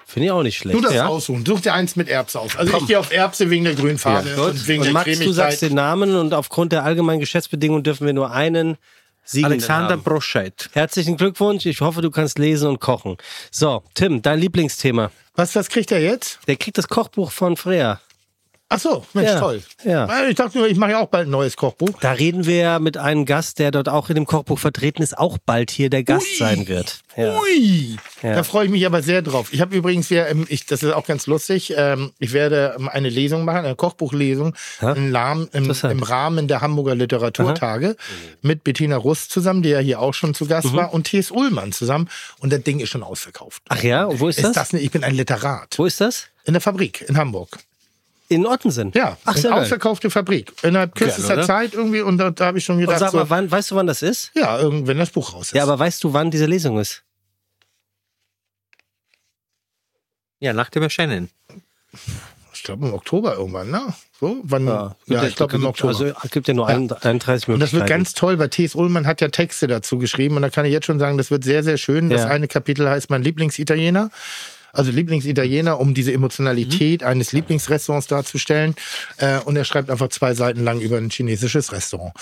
Finde ich auch nicht schlecht. Du das Ja. aussuchen. Such dir eins mit Erbse aus. Also ich gehe auf Erbse wegen der grünen Farbe Ja, und wegen Und der Max, du sagst Cremigkeit. den Namen und aufgrund der allgemeinen Geschäftsbedingungen dürfen wir nur einen Siegenden Alexander haben. Broscheit. Herzlichen Glückwunsch. Ich hoffe, du kannst lesen und kochen. So, Tim, dein Lieblingsthema. Was, was kriegt er jetzt? Der kriegt das Kochbuch von Freya. Ach so, Mensch, Ja, toll. ja. Ich dachte nur, ich mache ja auch bald ein neues Kochbuch. Da reden wir mit einem Gast, der dort auch in dem Kochbuch vertreten ist, auch bald hier der Gast Ui. sein wird. Ja. Ui, Ja. da freue ich mich aber sehr drauf. Ich habe übrigens, ähm, ich, das ist auch ganz lustig, ähm, ich werde eine Lesung machen, eine Kochbuchlesung Ja. im, Lahm- im, im Rahmen der Hamburger Literaturtage mit Bettina Rust zusammen, die ja hier auch schon zu Gast Mhm. war, und T.S. Ullmann zusammen. Und das Ding ist schon ausverkauft. Ach ja, und wo ist, Ist das? das? Ich bin ein Literat. Wo ist das? In der Fabrik in Hamburg. In Ottensen. Ja, Ach, sehr geil. ausverkaufte Fabrik. Innerhalb kürzester oder? Zeit irgendwie. Und da, da habe ich schon Und gedacht, sag so, mal, wann, weißt du, wann das ist? ja, wenn das Buch raus ist. Ja, aber weißt du, wann diese Lesung ist? Ja, nach dem Erscheinen. ich glaube im Oktober irgendwann, ne? So, wann? Ja, Gibt ich glaube im Oktober. Also es gibt ja nur ein- 31 Und das wird Möglichkeiten. ganz toll, weil T.S. Ullmann hat ja Texte dazu geschrieben und da kann ich jetzt schon sagen, das wird sehr, sehr schön. Das Ja. eine Kapitel heißt mein Lieblingsitaliener. Also Lieblingsitaliener, um diese Emotionalität Mhm. eines Lieblingsrestaurants darzustellen. Äh, und er schreibt einfach zwei Seiten lang über ein chinesisches Restaurant.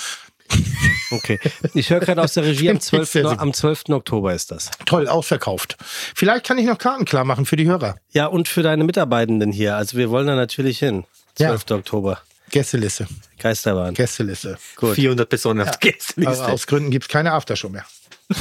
Okay. Ich höre gerade aus der Regie, am Finde ich sehr 12. super. am 12. Oktober ist das. Toll, ausverkauft. Vielleicht kann ich noch Karten klar machen für die Hörer. Ja, und für deine Mitarbeitenden hier. Also wir wollen da natürlich hin. Ja. 12. Oktober. Gästeliste. Geisterbahn. Gästeliste. Gut. 400 Personen auf Aber Gästeliste. aus Gründen gibt es keine Aftershow mehr.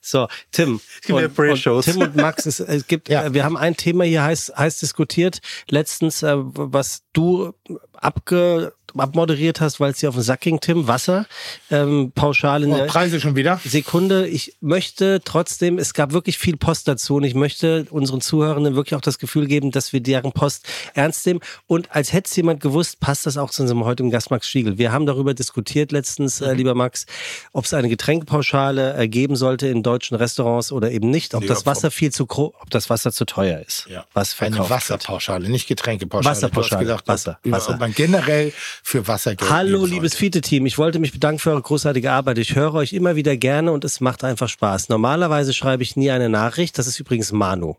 So, Tim. gibt ja und, Pre-Shows. und Tim und Max, es, es gibt, Ja. äh, wir haben ein Thema hier heiß, heiß diskutiert. Letztens, äh, was du abge, abmoderiert hast, weil es dir auf den Sack ging, Tim. Wasser. Ähm, pauschal in Oh, der Preise schon wieder. Sekunde. Ich möchte trotzdem, es gab wirklich viel Post dazu und ich möchte unseren Zuhörenden wirklich auch das Gefühl geben, dass wir deren Post ernst nehmen. Und als hätte es jemand gewusst, passt das auch zu unserem heutigen Gast Max Stiegel. Wir haben darüber diskutiert letztens, äh, lieber Max, ob es eine Getränkepauschale äh, geben sollte in deutschen Restaurants oder eben nicht, ob Nee, das Wasser viel zu ob das Wasser zu teuer ist. Was Eine verkauft wird. Wasserpauschale, nicht Getränkepauschale. Wasserpauschale, Du hast gedacht, Wasser, Wasser. man generell für Wasser Geld Hallo, liebes. Fiete-Team. Ich wollte mich bedanken für eure großartige Arbeit. Ich höre euch immer wieder gerne und es macht einfach Spaß. Normalerweise schreibe ich nie eine Nachricht. Das ist übrigens Manu.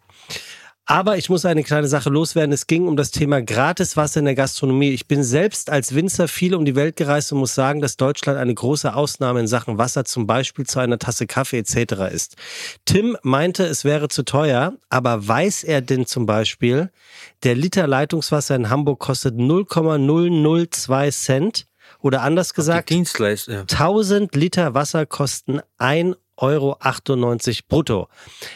Aber ich muss eine kleine Sache loswerden. Es ging um das Thema Gratiswasser in der Gastronomie. Ich bin selbst als Winzer viel um die Welt gereist und muss sagen, dass Deutschland eine große Ausnahme in Sachen Wasser zum Beispiel zu einer Tasse Kaffee etc. ist. Tim meinte, es wäre zu teuer, aber weiß er denn zum Beispiel, der Liter Leitungswasser in Hamburg kostet 0,002 Cent? Oder anders gesagt, Dienstleister. 1000 Liter Wasser kosten 1,98 Euro brutto.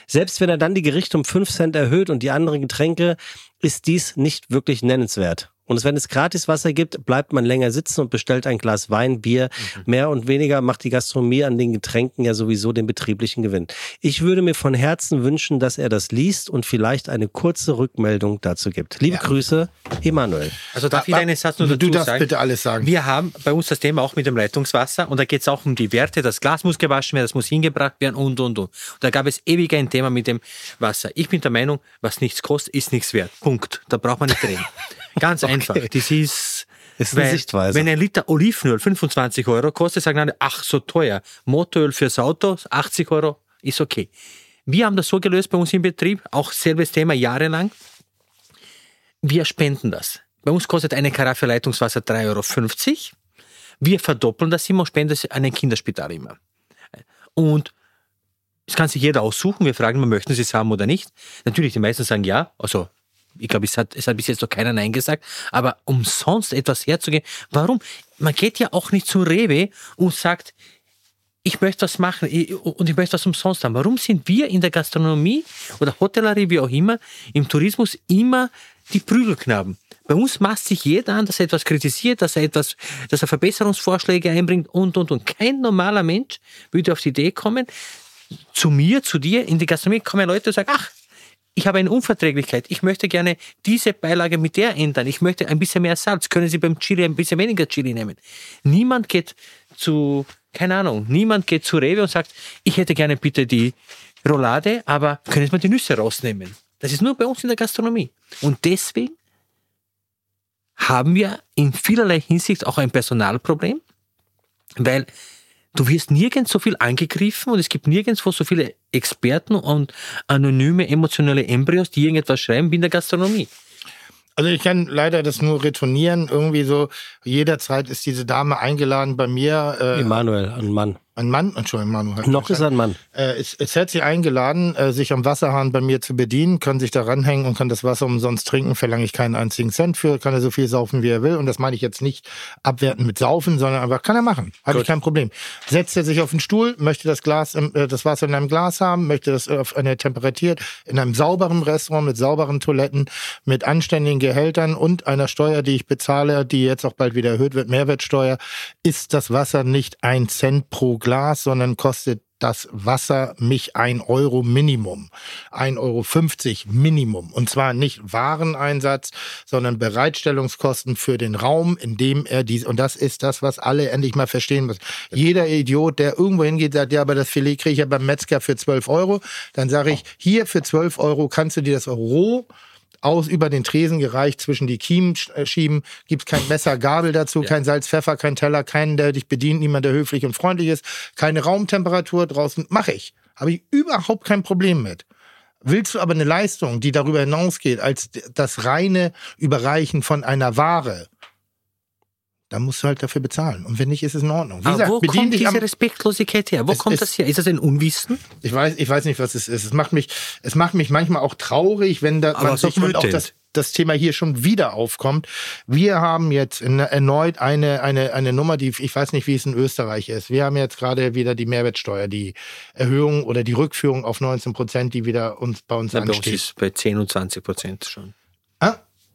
Selbst wenn er dann die Gerichte um 5 Cent erhöht und die anderen Getränke, ist dies nicht wirklich nennenswert. Und wenn es gratis Wasser gibt, bleibt man länger sitzen und bestellt ein Glas Wein, Bier. Mehr und weniger macht die Gastronomie an den Getränken ja sowieso den betrieblichen Gewinn. Ich würde mir von Herzen wünschen, dass er das liest und vielleicht eine kurze Rückmeldung dazu gibt. Liebe Grüße, Emanuel. Also darf ich einen Satz nur dazu Du darfst sagen? bitte alles sagen. Wir haben bei uns das Thema auch mit dem Leitungswasser und da geht es auch um die Werte. Das Glas muss gewaschen werden, das muss hingebracht werden und, und, und. Und da gab es ewig ein Thema mit dem Wasser. Ich bin der Meinung, was nichts kostet, ist nichts wert. Punkt. Da braucht man nicht reden. Ganz einfach. Das ist, Ist eine weil, Sichtweise. Wenn ein Liter Olivenöl 25 Euro kostet, sagen alle, ach, so teuer. Motoröl fürs Auto, 80 Euro, ist okay. Wir haben das so gelöst bei uns im Betrieb, auch selbes Thema jahrelang. Wir spenden das. Bei uns kostet eine Karaffe Leitungswasser 3,50 Euro. Wir verdoppeln das immer und spenden es an ein Kinderspital immer. Und es kann sich jeder aussuchen. Wir fragen, möchten Sie es haben oder nicht. Natürlich, die meisten sagen ja. Also, ich glaube, es hat, es hat bis jetzt noch keiner Nein gesagt. Aber umsonst etwas herzugeben, warum? Man geht ja auch nicht zum Rewe und sagt, ich möchte was machen und ich möchte was umsonst haben. Warum sind wir in der Gastronomie oder Hotellerie, wie auch immer, im Tourismus immer die Prügelknaben? Bei uns maßt sich jeder an, dass er etwas kritisiert, dass er etwas, dass er Verbesserungsvorschläge einbringt und, und, und. Kein normaler Mensch würde auf die Idee kommen, zu mir, zu dir, in die Gastronomie kommen Leute und sagen, ach, ich habe eine Unverträglichkeit. Ich möchte gerne diese Beilage mit der ändern. Ich möchte ein bisschen mehr Salz. Können Sie beim Chili ein bisschen weniger Chili nehmen? Niemand geht zu, keine Ahnung, niemand geht zu Rewe und sagt, ich hätte gerne bitte die Roulade, aber können Sie mal die Nüsse rausnehmen? Das ist nur bei uns in der Gastronomie. Und deswegen haben wir in vielerlei Hinsicht auch ein Personalproblem, weil du wirst nirgends so viel angegriffen und es gibt nirgendwo so viele Experten und anonyme emotionale Embryos, die irgendetwas schreiben wie in der Gastronomie. Also ich kann leider das nur retournieren. Irgendwie so, jederzeit ist diese Dame eingeladen bei mir. Äh, Emanuel, ein Mann. Ein Mann, Entschuldigung, Manu. Noch ist er ein Mann. Äh, es, es hat sie eingeladen, äh, sich am Wasserhahn bei mir zu bedienen, kann sich da ranhängen und kann das Wasser umsonst trinken, verlange ich keinen einzigen Cent für, kann er so viel saufen, wie er will. Und das meine ich jetzt nicht abwertend mit Saufen, sondern einfach kann er machen. Habe ich kein Problem. Setzt er sich auf den Stuhl, möchte das Glas, im, äh, das Wasser in einem Glas haben, möchte das auf eine temperatiert, in einem sauberen Restaurant mit sauberen Toiletten, mit anständigen Gehältern und einer Steuer, die ich bezahle, die jetzt auch bald wieder erhöht wird, Mehrwertsteuer, ist das Wasser nicht ein Cent pro Glas, sondern kostet das Wasser mich ein Euro Minimum. ein Euro fünfzig Minimum. Und zwar nicht Wareneinsatz, sondern Bereitstellungskosten für den Raum, in dem er dies, und das ist das, was alle endlich mal verstehen müssen. Jeder Idiot, der irgendwo hingeht, sagt, ja, aber das Filet kriege ich ja beim Metzger für 12 Euro. Dann sage ich, hier für 12 Euro kannst du dir das roh aus über den Tresen gereicht zwischen die Kiemen äh, schieben, gibt's kein Messer, Gabel dazu, kein Salz, Pfeffer, kein Teller, keinen, der dich bedient, niemand, der höflich und freundlich ist, keine Raumtemperatur draußen, mache ich. Habe ich überhaupt kein Problem mit. Willst du aber eine Leistung, die darüber hinausgeht, als das reine Überreichen von einer Ware, dann musst du halt dafür bezahlen. Und wenn nicht, ist es in Ordnung. Wie Aber gesagt, wo kommt diese Respektlosigkeit her? Wo Es kommt ist- das her? Ist das ein Unwissen? ich weiß, ich weiß nicht, was es ist. Es macht mich, es macht mich manchmal auch traurig, wenn da Aber man sich auch das, das Thema hier schon wieder aufkommt. Wir haben jetzt erneut eine, eine, eine Nummer, die, ich weiß nicht, wie es in Österreich ist. Wir haben jetzt gerade wieder die Mehrwertsteuer, die Erhöhung oder die Rückführung auf 19 Prozent, die wieder uns bei uns Ja, bei uns ansteht. ist bei 10 und 20 Prozent schon.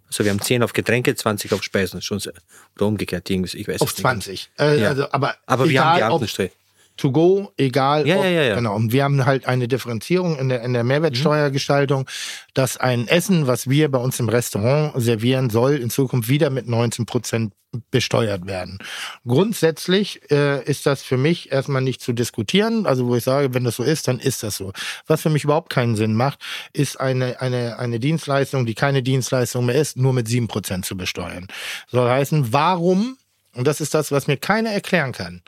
Also wir haben 10 auf Getränke, 20 auf Speisen. Schon sehr, oder umgekehrt, ich weiß auf es nicht. 20. Äh, Ja. also, aber Aber wir haben die egal, Steuern. To go, egal. Ja, ob, ja, ja, ja. Genau. Und wir haben halt eine Differenzierung in der, in der Mehrwertsteuergestaltung, dass ein Essen, was wir bei uns im Restaurant servieren, soll in Zukunft wieder mit 19 Prozent besteuert werden. Grundsätzlich äh, ist das für mich erstmal nicht zu diskutieren. Also wo ich sage, wenn das so ist, dann ist das so. Was für mich überhaupt keinen Sinn macht, ist eine, eine, eine Dienstleistung, die keine Dienstleistung mehr ist, nur mit 7 Prozent zu besteuern. Soll heißen, warum, und das ist das, was mir keiner erklären kann,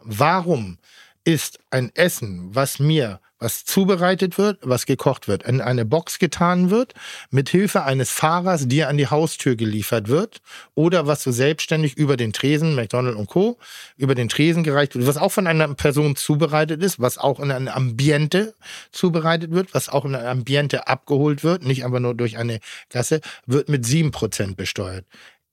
warum ist ein Essen, was mir, was zubereitet wird, was gekocht wird, in eine Box getan wird, mit Hilfe eines Fahrers dir an die Haustür geliefert wird oder was so selbstständig über den Tresen, McDonald und Co., über den Tresen gereicht wird, was auch von einer Person zubereitet ist, was auch in einem Ambiente zubereitet wird, was auch in einem Ambiente abgeholt wird, nicht einfach nur durch eine Gasse, wird mit 7% besteuert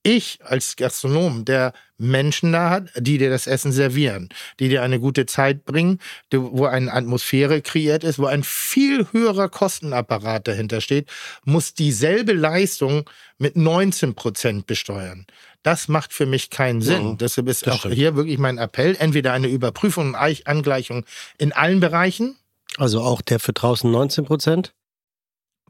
ich als Gastronom, der Menschen da hat, die dir das Essen servieren, die dir eine gute Zeit bringen, wo eine Atmosphäre kreiert ist, wo ein viel höherer Kostenapparat dahinter steht, muss dieselbe Leistung mit 19 Prozent besteuern. Das macht für mich keinen Sinn. Deshalb ist auch hier wirklich mein Appell, entweder eine Überprüfung und Eich- Angleichung in allen Bereichen, Also auch der für draußen 19 Prozent?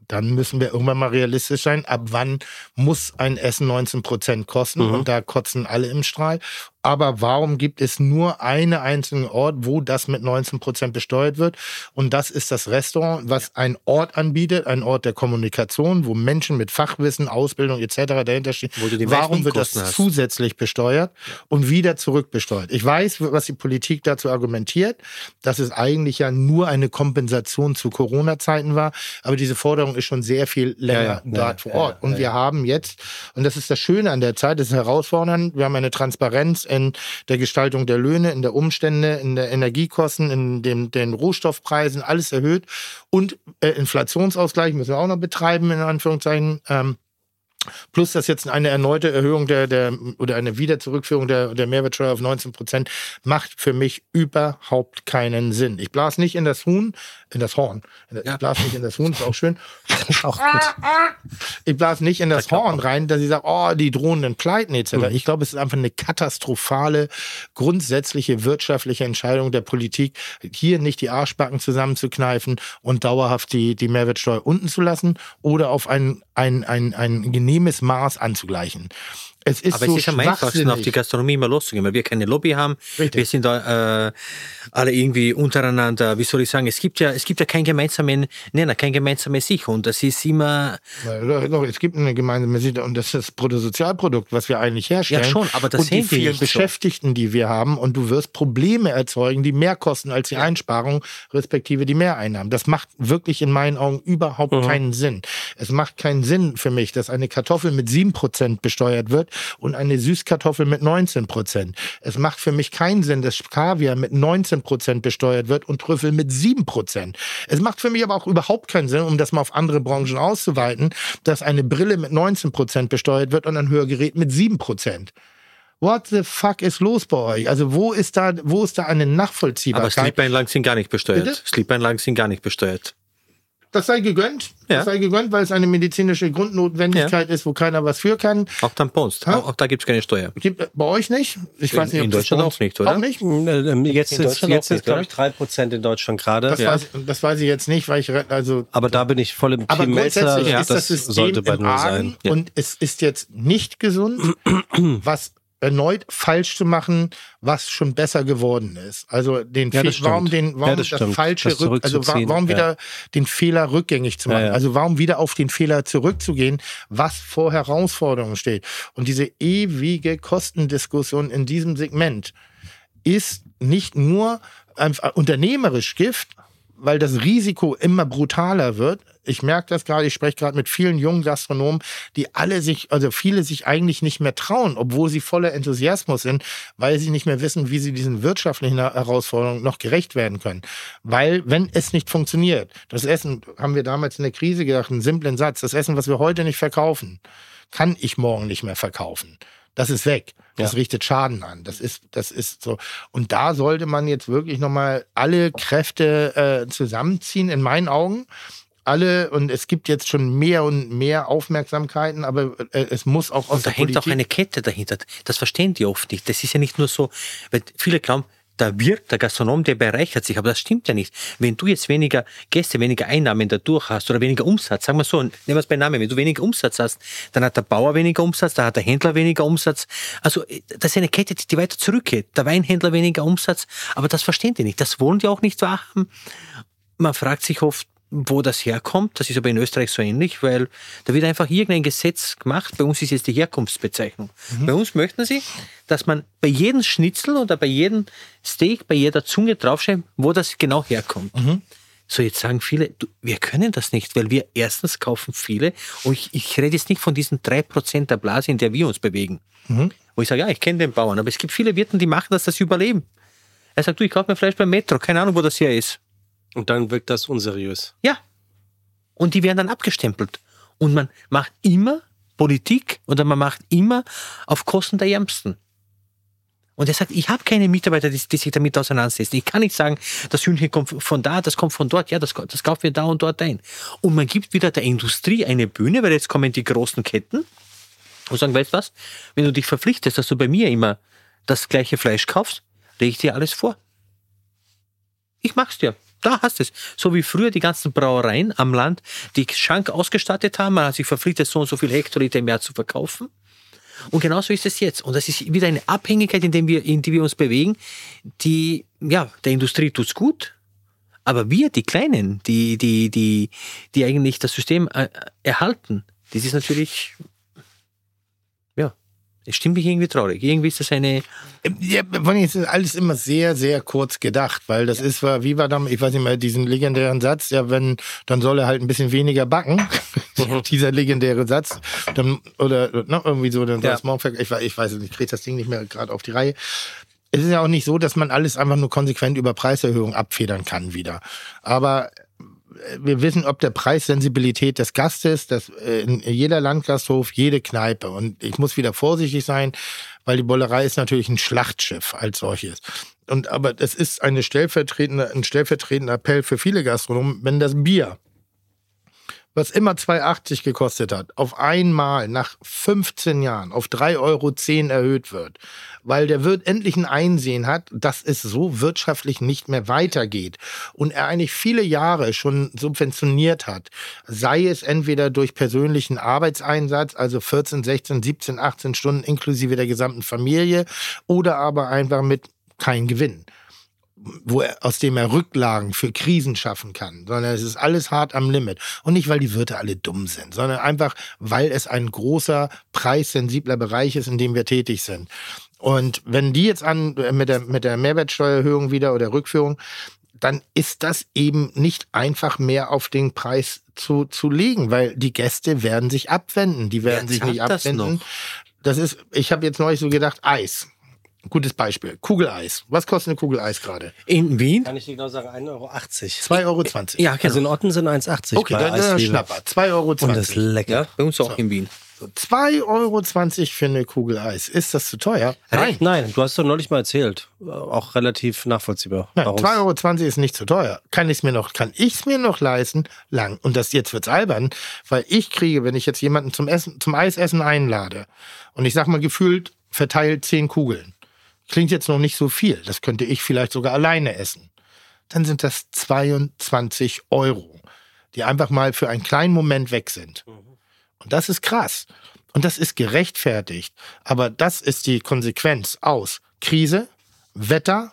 Dann müssen wir irgendwann mal realistisch sein, ab wann muss ein Essen 19 Prozent kosten Mhm. und da kotzen alle im Strahl. Aber warum gibt es nur einen einzigen Ort, wo das mit 19 Prozent besteuert wird? Und das ist das Restaurant, was einen Ort anbietet, ein Ort der Kommunikation, wo Menschen mit Fachwissen, Ausbildung etc. dahinter stehen. Warum wird das zusätzlich besteuert und wieder zurückbesteuert? Ich weiß, was die Politik dazu argumentiert, dass es eigentlich ja nur eine Kompensation zu Corona-Zeiten war. Aber diese Forderung ist schon sehr viel länger Ja, ja, dort ja, vor Ort. Und wir haben jetzt, und das ist das Schöne an der Zeit, das ist herausfordernd, wir haben eine Transparenz in der Gestaltung der Löhne, in der Umstände, in der Energiekosten, in dem, den Rohstoffpreisen, alles erhöht. Und äh, Inflationsausgleich müssen wir auch noch betreiben, in Anführungszeichen. Ähm, Plus, dass jetzt eine erneute Erhöhung der, der oder eine Wiederzurückführung der, der Mehrwertsteuer auf 19 Prozent macht für mich überhaupt keinen Sinn. Ich blas nicht in das Huhn, in das Horn. Ich blas nicht in das Huhn, ist auch schön. Auch. Ich blas nicht in das Horn rein, dass ich sage, oh, die drohenden Pleiten etc. Mhm. Ich glaube, es ist einfach eine katastrophale, grundsätzliche wirtschaftliche Entscheidung der Politik, hier nicht die Arschbacken zusammenzukneifen und dauerhaft die, die Mehrwertsteuer unten zu lassen oder auf ein, ein, ein, ein genehmes Maß anzugleichen. Es ist Aber so es ist am einfachsten, auf die. Gastronomie mal loszugehen, weil wir keine Lobby haben. Richtig. Wir sind da äh, alle irgendwie untereinander, wie soll ich sagen, es gibt ja, es gibt ja keinen gemeinsamen Nenner, kein gemeinsames Ich. Und das ist immer, Ja, doch, Es gibt eine gemeinsame Sicht und das ist das Bruttosozialprodukt, was wir eigentlich herstellen. Ja, schon, aber das und die vielen nicht so. Beschäftigten, die wir haben und du wirst Probleme erzeugen, die mehr kosten als die Einsparung, respektive die Mehreinnahmen. Das macht wirklich in meinen Augen überhaupt Mhm. keinen Sinn. Es macht keinen Sinn für mich, dass eine Kartoffel mit 7% besteuert wird und eine Süßkartoffel mit 19%. Es macht für mich keinen Sinn, dass Kaviar mit 19% besteuert wird und Trüffel mit 7%. Es macht für mich aber auch überhaupt keinen Sinn, um das mal auf andere Branchen auszuweiten, dass eine Brille mit 19% besteuert wird und ein Hörgerät mit 7%. What the fuck ist los bei euch? Also wo ist da, wo ist da eine aber Nachvollziehbarkeit? Sleep-Einlagen sind gar nicht besteuert. Bitte? Sleep-Einlagen sind gar nicht besteuert. Das sei gegönnt. Ja. Das sei gegönnt, weil es eine medizinische Grundnotwendigkeit ist, wo keiner was für kann. Auch Tampons, Ha? auch, auch da gibt es keine Steuer. Gibt äh, bei euch nicht? Ich In- weiß nicht, ob in Deutschland auch nicht, oder? Auch nicht? Ähm, Jetzt In Deutschland jetzt nicht, glaube ich, oder? 3% in Deutschland gerade. Das, weiß, das weiß ich jetzt nicht, weil ich also Aber da bin ich voll im aber Team Melzer. grundsätzlich Ja, ist das, das System sollte bei im null Argen sein. und es ist jetzt nicht gesund, was erneut falsch zu machen, was schon besser geworden ist. Also den Ja, Fe- das stimmt. warum den warum Ja, das das, falsche Das Rück, also warum ja. wieder den Fehler rückgängig zu machen. Ja, ja. Also warum wieder auf den Fehler zurückzugehen, was vor Herausforderungen steht. Und diese ewige Kostendiskussion in diesem Segment ist nicht nur einfach unternehmerisch Gift, weil das Risiko immer brutaler wird. Ich merke das gerade, ich spreche gerade mit vielen jungen Gastronomen, die alle sich, also viele sich eigentlich nicht mehr trauen, obwohl sie voller Enthusiasmus sind, weil sie nicht mehr wissen, wie sie diesen wirtschaftlichen Herausforderungen noch gerecht werden können. Weil, wenn es nicht funktioniert, das Essen, haben wir damals in der Krise gedacht, einen simplen Satz, das Essen, was wir heute nicht verkaufen, kann ich morgen nicht mehr verkaufen. Das ist weg. Das Ja. richtet Schaden an. Das ist, das ist so. Und da sollte man jetzt wirklich nochmal alle Kräfte äh, zusammenziehen, in meinen Augen. Alle, und es gibt jetzt schon mehr und mehr Aufmerksamkeiten, aber äh, es muss auch aus Und da der hängt Politik. auch eine Kette dahinter. Das verstehen die oft nicht. Das ist ja nicht nur so, weil viele glauben, der Wirt, der Gastronom, der bereichert sich, aber das stimmt ja nicht. Wenn du jetzt weniger Gäste, weniger Einnahmen dadurch hast oder weniger Umsatz, sagen wir so, nehmen wir es bei Namen, wenn du weniger Umsatz hast, dann hat der Bauer weniger Umsatz, dann hat der Händler weniger Umsatz. Also äh, das ist eine Kette, die weiter zurückgeht. Der Weinhändler weniger Umsatz, aber das verstehen die nicht. Das wollen die auch nicht wahrhaben. Man fragt sich oft, wo das herkommt. Das ist aber in Österreich so ähnlich, weil da wird einfach irgendein Gesetz gemacht. Bei uns ist jetzt die Herkunftsbezeichnung. Bei uns möchten sie, dass man bei jedem Schnitzel oder bei jedem Steak, bei jeder Zunge draufschreibt, wo das genau herkommt. So, jetzt sagen viele, du, wir können das nicht, weil wir erstens kaufen viele und ich, ich rede jetzt nicht von diesen drei Prozent der Blase, in der wir uns bewegen. Wo ich sage, ja, ich kenne den Bauern, aber es gibt viele Wirten, die machen das, dass sie überleben. Er sagt, du, ich kaufe mir Fleisch beim Metro, keine Ahnung, wo das hier ist. Und dann wirkt das unseriös. Ja. Und die werden dann abgestempelt. Und man macht immer Politik oder man macht immer auf Kosten der Ärmsten. Und er sagt, ich habe keine Mitarbeiter, die, die sich damit auseinandersetzen. Ich kann nicht sagen, das Hühnchen kommt von da, das kommt von dort, ja, das, das kaufen wir da und dort ein. Und man gibt wieder der Industrie eine Bühne, weil jetzt kommen die großen Ketten und sagen, weißt du was, wenn du dich verpflichtest, dass du bei mir immer das gleiche Fleisch kaufst, lege ich dir alles vor. Ich mach's dir. Da hast es. So wie früher die ganzen Brauereien am Land die Schank ausgestattet haben. Man hat sich verpflichtet, so und so viel Hektoliter im Jahr zu verkaufen. Und genauso ist es jetzt. Und das ist wieder eine Abhängigkeit, in, dem wir, in die wir uns bewegen. Die, ja, der Industrie tut's gut. Aber wir, die Kleinen, die, die, die, die eigentlich das System äh, erhalten, das ist natürlich, es stimmt mich irgendwie traurig. Irgendwie ist das eine, Ja, vor allem ist alles immer sehr, sehr kurz gedacht, weil das ist, war- wie war da, ich weiß nicht mehr, diesen legendären Satz, ja, wenn, dann soll er halt ein bisschen weniger backen. Dieser legendäre Satz. Dann, oder ne, irgendwie so, dann soll Ja. es morgen ich, weiß- ich weiß es nicht, ich kriege das Ding nicht mehr gerade auf die Reihe. Es ist ja auch nicht so, dass man alles einfach nur konsequent über Preiserhöhungen abfedern kann wieder. Aber wir wissen, ob der Preissensibilität des Gastes, dass äh, jeder Landgasthof, jede Kneipe. Und ich muss wieder vorsichtig sein, weil die Bollerei ist natürlich ein Schlachtschiff als solches. Und aber das ist eine stellvertretende, ein stellvertretender Appell für viele Gastronomen, wenn das Bier was immer 2,80 gekostet hat, auf einmal nach 15 Jahren auf 3,10 Euro erhöht wird, weil der Wirt endlich ein Einsehen hat, dass es so wirtschaftlich nicht mehr weitergeht und er eigentlich viele Jahre schon subventioniert hat, sei es entweder durch persönlichen Arbeitseinsatz, also 14, 16, 17, 18 Stunden inklusive der gesamten Familie oder aber einfach mit kein Gewinn wo er, aus dem er Rücklagen für Krisen schaffen kann, sondern es ist alles hart am Limit. Und nicht, weil die Wirte alle dumm sind, sondern einfach, weil es ein großer, preissensibler Bereich ist, in dem wir tätig sind. Und wenn die jetzt an mit der, mit der Mehrwertsteuererhöhung wieder oder Rückführung, dann ist das eben nicht einfach mehr auf den Preis zu, zu legen, weil die Gäste werden sich abwenden. Die werden Wer sich nicht das abwenden. noch? Das ist, ich habe jetzt neulich so gedacht, Eis. Gutes Beispiel. Kugeleis. Was kostet eine Kugel Eis gerade? In Wien? Kann ich dir genau sagen, 1,80 Euro. 2,20 Euro. Ja, Also genau. in Otten sind 1,80 Okay, bei dann ist ein Eisdiele. Schnapper. 2,20 Euro. Und das ist lecker. Ja, bei uns auch in Wien. 2,20 Euro für eine Kugel Eis. Ist das zu teuer? Nein. Nein, du hast doch neulich mal erzählt. Äh, Auch relativ nachvollziehbar. Nein, Warum? 2,20 Euro ist nicht zu teuer. Kann ich es mir noch, kann ich's mir noch leisten? Lang. Und das jetzt wird's albern, weil ich kriege, wenn ich jetzt jemanden zum Essen, zum Eisessen einlade und ich sag mal gefühlt verteilt 10 Kugeln. Klingt jetzt noch nicht so viel. Das könnte ich vielleicht sogar alleine essen. Dann sind das 22 Euro, die einfach mal für einen kleinen Moment weg sind. Und das ist krass. Und das ist gerechtfertigt. Aber das ist die Konsequenz aus Krise, Wetter,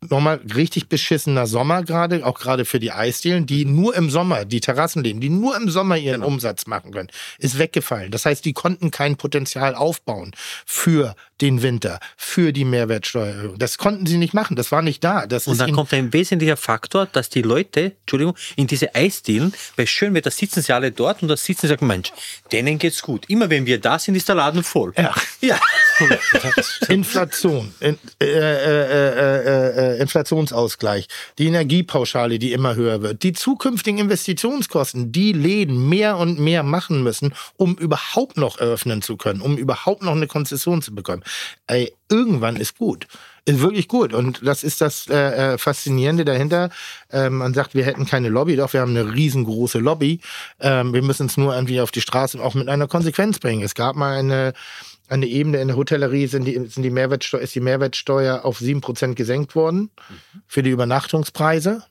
nochmal richtig beschissener Sommer gerade, auch gerade für die Eisdielen, die nur im Sommer, die Terrassenläden, die nur im Sommer ihren Umsatz machen können, ist weggefallen. Das heißt, die konnten kein Potenzial aufbauen für den Winter, für die Mehrwertsteuererhöhung. Das konnten sie nicht machen. Das war nicht da. Das Und dann kommt ein wesentlicher Faktor, dass die Leute, Entschuldigung, in diese Eisdielen, bei schön Wetter sitzen sie alle dort und da sitzen sie und sagen, Mensch, denen geht's gut. Immer wenn wir da sind, ist der Laden voll. Ja. Ja. Inflation, in, äh, äh, äh, äh, Inflationsausgleich, die Energiepauschale, die immer höher wird, die zukünftigen Investitionskosten, die Läden mehr und mehr machen müssen, um überhaupt noch eröffnen zu können, um überhaupt noch eine Konzession zu bekommen. Ey, irgendwann ist gut. Ist wirklich gut. Und das ist das äh, äh, Faszinierende dahinter. Ähm, man sagt, wir hätten keine Lobby, doch wir haben eine riesengroße Lobby. Ähm, wir müssen es nur irgendwie auf die Straße auch mit einer Konsequenz bringen. Es gab mal eine eine Ebene in der Hotellerie sind die, sind die Mehrwertsteuer, ist die Mehrwertsteuer auf 7% gesenkt worden für die Übernachtungspreise,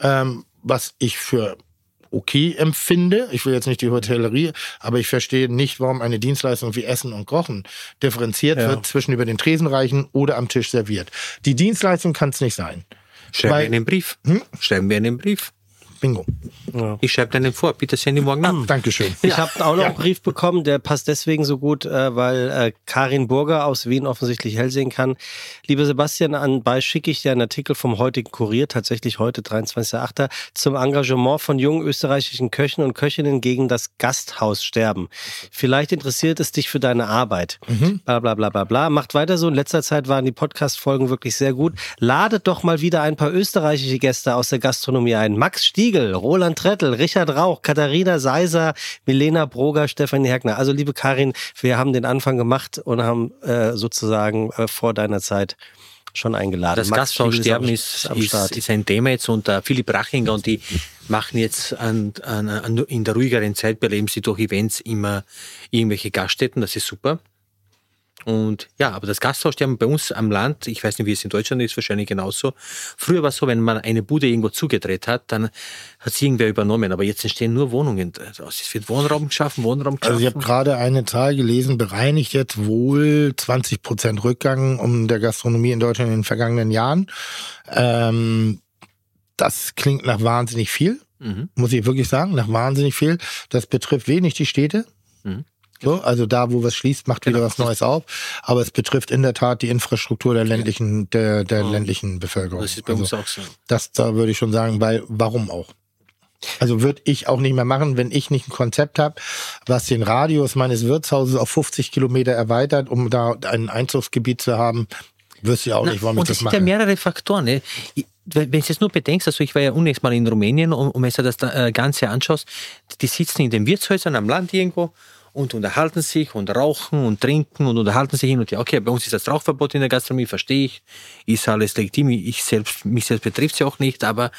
ähm, was ich für okay empfinde. Ich will jetzt nicht die Hotellerie, aber ich verstehe nicht, warum eine Dienstleistung wie Essen und Kochen differenziert Ja. wird zwischen über den Tresen reichen oder am Tisch serviert. Die Dienstleistung kann es nicht sein. Schreiben wir einen Brief. Hm? Schreiben wir einen Brief. Bingo. Ich schreibe deinen vor. Bitte sende ihn morgen an. Dankeschön. Ich habe auch noch einen Brief bekommen, der passt deswegen so gut, äh, weil äh, Karin Burger aus Wien offensichtlich hell sehen kann. Lieber Sebastian, anbei schicke ich dir einen Artikel vom heutigen Kurier, tatsächlich heute, 23.08., zum Engagement von jungen österreichischen Köchen und Köchinnen gegen das Gasthaussterben. Vielleicht interessiert es dich für deine Arbeit. Bla bla bla bla bla. Macht weiter so. In letzter Zeit waren die Podcast-Folgen wirklich sehr gut. Ladet doch mal wieder ein paar österreichische Gäste aus der Gastronomie ein. Max Stiegel, Roland Trettel, Richard Rauch, Katharina Seiser, Milena Broger, Stefanie Herkner. Also liebe Karin, wir haben den Anfang gemacht und haben äh, sozusagen äh, vor deiner Zeit schon eingeladen. Das am- ist, am ist, Start. ist ein Thema jetzt und äh, Philipp Rachinger und die machen jetzt an, an, an, in der ruhigeren Zeit beleben sie durch Events immer irgendwelche Gaststätten, das ist super. Und ja, aber das Gasthaussterben bei uns am Land, ich weiß nicht, wie es in Deutschland ist, wahrscheinlich genauso. Früher war es so, wenn man eine Bude irgendwo zugedreht hat, dann hat sie irgendwer übernommen. Aber jetzt entstehen nur Wohnungen. Also es wird Wohnraum geschaffen, Wohnraum geschaffen. Also ich habe gerade eine Zahl gelesen, bereinigt jetzt wohl 20 Prozent Rückgang um der Gastronomie in Deutschland in den vergangenen Jahren. Ähm, das klingt nach wahnsinnig viel, Mhm. muss ich wirklich sagen, nach wahnsinnig viel. Das betrifft wenig die Städte. Mhm. So, also da, wo was schließt, macht wieder Genau. was Neues auf. Aber es betrifft in der Tat die Infrastruktur der ländlichen, der, der ländlichen Bevölkerung. das ist bei also, uns auch so. das da würde ich schon sagen, weil warum auch? Also würde ich auch nicht mehr machen, wenn ich nicht ein Konzept habe, was den Radius meines Wirtshauses auf 50 Kilometer erweitert, um da ein Einzugsgebiet zu haben. Wüsste ja auch Na, nicht, warum ich und das es sind ja mache. mehrere Faktoren. Ne? Wenn du jetzt nur bedenkst, also ich war ja unnächst mal in Rumänien und, und wenn du das da, äh, Ganze anschaust, die sitzen in den Wirtshäusern am Land irgendwo und unterhalten sich und rauchen und trinken und unterhalten sich hin und her. Okay, bei uns ist das Rauchverbot in der Gastronomie, verstehe ich, ist alles legitim, ich selbst, mich selbst betrifft es ja auch nicht, aber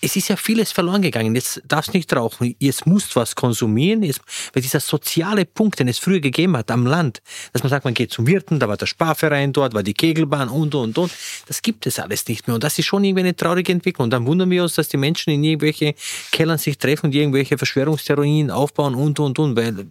es ist ja vieles verloren gegangen. Jetzt darfst nicht rauchen, jetzt musst was konsumieren. Jetzt, weil dieser soziale Punkt, den es früher gegeben hat am Land, dass man sagt, man geht zum Wirten, da war der Sparverein dort, war die Kegelbahn und, und, und. Das gibt es alles nicht mehr. Und das ist schon irgendwie eine traurige Entwicklung. Und dann wundern wir uns, dass die Menschen in irgendwelche Kellern sich treffen und irgendwelche Verschwörungstheorien aufbauen und, und, und, weil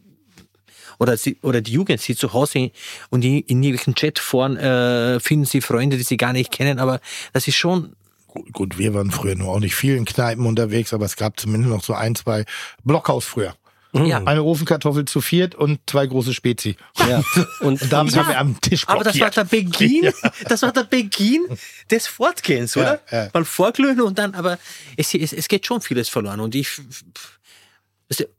oder, sie, oder die Jugend sieht zu Hause und in, in irgendwelchen Chatforen äh, finden sie Freunde, die sie gar nicht kennen, aber das ist schon Gut, gut, wir waren früher nur auch nicht viel in Kneipen unterwegs, aber es gab zumindest noch so ein, zwei Blockhaus früher. ja. Eine Ofenkartoffel zu viert und zwei große Spezi. Ja. Und, Und damit Ja, haben wir am Tisch Aber das war blockiert. der Beginn, das war der Beginn des Fortgehens, oder? Ja, ja. Mal vorglühen und dann, aber es, es, es geht schon vieles verloren und ich,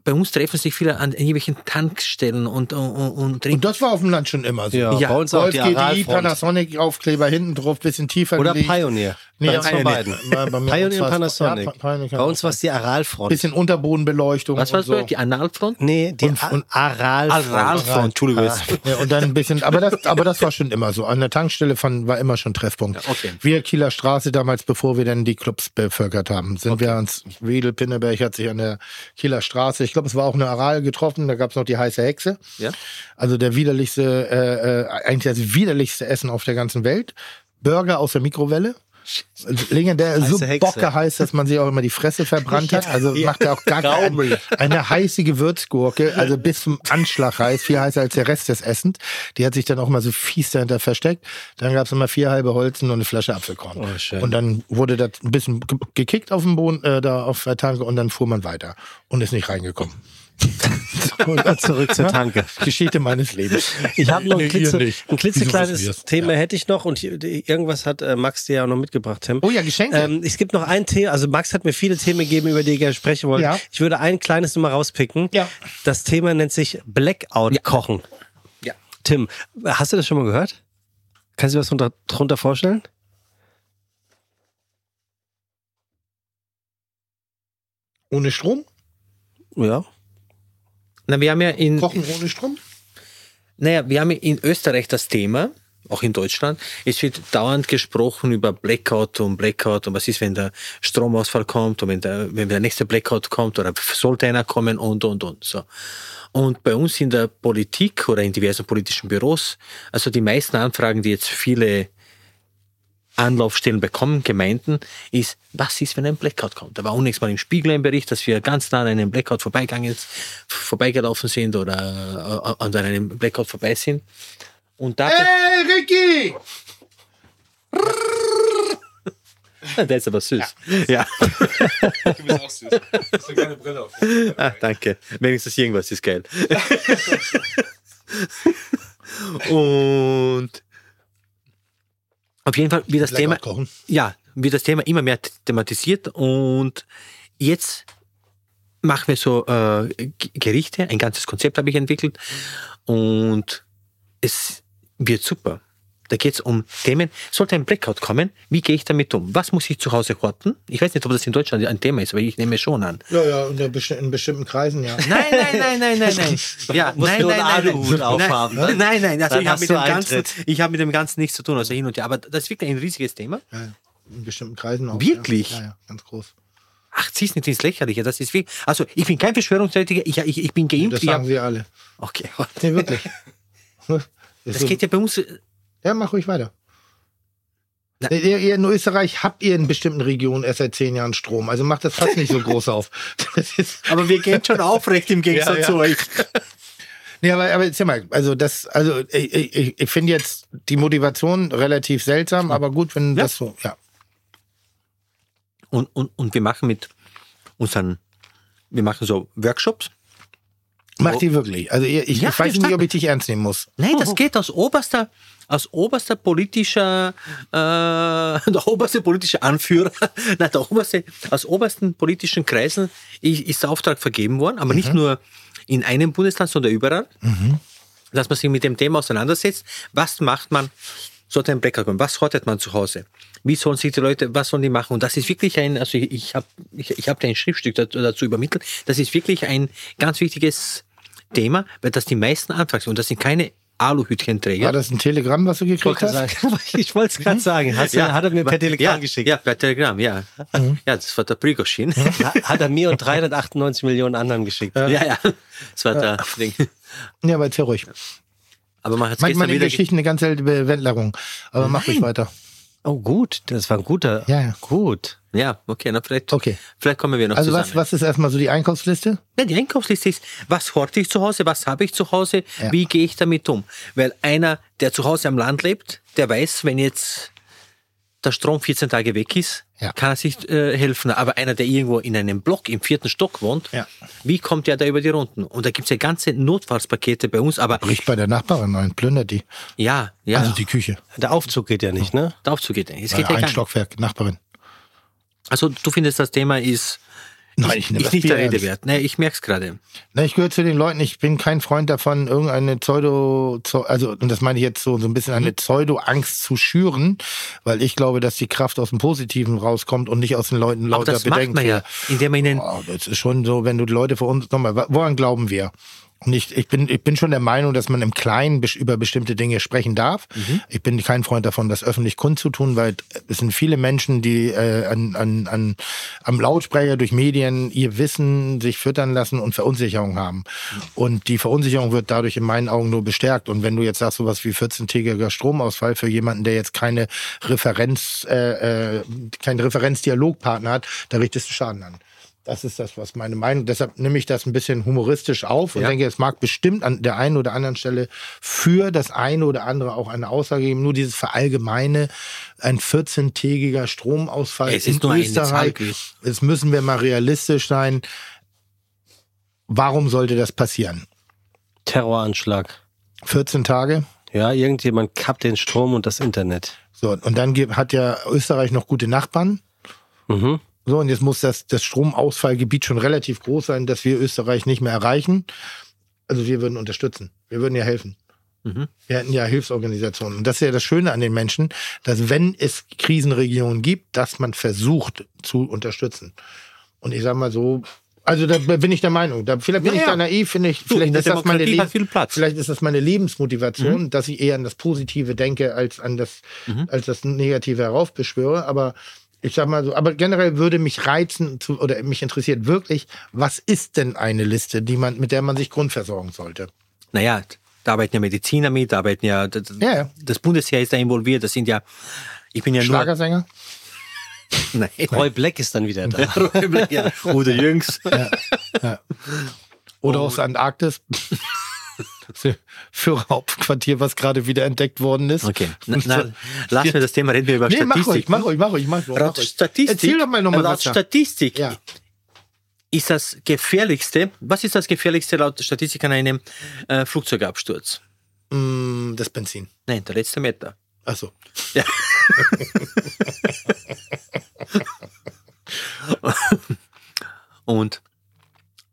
bei uns treffen sich viele an irgendwelchen Tankstellen und, und, und, trinken. Und das war auf dem Land schon immer so. ja, Ja, bei uns auch Golf die GTI, Aralfront. Panasonic Aufkleber hinten drauf, bisschen tiefer Oder gelegt. Pioneer. Nee, Eins von Pioneer. beiden. Bei- bei Pioneer und Panasonic. ja, Pioneer Bei uns auch war es die Aralfront. Bisschen Unterbodenbeleuchtung. Was war das? so. Die Analfront? nee, die Und- und- Aralfront. Aralfront, Entschuldigung. Ja, und dann ein bisschen, aber das, aber das war schon immer so. An der Tankstelle fand, war immer schon Treffpunkt. Ja, okay. Wir Kieler Straße damals, bevor wir dann die Clubs bevölkert haben, sind wir ans Riedel Pinneberg hat sich an der Kieler Straße, ich glaube, es war auch eine Aral getroffen, da gab es noch die heiße Hexe. Ja. Also der widerlichste, äh, äh, eigentlich das widerlichste Essen auf der ganzen Welt. Burger aus der Mikrowelle. Legendär, so. Bocke heiß, dass man sich auch immer die Fresse verbrannt hat. Also macht er auch gar keine, eine heiße Gewürzgurke, also bis zum Anschlag heiß, viel heißer als der Rest des Essens. Die hat sich dann auch mal so fies dahinter versteckt. Dann gab es immer vier halbe Holzen und eine Flasche Apfelkorn. Oh, und dann wurde das ein bisschen ge- gekickt auf dem Boden, äh, da auf der Tanke und dann fuhr man weiter und ist nicht reingekommen. Zurück zur Tanke. Geschichte meines Lebens. Ich habe noch ein, klitze, ein klitzekleines? Thema hätte ich noch und hier- irgendwas hat äh, Max dir ja auch noch mitgebracht, Tim. Oh ja, Geschenke. Ähm, es gibt noch ein Thema, also Max hat mir viele Themen gegeben, über die ich gerne sprechen wollte. Ja. Ich würde ein kleines nur mal rauspicken. Ja. Das Thema nennt sich Blackout kochen. Ja. Tim, hast du das schon mal gehört? Kannst du dir was drunter, drunter vorstellen? ohne Strom? Ja. Na, wir haben ja in, Kochen ohne Strom? Naja, wir haben in Österreich das Thema, auch in Deutschland. Es wird dauernd gesprochen über Blackout und Blackout und was ist, wenn der Stromausfall kommt und wenn der, wenn der nächste Blackout kommt oder sollte einer kommen und, und, und. So. Und bei uns in der Politik oder in diversen politischen Büros, also die meisten Anfragen, die jetzt viele Anlaufstellen bekommen, Gemeinden, ist, was ist, wenn ein Blackout kommt? Da war unlängst mal im Spiegel ein Bericht, dass wir ganz nah an einem Blackout vorbeigegangen, vorbeigelaufen sind oder äh, an einem Blackout vorbei sind. Und da, Hey, Ricky! der ist aber süß. Ja. Du bist auch süß. Hast du keine Brille auf. Ah, danke. Wenigstens irgendwas ist geil. Und auf jeden Fall wird das Thema, ja, wird das Thema immer mehr thematisiert und jetzt machen wir so äh, Gerichte, ein ganzes Konzept habe ich entwickelt und es wird super. Da geht es um Themen. Sollte ein Blackout kommen, wie gehe ich damit um? Was muss ich zu Hause horten? Ich weiß nicht, ob das in Deutschland ein Thema ist, aber ich nehme es schon an. Ja, ja, in, besti- in bestimmten Kreisen, ja. Nein, nein, nein, nein, nein, nein. Ja, Musst nein, nur nein, einen nein, nein, aufhaben, nein, ne? nein, nein. Also ich habe mit du dem ganzen, Eintritt. ich habe mit dem ganzen nichts zu tun, also hin und her. Aber das ist wirklich ein riesiges Thema. ja. In bestimmten Kreisen auch. Wirklich? Ja, ja, ja ganz groß. Ach, zieh's nicht ins Lächerliche. Das ist wie, also ich bin kein Verschwörungstheoretiker. Ich, ich, ich bin geimpft. Das sagen hab, sie alle. okay. Nee, wirklich. Das geht ja bei uns. Ja, mach ruhig weiter. Ihr, ihr in Österreich habt ihr in bestimmten Regionen erst seit zehn Jahren Strom. Also macht das fast nicht so groß auf. Aber wir gehen schon aufrecht im Gegensatz Ja, ja. zu euch. nee, aber, aber erzähl mal, also das, also ich, ich, ich finde jetzt die Motivation relativ seltsam, aber gut, wenn Ja. das so, ja. Und, und, und wir machen mit unseren, wir machen so Workshops. Macht die wirklich. Also ich, Ja, ich weiß nicht, ob ich dich ernst nehmen muss. Nein, das geht aus oberster, aus oberster politischer, äh, der oberste politische Anführer, nein, der oberste, aus obersten politischen Kreisen ist der Auftrag vergeben worden, aber nicht nur in einem Bundesland, sondern überall, dass man sich mit dem Thema auseinandersetzt. Was macht man sollte ein Blackout kommen, was hortet man zu Hause? Wie sollen sich die Leute, was sollen die machen? Und das ist wirklich ein, also ich, ich habe ich, ich hab ein Schriftstück dazu, dazu übermittelt, das ist wirklich ein ganz wichtiges Thema, weil das die meisten anfangen. Und das sind keine Aluhütchenträger. War das ein Telegramm, was du gekriegt hast? sagen. Ich wollte es gerade sagen. Hast du, hat er mir per Telegramm ja, geschickt. Ja, per Telegramm, ja. Ja, das war der Prigoschin. Ha- Hat er mir und 398 Millionen anderen geschickt. Ja, ja. Das war der Ding. Ja, aber erzähl ruhig. Aber man hat Manchmal in wieder. Geschichten eine ganz alte Wendlerung. Aber mach ruhig weiter. Oh, gut. Das war ein guter. Ja, ja. Gut. Ja, okay, na vielleicht, Okay. vielleicht kommen wir noch Also zusammen. was, was ist erstmal so die Einkaufsliste? Ja, die Einkaufsliste ist, was horte ich zu Hause, was habe ich zu Hause, Ja. wie gehe ich damit um? Weil einer, der zu Hause am Land lebt, der weiß, wenn jetzt der Strom 14 Tage weg ist, Ja. kann er sich äh, helfen. Aber einer, der irgendwo in einem Block im vierten Stock wohnt, Ja. wie kommt der da über die Runden? Und da gibt es ja ganze Notfallspakete bei uns, aber Bricht bei der Nachbarin ein, plündert die. ja, ja, Also die Küche. Der Aufzug geht ja nicht, ne? darauf zu gehen. Es Ja, geht ja ein gar nicht. Stockwerk, Nachbarin. Also du findest, das Thema ist, Nein, ich ist das nicht der Rede wert. Nee, ich merke es gerade. Ich gehöre zu den Leuten, ich bin kein Freund davon, irgendeine Pseudo, Pseu- also, und das meine ich jetzt so, so ein bisschen eine Pseudo-Angst zu schüren, weil ich glaube, dass die Kraft aus dem Positiven rauskommt und nicht aus den Leuten Aber lauter das macht Bedenken. man ja, indem man ihnen Oh, das ist schon so, wenn du die Leute vor uns, nochmal, woran glauben wir? Und ich, bin, ich bin schon der Meinung, dass man im Kleinen über bestimmte Dinge sprechen darf. Mhm. Ich bin kein Freund davon, das öffentlich kundzutun, weil es sind viele Menschen, die äh, an, an, an, am Lautsprecher durch Medien ihr Wissen sich füttern lassen und Verunsicherung haben. Und die Verunsicherung wird dadurch in meinen Augen nur bestärkt. Und wenn du jetzt sagst, sowas wie 14-tägiger Stromausfall für jemanden, der jetzt keine Referenz, äh, äh, keinen Referenzdialogpartner hat, da richtest du Schaden an. Das ist das, was meine Meinung. Deshalb nehme ich das ein bisschen humoristisch auf und Ja. denke, es mag bestimmt an der einen oder anderen Stelle für das eine oder andere auch eine Aussage geben. Nur dieses Verallgemeine, ein 14-tägiger Stromausfall Es ist in Österreich. Jetzt müssen wir mal realistisch sein. Warum sollte das passieren? Terroranschlag. 14 Tage? Ja, irgendjemand kappt den Strom und das Internet. So, und dann hat ja Österreich noch gute Nachbarn. Mhm. So, und jetzt muss das, das Stromausfallgebiet schon relativ groß sein, dass wir Österreich nicht mehr erreichen. Also wir würden unterstützen. Wir würden ja helfen. Mhm. Wir hätten ja Hilfsorganisationen. Und das ist ja das Schöne an den Menschen, dass wenn es Krisenregionen gibt, dass man versucht zu unterstützen. Und ich sage mal so, also da bin ich der Meinung, da, vielleicht bin Ja, ich da ja. naiv, finde ich, Du, vielleicht ist das meine. Mhm. vielleicht ist das meine Lebensmotivation, dass ich eher an das Positive denke, als an das, Mhm. als das Negative heraufbeschwöre. Aber ich sag mal so, aber generell würde mich reizen zu, oder mich interessiert wirklich, was ist denn eine Liste, die man, mit der man sich grundversorgen sollte? Naja, da arbeiten ja Mediziner mit, da arbeiten ja, das, Ja, ja. das Bundesheer ist da involviert, das sind ja, ich bin ja Schlagersänger? nur, nein, Roy Black ist dann wieder da. ja, oder Jüngs. Oder aus der Antarktis? Für Hauptquartier, was gerade wieder entdeckt worden ist. Okay, na, na, lass mir das Thema, reden wir über Nee, mach Statistik. mach ruhig, mach ruhig, mach ruhig. Laut. Statistik, Erzähl doch mal nochmal laut. Statistik Ja. ist das gefährlichste, was ist das gefährlichste laut Statistik an einem äh, Flugzeugabsturz? Mm, das Benzin. Nein, der letzte Meter. Achso. Ja. Und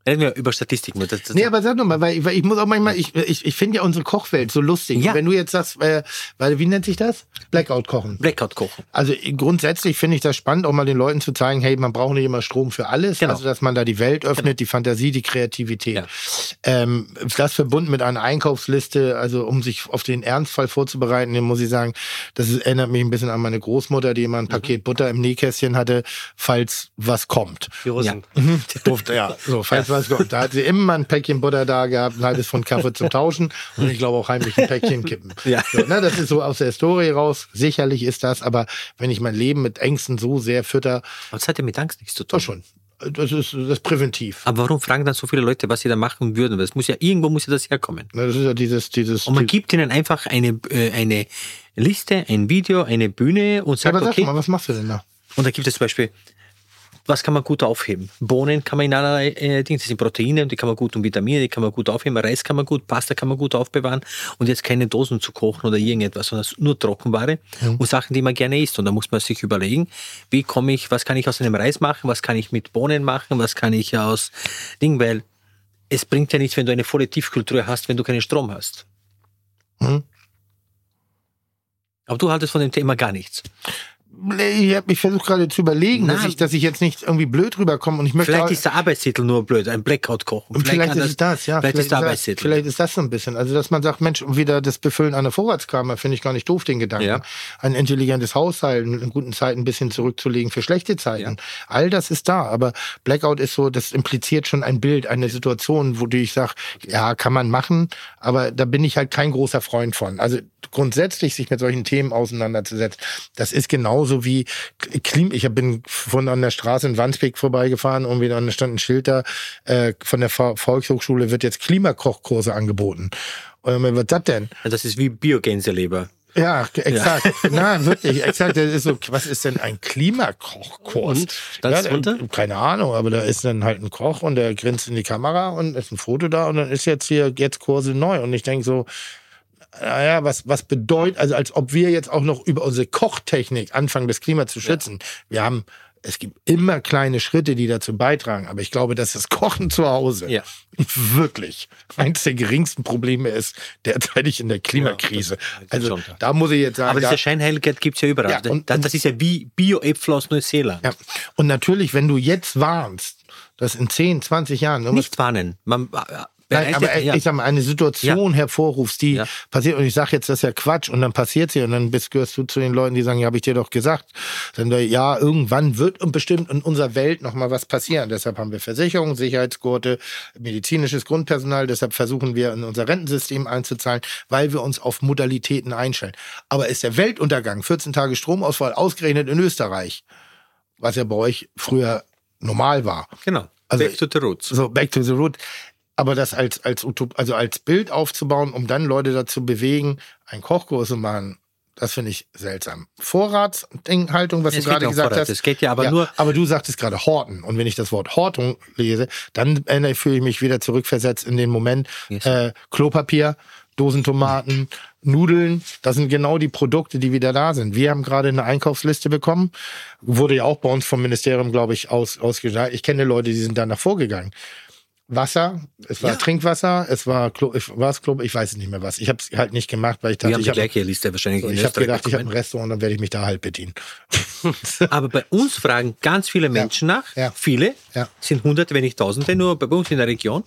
reden wir über Statistiken. Das, das, Nee, aber sag doch mal, weil, weil ich muss auch manchmal, ich, ich, ich finde ja unsere Kochwelt so lustig. Ja. Wenn du jetzt sagst, äh, weil, wie nennt sich das? Blackout kochen. Blackout kochen. Also grundsätzlich finde ich das spannend, auch mal den Leuten zu zeigen, hey, man braucht nicht immer Strom für alles. Genau. Also, dass man da die Welt öffnet, die Fantasie, die Kreativität. Ja. Ähm, das verbunden mit einer Einkaufsliste, also um sich auf den Ernstfall vorzubereiten, den muss ich sagen, das ist, erinnert mich ein bisschen an meine Großmutter, die immer ein Paket Butter im Nähkästchen hatte, falls was kommt. Die Russen. Durfte, ja, so, falls was. Da hat sie immer ein Päckchen Butter da gehabt, ein halbes Pfund Kaffee zum Tauschen und ich glaube auch heimlich ein Päckchen kippen. Ja. So, ne, das ist so aus der Historie raus. Sicherlich ist das, aber wenn ich mein Leben mit Ängsten so sehr fütter, Aber das hat ja mit Angst nichts zu tun. doch schon. Das ist das ist präventiv. Aber warum fragen dann so viele Leute, was sie da machen würden? Das muss ja, irgendwo muss ja das herkommen. Das ist ja dieses, dieses. Und man gibt ihnen einfach eine, äh, eine Liste, ein Video, eine Bühne und ja, sagt, aber sag okay, mal, was machst du denn da? und da gibt es zum Beispiel, was kann man gut aufheben? Bohnen kann man in allerlei äh, Dinge, das sind Proteine die kann man gut und Vitamine, die kann man gut aufheben, Reis kann man gut, Pasta kann man gut aufbewahren und jetzt keine Dosen zu kochen oder irgendetwas, sondern nur Trockenware und Sachen, die man gerne isst. Und da muss man sich überlegen, wie komme ich, was kann ich aus einem Reis machen, was kann ich mit Bohnen machen, was kann ich aus Ding, weil es bringt ja nichts, wenn du eine volle Tiefkultur hast, wenn du keinen Strom hast. Hm? Aber du haltest von dem Thema gar nichts. Ich, ich versuche gerade zu überlegen, dass ich, dass ich jetzt nicht irgendwie blöd rüberkomme und ich möchte Vielleicht ist der Arbeitstitel nur blöd, ein Blackout-Koch. Und vielleicht, kann ist es das, ja. Vielleicht, ist der das- Arbeitstitel. Vielleicht ist das so ein bisschen. Also, dass man sagt, Mensch, wieder das Befüllen einer Vorratskammer, finde ich gar nicht doof, den Gedanken. Ja. Ein intelligentes Haushalten in guten Zeiten ein bisschen zurückzulegen für schlechte Zeiten. All das ist da. Aber Blackout ist so, das impliziert schon ein Bild, eine Situation, wo ich sage, ja, kann man machen, aber da bin ich halt kein großer Freund von. Also grundsätzlich sich mit solchen Themen auseinanderzusetzen, das ist genauso wie Klim. Ich bin von an der Straße in Wandsbek vorbeigefahren und wieder da stand ein Schild da, äh, von der Vo- Volkshochschule wird jetzt Klimakochkurse angeboten. Und was ist das denn? Ja, Das ist wie Biogänseleber. Ja, exakt. Na, wirklich, exakt. Das ist so, was ist denn ein Klimakochkurs? Und? Ja, drunter? Keine Ahnung, aber da ist dann halt ein Koch und der grinst in die Kamera und ist ein Foto da und dann ist jetzt hier jetzt Kurse neu. Und ich denke so, naja, was, was bedeutet, also als ob wir jetzt auch noch über unsere Kochtechnik anfangen, das Klima zu schützen. Wir haben, es gibt immer kleine Schritte, die dazu beitragen, aber ich glaube, dass das Kochen zu Hause Ja. wirklich eins der geringsten Probleme ist derzeitig in der Klimakrise. ist also da. muss ich jetzt sagen, Aber diese Scheinheiligkeit gibt es ja überall. Ja, und- das, das ist ja wie Bio-Äpfel aus Neuseeland. ja. Und natürlich, wenn du jetzt warnst, dass in 10, 20 Jahren Nicht warnen. Man, äh, Nein, aber ja. ich sag mal, eine Situation hervorrufst, die Ja. passiert, und ich sag jetzt, das ist ja Quatsch, und dann passiert sie, und dann bist, gehörst du zu den Leuten, die sagen, ja, habe ich dir doch gesagt. Dann, äh, ja, irgendwann wird und bestimmt in unserer Welt nochmal was passieren. Deshalb haben wir Versicherungen, Sicherheitsgurte, medizinisches Grundpersonal, deshalb versuchen wir in unser Rentensystem einzuzahlen, weil wir uns auf Modalitäten einstellen. Aber ist der Weltuntergang, 14 Tage Stromausfall, ausgerechnet in Österreich, was ja bei euch früher normal war. genau. Also- Back to the roots. So, back to the root. Aber das als, als, Utop also als Bild aufzubauen, um dann Leute dazu bewegen, einen Kochkurs zu machen, das finde ich seltsam. Vorratshaltung, was Es du gerade ja gesagt Vorrat. hast. Es geht ja aber nur- Aber du sagtest gerade Horten. Und wenn ich das Wort Hortung lese, dann äh, fühle ich mich wieder zurückversetzt in den Moment Yes. äh, Klopapier, Dosentomaten, Nudeln. Das sind genau die Produkte, die wieder da sind. Wir haben gerade eine Einkaufsliste bekommen. Wurde ja auch bei uns vom Ministerium, glaube ich, aus, ausgestaltet. Ich kenne Leute, die sind danach vorgegangen. Wasser, es war Ja. Trinkwasser, es war Klo, ich- war es Klo, ich weiß es nicht mehr was. Ich habe es halt nicht gemacht, weil ich dachte, ich die habe gleiche Liste wahrscheinlich in ich hab Österreich gedacht, ich habe ein. Restaurant, dann werde ich mich da halt bedienen. Aber bei uns fragen ganz viele Menschen nach, Ja. viele, Ja. sind hunderte, wenn nicht tausende, nur bei uns in der Region,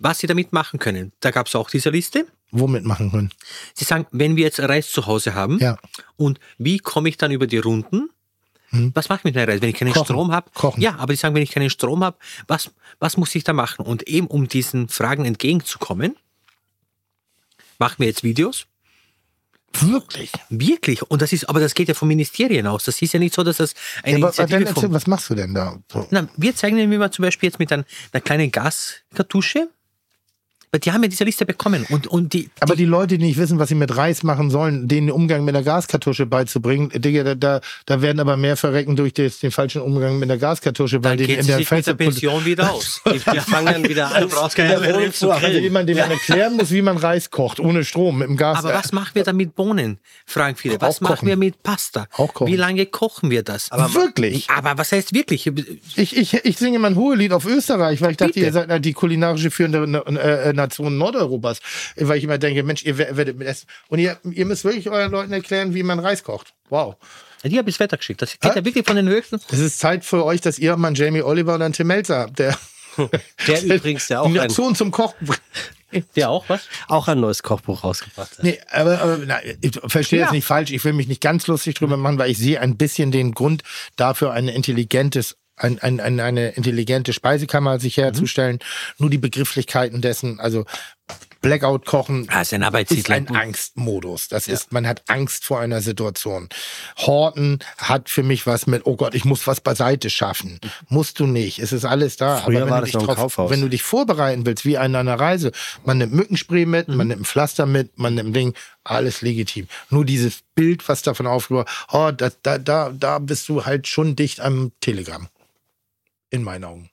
was sie damit machen können. Da gab es auch diese Liste. Womit machen können? Sie sagen, wenn wir jetzt Reis zu Hause haben Ja. und wie komme ich dann über die Runden? Was mache ich mit meinem Reis, wenn ich keinen Kochen. Strom habe? Kochen. Ja, aber die sagen, wenn ich keinen Strom habe, was, was muss ich da machen? Und eben um diesen Fragen entgegenzukommen, machen wir jetzt Videos. Wirklich? Wirklich. Und das ist, aber das geht ja vom Ministerien aus. Das ist ja nicht so, dass das eine Ja, aber, aber Initiative erzähl, was machst du denn da? So. na, wir zeigen Ihnen, wie man zum Beispiel jetzt mit ein, einer kleinen Gaskartusche, die haben ja diese Liste bekommen und, und die, Aber die Leute, die nicht wissen, was sie mit Reis machen sollen, denen den Umgang mit der Gaskartusche beizubringen, Digga, da, da, da werden aber mehr verrecken durch des, den falschen Umgang mit der Gaskartusche, weil dann geht in der sich mit der Pension wieder aus. Die, die fangen wieder an, brauchst keine Wohnung zu Also grillen. jemand, dem man erklären muss, wie man Reis kocht, ohne Strom, mit dem Gas. Aber was machen wir dann mit Bohnen? Fragen viele. Was machen kochen. wir mit Pasta? Auch kochen. Wie lange kochen wir das? Wirklich? Aber was heißt wirklich? Ich, ich, ich singe mal ein Hohelied auf Österreich, weil ich dachte, Bitte. ihr seid die kulinarische führende äh, Nation Nordeuropas. Weil ich immer denke, Mensch, ihr wer- werdet mit essen. Und ihr, ihr müsst wirklich euren Leuten erklären, wie man Reis kocht. Wow. Die habe ich das Wetter geschickt. Das geht ja wirklich von den höchsten. Es ist Zeit für euch, dass ihr mal einen Jamie Oliver und einen Tim Melzer habt, der, Der übrigens, der auch die ein, Nation zum Kochen. Der auch was? auch ein neues Kochbuch rausgebracht hat. Nee, aber, aber na, ich verstehe Ja. jetzt nicht falsch. Ich will mich nicht ganz lustig drüber machen, weil ich sehe ein bisschen den Grund dafür, ein intelligentes ein, ein, ein, eine intelligente Speisekammer sich herzustellen. Nur die Begrifflichkeiten dessen, also Blackout kochen Ah, ist ein ist ein Angstmodus. Das ist, man hat Angst vor einer Situation. Horten hat für mich was mit, oh Gott, ich muss was beiseite schaffen. Musst du nicht. Es ist alles da. Früher Aber wenn war du das dich Kaufhaus. wenn du dich vorbereiten willst, wie an einer Reise, man nimmt Mückenspray mit, man nimmt ein Pflaster mit, man nimmt ein Ding, alles legitim. Nur dieses Bild, was davon aufgebaut, oh, da, da, da, da bist du halt schon dicht am Telegramm. In meinen Augen.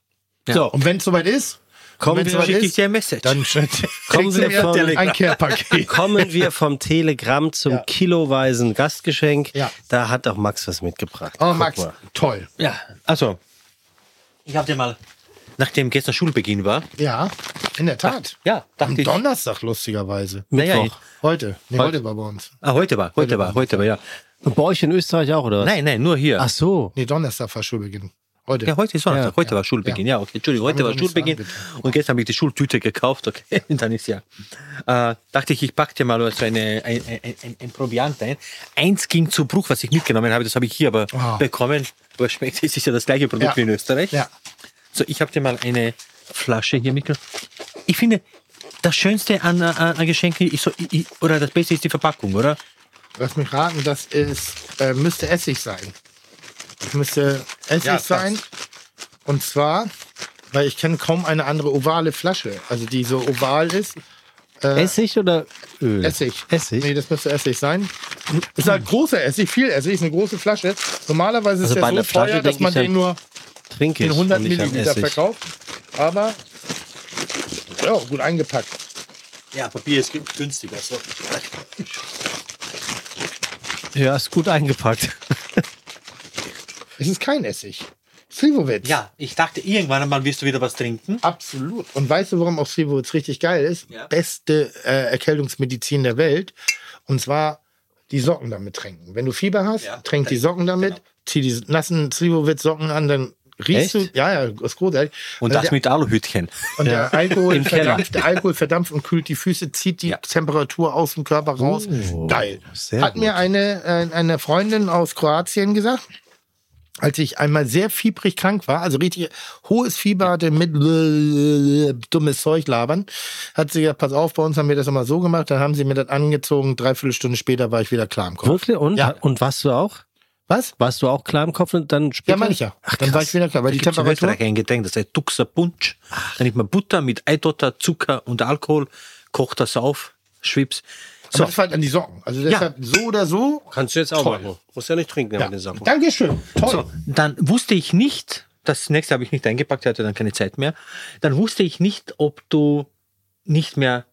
So, Und wenn es soweit ist, kommen wir, Schicke ich dir ein Message. dann Kommen wir von- ein kommen wir vom Telegramm zum Ja. kiloweisen Gastgeschenk. Ja. Da hat auch Max was mitgebracht. Oh, Guck Max, mal. toll. Ja, also, ich habe dir mal nachdem gestern Schulbeginn war. Ja, in der Tat. Ja, dachte Am ich. Donnerstag, lustigerweise. Naja, Mittwoch. Heute. Nee, heute war bei uns. ah, heute war, heute war, heute war, ja. Und bei euch in Österreich auch, oder was? Nein, nein, nur hier. Ach so. Nee, Donnerstag war Schulbeginn. Heute. Ja, heute ist Sonntag. Ja, heute war Schulbeginn. Ja, okay. Entschuldigung, heute war Schulbeginn. sagen, und gestern habe ich die Schultüte gekauft. Okay, und dann ist ja. Äh, dachte ich, ich packe dir mal so eine, ein, ein, ein, ein Proviant ein. Eins ging zu Bruch, was ich mitgenommen habe. Das habe ich hier aber Ah. bekommen. Aber es schmeckt, es ist ja das gleiche Produkt Ja. wie in Österreich. Ja. So, ich habe dir mal eine Flasche hier mitgenommen. Ich finde, das Schönste an, an, an Geschenken ist so, ich- oder das Beste ist die Verpackung, oder? Lass mich raten, das ist, äh, müsste Essig sein. Das müsste Essig Ja, sein. Und zwar, weil ich kenne kaum eine andere ovale Flasche. Also die so oval ist. Essig oder Öl? Essig. Essig? Nee, das müsste Essig sein. Ist halt großer Essig, viel Essig, ist eine große Flasche. Normalerweise ist Also bei der so einer Flasche teuer, dass denke man ich an den nur Trinke in ich 100 und nicht an Milliliter Essig. verkauft. Aber ja, gut eingepackt. Ja, Papier ist günstiger. So. Ja, ist gut eingepackt. Es ist kein Essig. Slivovitz. Ja, ich dachte, irgendwann einmal wirst du wieder was trinken. Absolut. Und weißt du, warum auch Slivovitz richtig geil ist? Ja. Beste äh, Erkältungsmedizin der Welt. Und zwar die Socken damit tränken. Wenn du Fieber hast, Ja. tränk die Socken damit, zieh die nassen Slivovitz-Socken an, dann riechst Echt? du. Ja, ja, ist großartig. Und Also das der, mit Aluhütchen. und der Alkohol verdampft, der Alkohol verdampft und kühlt die Füße, zieht die Ja. Temperatur aus dem Körper raus. Oh, Geil. Hat gut. mir eine, äh, eine Freundin aus Kroatien gesagt, als ich einmal sehr fiebrig krank war, also richtig hohes Fieber hatte mit dummes Zeug labern, hat sie gesagt, pass auf, bei uns haben wir das immer so gemacht, dann haben sie mir das angezogen, dreiviertel Stunde später war ich wieder klar im Kopf. Wirklich? Und, Ja. und warst du auch? Was? Warst du auch klar im Kopf und dann später? Ja, meine ich ja. Ach, dann war ich wieder klar, weil die es in Temperatur... Österreich ein Getränk, das heißt Duxer Punsch. Dann nimmt man Butter mit Eidotter, Zucker und Alkohol, kocht das auf, Aber So, das war halt an die Socken. Also deshalb so oder so. Kannst du jetzt auch Toll. machen. Musst ja nicht trinken Ja. mit den Sachen. Dankeschön. Toll. so, dann wusste ich nicht, das nächste habe ich nicht eingepackt, hatte dann keine Zeit mehr. Dann wusste ich nicht, ob du nicht mehr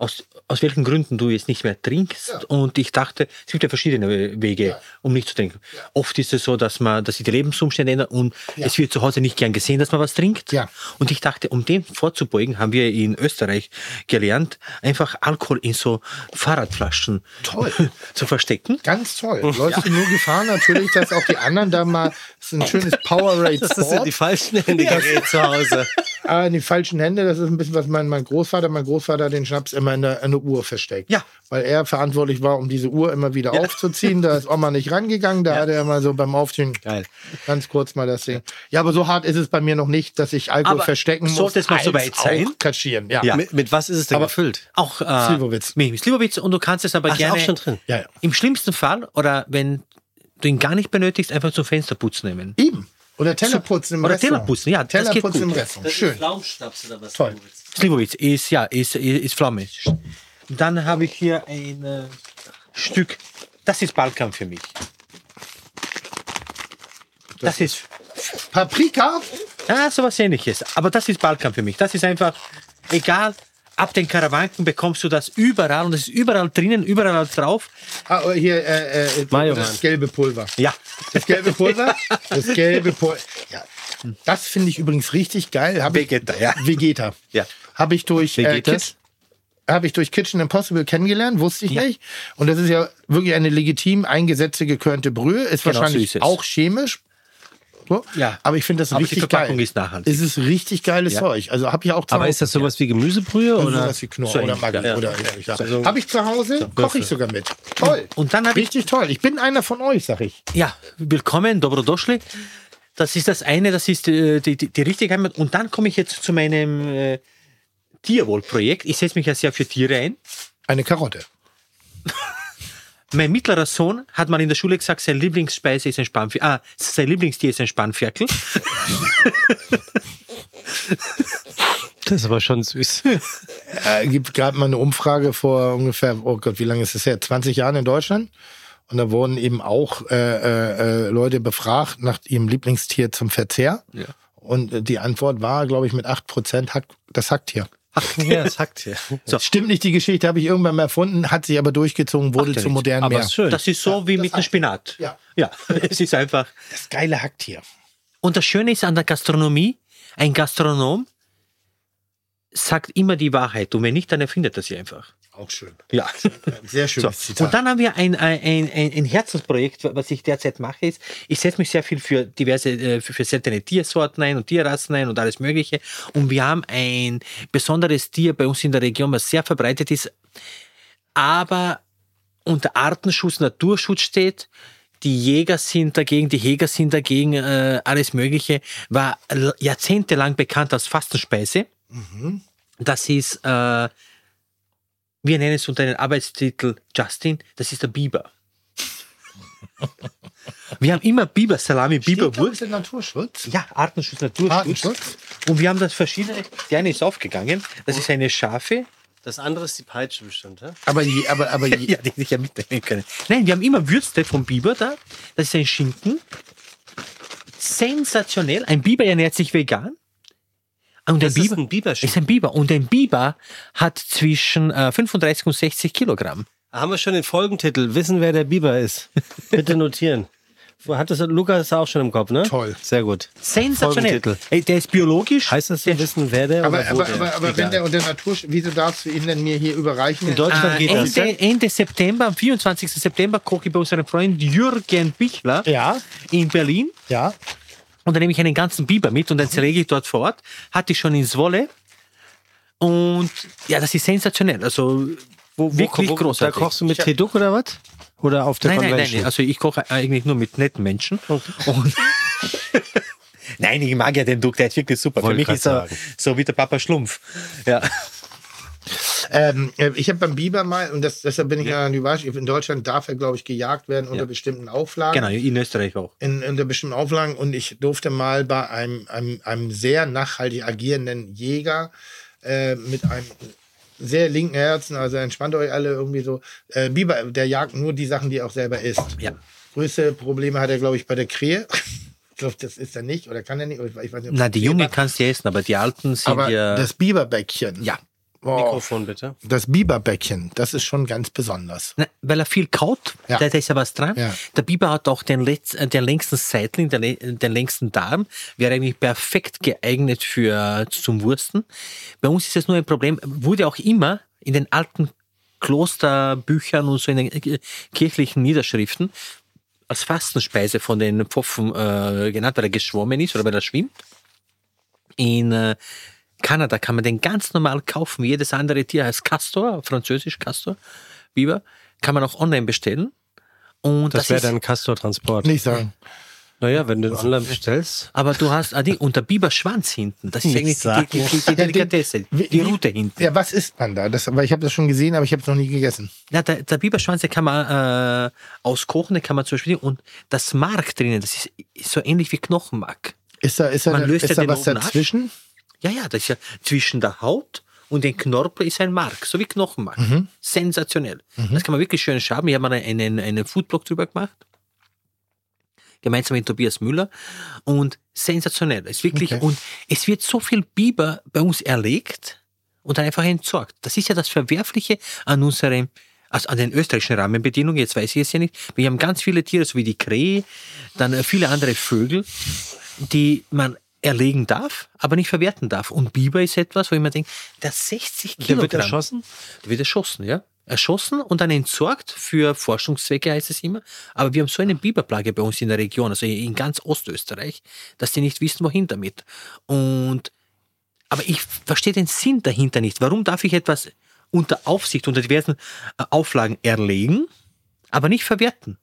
aus, aus welchen Gründen du jetzt nicht mehr trinkst. Und ich dachte, es gibt ja verschiedene Wege, um nicht zu trinken. Oft ist es so, dass man, dass sich die Lebensumstände ändern und es wird zu Hause nicht gern gesehen, dass man was trinkt. Ja. Und ich dachte, um dem vorzubeugen, haben wir in Österreich gelernt, einfach Alkohol in so Fahrradflaschen Toll. zu verstecken. Ganz toll. Läufst du nur Gefahr natürlich, dass auch die anderen da mal das ist ein schönes Powerade Das Sport. die falschen Hände gerät zu Hause. Ah, in die falschen Hände, das ist ein bisschen was mein, mein Großvater, mein Großvater hat den Schnaps immer in der, in der Uhr versteckt. Ja. Weil er verantwortlich war, um diese Uhr immer wieder aufzuziehen. Da ist Oma nicht rangegangen, da hat er mal so beim Aufziehen Geil. ganz kurz mal das Ding. Ja, aber so hart ist es bei mir noch nicht, dass ich Alkohol Aber verstecken muss. sollte es mal so weit sein? Kaschieren, ja. Ja. Mit, mit was ist es denn Aber- gefüllt? Auch äh, Slivovitz. Mit Slivovitz und du kannst es aber Ach, ist gerne auch schon drin. Ja, ja. im schlimmsten Fall oder wenn du ihn gar nicht benötigst, einfach zum Fensterputz nehmen. Eben. Oder Tellerputzen im Oder Restaurant. Tellerputzen, ja, das geht Tellerputzen gut. im Restaurant. Schön. Pflaumenschnaps oder was? Toll. Slivovitz ist ja ist, ist, ist Pflaume. Dann habe ich hier ein äh, Stück. Das ist Balkan für mich. Das, ist Paprika? ja sowas ähnliches. Aber das ist Balkan für mich. Das ist einfach egal. Ab den Karawanken bekommst du das überall und es ist überall drinnen, überall drauf. Ah, oh, hier äh, äh, das gelbe Pulver. Ja. Das gelbe Pulver? Das gelbe Pulver. Ja. Das finde ich übrigens richtig geil. Hab ich, Vegeta, ja. Vegeta. Ja. Habe ich durch äh, Vegetas? habe ich durch Kitchen Impossible kennengelernt, wusste ich Ja. nicht. Und das ist ja wirklich eine legitim eingesetzte gekörnte Brühe. Ist Genau, wahrscheinlich so ist es. auch chemisch. So. Ja. Aber ich finde das Aber die richtig Verpackung geil. ist nachhaltig. Es ist richtig geiles Ja. Zeug. Also habe ich auch zu Aber Hause. ist das sowas wie Gemüsebrühe oder oder? sowas wie Knorr So oder Maggi ja. oder ja. Habe ich zu Hause, koche ich sogar mit. Toll. Und dann Richtig toll. Ich bin einer von euch, sag ich. Ja, willkommen, Dobrodošli. Das ist das eine, das ist äh, die, die, die richtige Heimat. Und dann komme ich jetzt zu meinem äh, Tierwohlprojekt. Ich setze mich ja sehr für Tiere ein. Eine Karotte. Mein mittlerer Sohn hat mal in der Schule gesagt, sein Lieblingsspeise ist ein Spanferkel. Ah, sein Lieblingstier ist ein Spanferkel. Das ist aber schon süß. äh, gibt gerade mal eine Umfrage vor ungefähr, oh Gott, wie lange ist das her? 20 Jahren in Deutschland. Und da wurden eben auch äh, äh, äh, Leute befragt nach ihrem Lieblingstier zum Verzehr. Ja. Und äh, die Antwort war, glaube ich, mit 8% Hack, das Hacktier. Ja, das hackt hier. Stimmt nicht, die Geschichte habe ich irgendwann mal erfunden, hat sich aber durchgezogen, wurde Macht ja zu nichts. modernen Aber Meer. schön. Das ist so wie mit dem Spinat. Ja. ja, es ist einfach. Das geile Hacktier. Und das Schöne ist an der Gastronomie, ein Gastronom sagt immer die Wahrheit und wenn nicht, dann erfindet er sie einfach. Auch schön. Ja. Sehr So. schönes Zitat. Und dann haben wir ein, ein, ein, ein Herzensprojekt, was ich derzeit mache, ist, ich setze mich sehr viel für diverse, äh, für, für seltene Tiersorten ein und Tierrassen ein und alles Mögliche. Und wir haben ein besonderes Tier bei uns in der Region, was sehr verbreitet ist, aber unter Artenschutz, Naturschutz steht. Die Jäger sind dagegen, die Jäger sind dagegen, äh, alles Mögliche. War jahrzehntelang bekannt als Fastenspeise. Das ist, äh, wir nennen es unter den Arbeitstitel Justin, das ist der Biber. Wir haben immer Biber, Salami, Biberwurst. Steht Naturschutz. Ja, Artenschutz, Naturschutz. Artenschutz. Und wir haben das verschiedene. Die eine ist aufgegangen. Das ist eine Schafe. Das andere ist die Peitsche bestimmt, ja? Aber, je, aber, aber je, Ja, die hätte ich ja mitnehmen können. Nein, wir haben immer Würste vom Biber da. Das ist ein Schinken. Sensationell. Ein Biber ernährt sich vegan. Und Das ein ist Biber ein Biberschinken. ist ein Biber. Und ein Biber hat zwischen äh, 35 und 60 Kilogramm. Haben wir schon den Folgentitel. Wissen, wer der Biber ist. Bitte notieren. Hat das Lukas auch schon im Kopf, ne? Toll. Sehr gut. Sensationell. Folgentitel. Ey, Der ist biologisch. Heißt das so, wissen, wer der aber, oder wo aber, der? aber, aber wenn der unter Naturschutz, wieso darfst du ihn denn mir hier überreichen? In Deutschland Äh, geht das. Ende, Ende September, am 24. September, koche ich bei unserem Freund Jürgen Bichler Ja, in Berlin. ja. Und dann nehme ich einen ganzen Biber mit und dann zerlege ich dort vor Ort. Hatte ich schon ins Wolle. Und ja, das ist sensationell. Also Wo, wo, wirklich wo, da großartig. kochst du mit Teduk oder was? Oder auf der nein, nein, nein, Convention? nein. Also ich koche eigentlich nur mit netten Menschen. Und nein, ich mag ja den Duck, der ist wirklich super. Für Wollte mich ist er sagen. so wie der Papa Schlumpf. Ja. Ähm, äh, ich habe beim Biber mal, und das, deshalb bin ich ja überrascht, in Deutschland darf er, glaube ich, gejagt werden unter Ja. bestimmten Auflagen. Genau, in Österreich auch. in, unter bestimmten Auflagen und ich durfte mal bei einem, einem, einem sehr nachhaltig agierenden Jäger äh, mit einem sehr linken Herzen, also entspannt euch alle irgendwie so. Äh, Biber, der jagt nur die Sachen, die er auch selber isst. Ja. Größte Probleme hat er, glaube ich, bei der Krähe. ich glaube, das ist er nicht oder kann er nicht. Ich weiß nicht, Na, die Krähe Junge war. kannst du essen, aber die Alten sind Aber ja. das Biberbäckchen. ja. Oh, Mikrofon bitte. das Biberbäckchen, das ist schon ganz besonders. Na, weil er viel kaut, Ja. da, ist ja was dran. Ja. Der Biber hat auch den, letz, äh, den längsten Seitling, den, le- den längsten Darm, wäre eigentlich perfekt geeignet für zum Wursten. Bei uns ist es nur ein Problem, wurde auch immer in den alten Klosterbüchern und so in den äh, kirchlichen Niederschriften als Fastenspeise von den Pfoffen äh, genannt, weil er geschwommen ist oder weil er schwimmt. In äh, Kanada kann man den ganz normal kaufen, wie jedes andere Tier heißt Castor, französisch Castor, Biber, kann man auch online bestellen. Und Das, das, wäre dann Castor-Transport. Nicht sagen. Naja, wenn du den online bestellst. aber du hast Adi, und der Biberschwanz hinten, das ist Nicht eigentlich sagen. die, die, die, die Delikatesse, die wie- Route hinten. Ja, was isst man da? Das, aber ich habe das schon gesehen, aber ich habe es noch nie gegessen. Ja, der, der Biberschwanz, den kann man äh, auskochen, den kann man zum Beispiel, und das Mark drinnen, das ist, ist so ähnlich wie Knochenmark. Ist da, ist da, Man löst ist ja da den was oben ab. Ja, ja, das ist ja zwischen der Haut und den Knorpel ist ein Mark, so wie Knochenmark. Mhm. Sensationell. Das kann man wirklich schön schaben. Ich habe mal einen, einen Foodblog drüber gemacht. Gemeinsam mit Tobias Müller. Und sensationell. Es ist wirklich, Okay. und es wird so viel Biber bei uns erlegt und dann einfach entsorgt. Das ist ja das Verwerfliche an unserem, also an den österreichischen Rahmenbedingungen. Jetzt weiß ich es ja nicht. Wir haben ganz viele Tiere, so wie die Krähe, dann äh, viele andere Vögel, die man erlegen darf, aber nicht verwerten darf. Und Biber ist etwas, wo ich mir denke, der 60 Der Kilogramm. wird erschossen? Der wird erschossen, ja. Erschossen und dann entsorgt für Forschungszwecke, heißt es immer. Aber wir haben so eine Biberplage bei uns in der Region, also in ganz Ostösterreich, dass die nicht wissen, wohin damit. Und, aber ich verstehe den Sinn dahinter nicht. Warum darf ich etwas unter Aufsicht, unter diversen äh, Auflagen erlegen, aber nicht verwerten?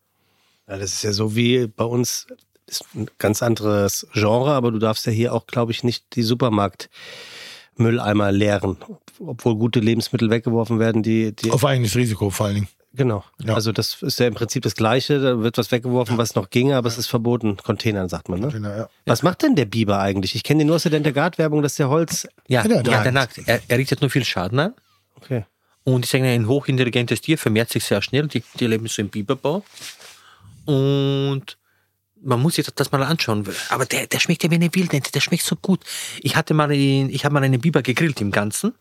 Ja, das ist ja so wie bei uns, ist ein ganz anderes Genre, aber du darfst ja hier auch, glaube ich, nicht die Supermarktmülleimer leeren, obwohl gute Lebensmittel weggeworfen werden, die, die Auf eigenes Risiko vor allen Dingen. genau. Ja. Also das ist ja im Prinzip das Gleiche, da wird was weggeworfen, was noch ginge, aber es ist verboten, Containern sagt man, ne? Genau, ja. Was macht denn der Biber eigentlich? Ich kenne den nur aus der Dentergard-Werbung, dass der Holz. Ja, Ja, ja, der nagt. Er, er richtet nur viel Schaden an. Okay. Und ich sage, ein hochintelligentes Tier vermehrt sich sehr schnell. Die, die leben so im Biberbau. Und man muss sich das mal anschauen. Aber der, der schmeckt ja wie eine Wildente. Der schmeckt so gut. Ich hatte mal, in- ich habe mal einen Biber gegrillt im Ganzen.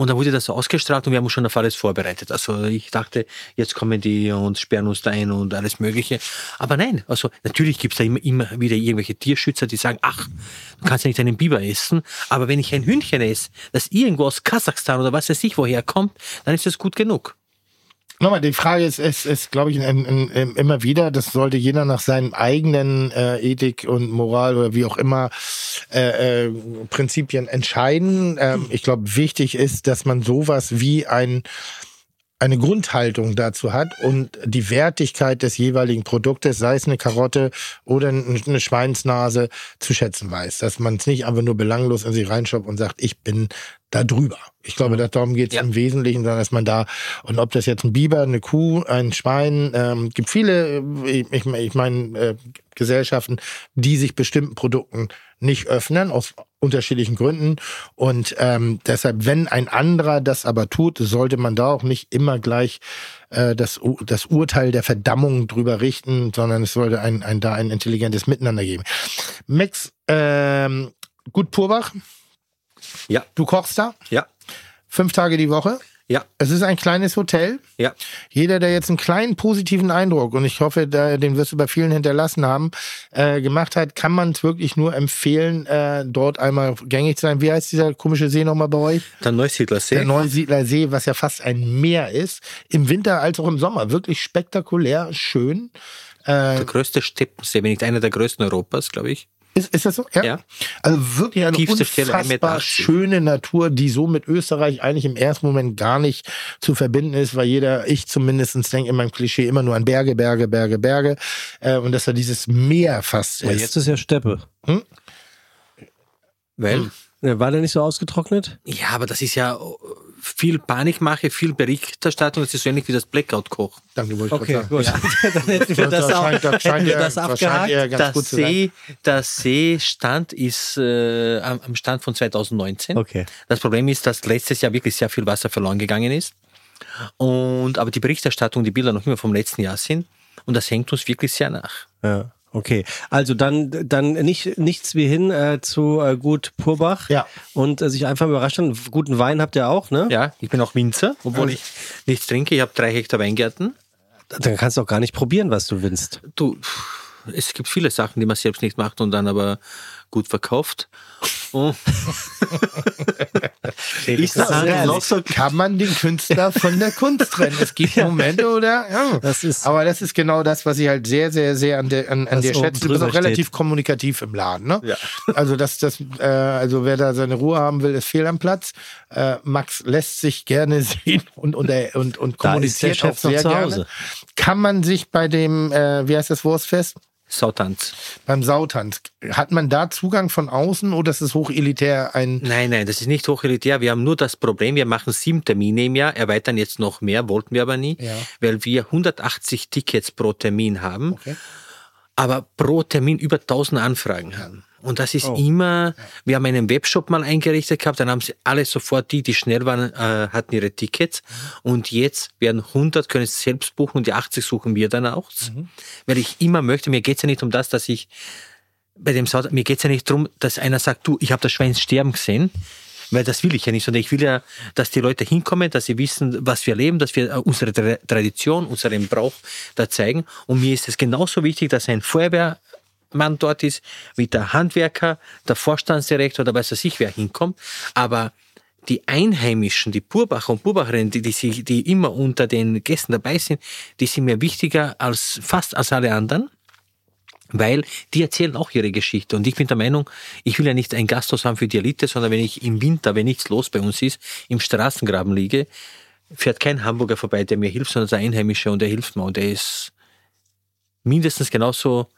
Und dann wurde das so ausgestrahlt und wir haben uns schon auf alles vorbereitet. Also ich dachte, jetzt kommen die und sperren uns da ein und alles Mögliche. Aber nein, also natürlich gibt es da immer, immer wieder irgendwelche Tierschützer, die sagen, ach, du kannst ja nicht einen Biber essen. Aber wenn ich ein Hühnchen esse, das irgendwo aus Kasachstan oder was weiß ich woher kommt, dann ist das gut genug. Nochmal, die Frage ist, ist, ist glaube ich, ein, ein, ein, immer wieder, das sollte jeder nach seinem eigenen äh, Ethik und Moral oder wie auch immer äh, äh, Prinzipien entscheiden. Ähm, ich glaube, wichtig ist, dass man sowas wie ein eine Grundhaltung dazu hat und die Wertigkeit des jeweiligen Produktes, sei es eine Karotte oder eine Schweinsnase, zu schätzen weiß. Dass man es nicht einfach nur belanglos in sich reinschaut und sagt, ich bin da drüber. Ich glaube, darum geht es Ja. im Wesentlichen, sondern dass man da, und ob das jetzt ein Biber, eine Kuh, ein Schwein, ähm, gibt viele, äh, ich, ich meine, äh, Gesellschaften, die sich bestimmten Produkten nicht öffnen, aus unterschiedlichen Gründen. Und ähm, deshalb, wenn ein anderer das aber tut, sollte man da auch nicht immer gleich äh, das, das Urteil der Verdammung drüber richten, sondern es sollte ein, ein, da ein intelligentes Miteinander geben. Max, ähm, gut Purbach, Ja, du kochst da ja, fünf Tage die Woche. ja, Es ist ein kleines Hotel. ja. Jeder, der jetzt einen kleinen positiven Eindruck, und ich hoffe, da, den wirst du bei vielen hinterlassen haben, äh, gemacht hat, kann man es wirklich nur empfehlen, äh, dort einmal gängig zu sein. Wie heißt dieser komische See nochmal bei euch? Der Neusiedlersee. Der Neusiedler See, was ja fast ein Meer ist. Im Winter als auch im Sommer. Wirklich spektakulär, schön. der größte Steppensee, wenn nicht einer der größten Europas, glaube ich. Ist, ist das so? Ja. Ja. Also wirklich eine Tiefste Stelle, 1,80 unfassbar schöne Natur, die so mit Österreich eigentlich im ersten Moment gar nicht zu verbinden ist, weil jeder, ich zumindest denke in meinem Klischee immer nur an Berge, Berge, Berge, Berge. Äh, und dass da dieses Meer fast Aber ist. jetzt ist ja Steppe. Weil, Ja, War der nicht so ausgetrocknet? ja, aber das ist ja äh, viel Panikmache, viel Berichterstattung. Das ist so ähnlich wie das Blackout-Koch. Danke, wollte ich gerade gut. Dann hätten wir das, Das auch, scheint- das scheint wir ja- das das scheint abgehakt. eher ganz gut sein. See, Seestand ist äh, am am Stand von 2019. Okay. Das Problem ist, dass letztes Jahr wirklich sehr viel Wasser verloren gegangen ist. Und aber die Berichterstattung, die Bilder noch immer vom letzten Jahr sind. Und das hängt uns wirklich sehr nach. Ja, okay. Also dann, dann nicht, nichts wie hin äh, zu äh, Gut Purbach. Ja. Und äh, sich einfach überraschen. Guten Wein habt ihr auch, ne? Ja, ich bin auch Winzer, obwohl ich nichts trinke. Ich habe drei Hektar Weingärten. Dann kannst du auch gar nicht probieren, was du willst. Du, es gibt viele Sachen, die man selbst nicht macht und dann aber gut verkauft. Oh. Also, alles noch so? kann man den Künstler von der Kunst trennen. Es gibt Momente, oder? Ja. Das ist- Aber das ist genau das, was ich halt sehr, sehr, sehr an der, an, an dir schätze. Du bist auch relativ steht. kommunikativ im Laden, ne? Ja. Also das, das, äh, also wer da seine Ruhe haben will, ist fehl am Platz. Äh, Max lässt sich gerne sehen und und er- und, und kommuniziert auch sehr gerne. Kann man sich bei dem, äh, wie heißt das Wurstfest? Sautanz. Beim Sautanz, hat man da Zugang von außen oder ist es hochelitär ein Nein, nein, das ist nicht hochelitär. Wir haben nur das Problem, wir machen sieben Termine im Jahr, erweitern jetzt noch mehr, wollten wir aber nie, Ja. weil wir 180 Tickets pro Termin haben, Okay. aber pro Termin über 1000 Anfragen haben. Und das ist immer, wir haben einen Webshop mal eingerichtet gehabt, dann haben sie alle sofort, die, die schnell waren, äh, hatten ihre Tickets. Und jetzt werden 100, können es selbst buchen und die 80 suchen wir dann auch. Weil ich immer möchte, mir geht's ja nicht um das, dass ich bei dem Saut, mir geht's ja nicht darum, dass einer sagt, du, ich habe das Schwein sterben gesehen, weil das will ich ja nicht, sondern ich will ja, dass die Leute hinkommen, dass sie wissen, was wir leben, dass wir äh, unsere Tra- Tradition, unseren Brauch da zeigen. Und mir ist es genauso wichtig, dass ein Feuerwehrmann dort ist, wie der Handwerker, der Vorstandsdirektor oder weiß was ich, wer hinkommt. Aber die Einheimischen, die Purbacher und Purbacherinnen, die, die, sich- die immer unter den Gästen dabei sind, die sind mir wichtiger als fast als alle anderen weil die erzählen auch ihre Geschichte. Und ich bin der Meinung, ich will ja nicht ein Gasthaus haben für die Elite, sondern wenn ich im Winter, wenn nichts los bei uns ist, im Straßengraben liege, fährt kein Hamburger vorbei, der mir hilft, sondern der Einheimische und der hilft mir. Und der ist mindestens genauso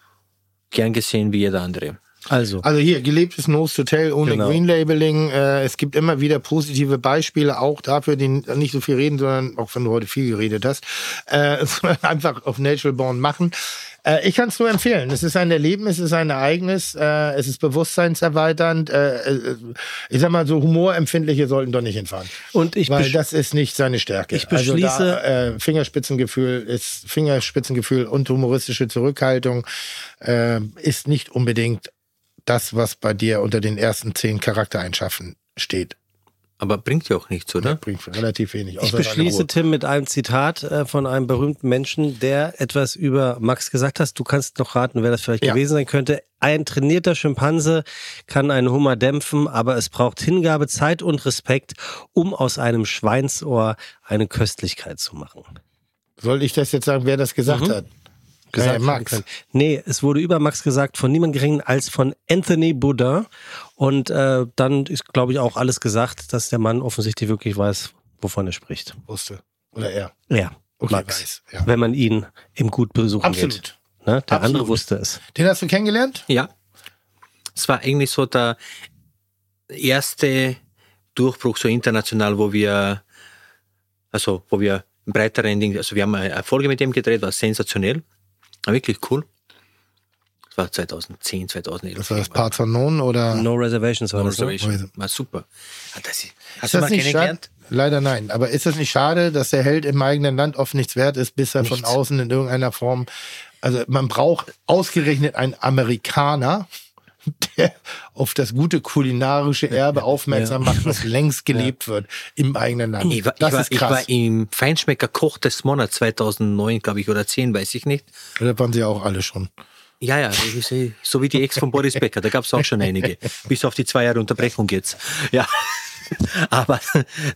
gern gesehen wie jeder andere. Also, Also hier, gelebtes Nose Hotel ohne Genau. Green Labeling. Äh, es gibt immer wieder positive Beispiele, auch dafür, die nicht so viel reden, sondern auch wenn du heute viel geredet hast, äh, einfach auf Natural Born machen. Äh, ich kann es nur empfehlen. Es ist ein Erlebnis, es ist ein Ereignis, äh, es ist bewusstseinserweiternd. Äh, äh, ich sag mal so, Humorempfindliche sollten doch nicht hinfahren. und ich Weil das ist nicht seine Stärke. Ich beschließe- Also da, äh, Fingerspitzengefühl ist Fingerspitzengefühl und humoristische Zurückhaltung äh, ist nicht unbedingt das, was bei dir unter den ersten zehn Charaktereigenschaften steht. Aber bringt ja auch nichts, oder? Bringt relativ wenig. Ich beschließe. Tim, mit einem Zitat äh, von einem berühmten Menschen, der etwas über Max gesagt hat. Du kannst noch raten, wer das vielleicht Ja. gewesen sein könnte. Ein trainierter Schimpanse kann einen Hummer dämpfen, aber es braucht Hingabe, Zeit und Respekt, um aus einem Schweinsohr eine Köstlichkeit zu machen. Soll ich das jetzt sagen, wer das gesagt hat? Gesagt werden Max. können. Nee, es wurde über Max gesagt von niemand geringen als von Anthony Boudin. Und äh, dann ist, glaube ich, auch alles gesagt, dass der Mann offensichtlich wirklich weiß, wovon er spricht. Wusste. Oder er. Ja, Okay, Max. weiß. Ja. Wenn man ihn im Gut besuchen Absolut. geht. Ne? Der Absolut. andere wusste es. Den hast du kennengelernt? Ja. Es war eigentlich so der erste Durchbruch so international, wo wir, also wo wir breiteren Ding, also wir haben eine Folge mit dem gedreht, war sensationell, wirklich cool. Das war 2010, 2011. Das war das Part unknown oder? No Reservations war No das, ne? Reservation. War super. Ah, das hast du das mal nicht schade? kennengelernt? Leider nein. Aber ist das nicht schade, dass der Held im eigenen Land oft nichts wert ist, bis er von Nichts. außen in irgendeiner Form. Also man braucht ausgerechnet einen Amerikaner, der auf das gute kulinarische Erbe aufmerksam macht, was längst gelebt wird im eigenen Land. Ich war, das ich, war, ist ich krass. war im Feinschmecker Koch des Monats 2009, glaube ich, oder 10, weiß ich nicht. da waren sie auch alle schon. Ja, ja, eh so wie die Ex von Boris Becker, da gab es auch schon einige. Bis auf die zwei Jahre Unterbrechung jetzt. Ja. Aber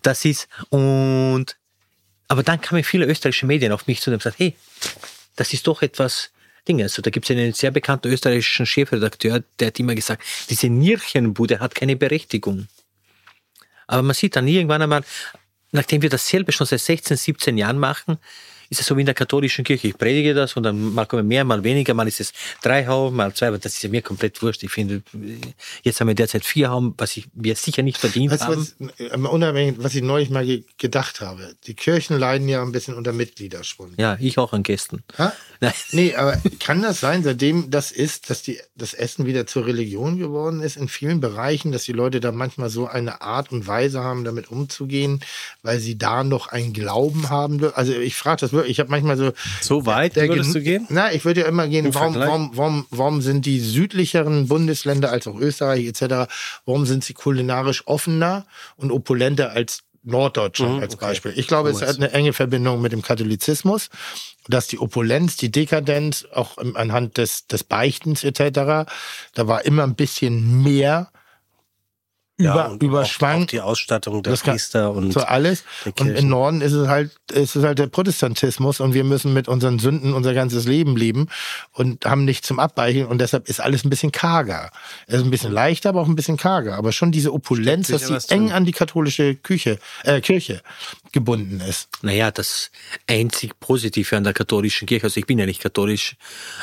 das ist, und, aber dann kamen viele österreichische Medien auf mich zu und haben gesagt, hey, das ist doch etwas, Dinge. Also da gibt es einen sehr bekannten österreichischen Chefredakteur, der hat immer gesagt, diese Nierchenbude hat keine Berechtigung. Aber man sieht dann irgendwann einmal, nachdem wir dasselbe schon seit 16, 17 Jahren machen, ist es so wie in der katholischen Kirche. Ich predige das und dann mal kommen mehr, mal weniger, mal ist es drei Hauben, mal zwei, aber das ist ja mir komplett wurscht. Ich finde, jetzt haben wir derzeit vier Hauben, was ich, wir sicher nicht verdient du, haben. was, äh, unabhängig, was ich neulich mal ge gedacht habe? Die Kirchen leiden ja ein bisschen unter Mitgliederschwund. Ja, ich auch an Gästen. Ha? Nein. Nee, aber kann das sein, seitdem das ist, dass die, das Essen wieder zur Religion geworden ist in vielen Bereichen, dass die Leute da manchmal so eine Art und Weise haben, damit umzugehen, weil sie da noch einen Glauben haben? Also ich frage das wirklich, ich habe manchmal so... So weit der würdest du gehen? Na, ich würde ja immer gehen, Im warum, warum, warum, warum sind die südlicheren Bundesländer als auch Österreich etc., warum sind sie kulinarisch offener und opulenter als Norddeutschland Mhm, als okay. Beispiel? Ich glaube, es hat eine enge Verbindung mit dem Katholizismus, dass die Opulenz, die Dekadenz, auch anhand des, des Beichtens etc., da war immer ein bisschen mehr über, und überschwang. Auch, die Ausstattung der Das Priester und so alles. Und im Norden ist es halt, ist es halt der Protestantismus und wir müssen mit unseren Sünden unser ganzes Leben leben und haben nichts zum Abweichen und deshalb ist alles ein bisschen karger. Es ist ein bisschen leichter, aber auch ein bisschen karger. Aber schon diese Opulenz, Steckt dass sicher sie was eng an die katholische Küche, äh, Kirche gebunden ist. Naja, das einzig Positive an der katholischen Kirche, also ich bin ja nicht katholisch,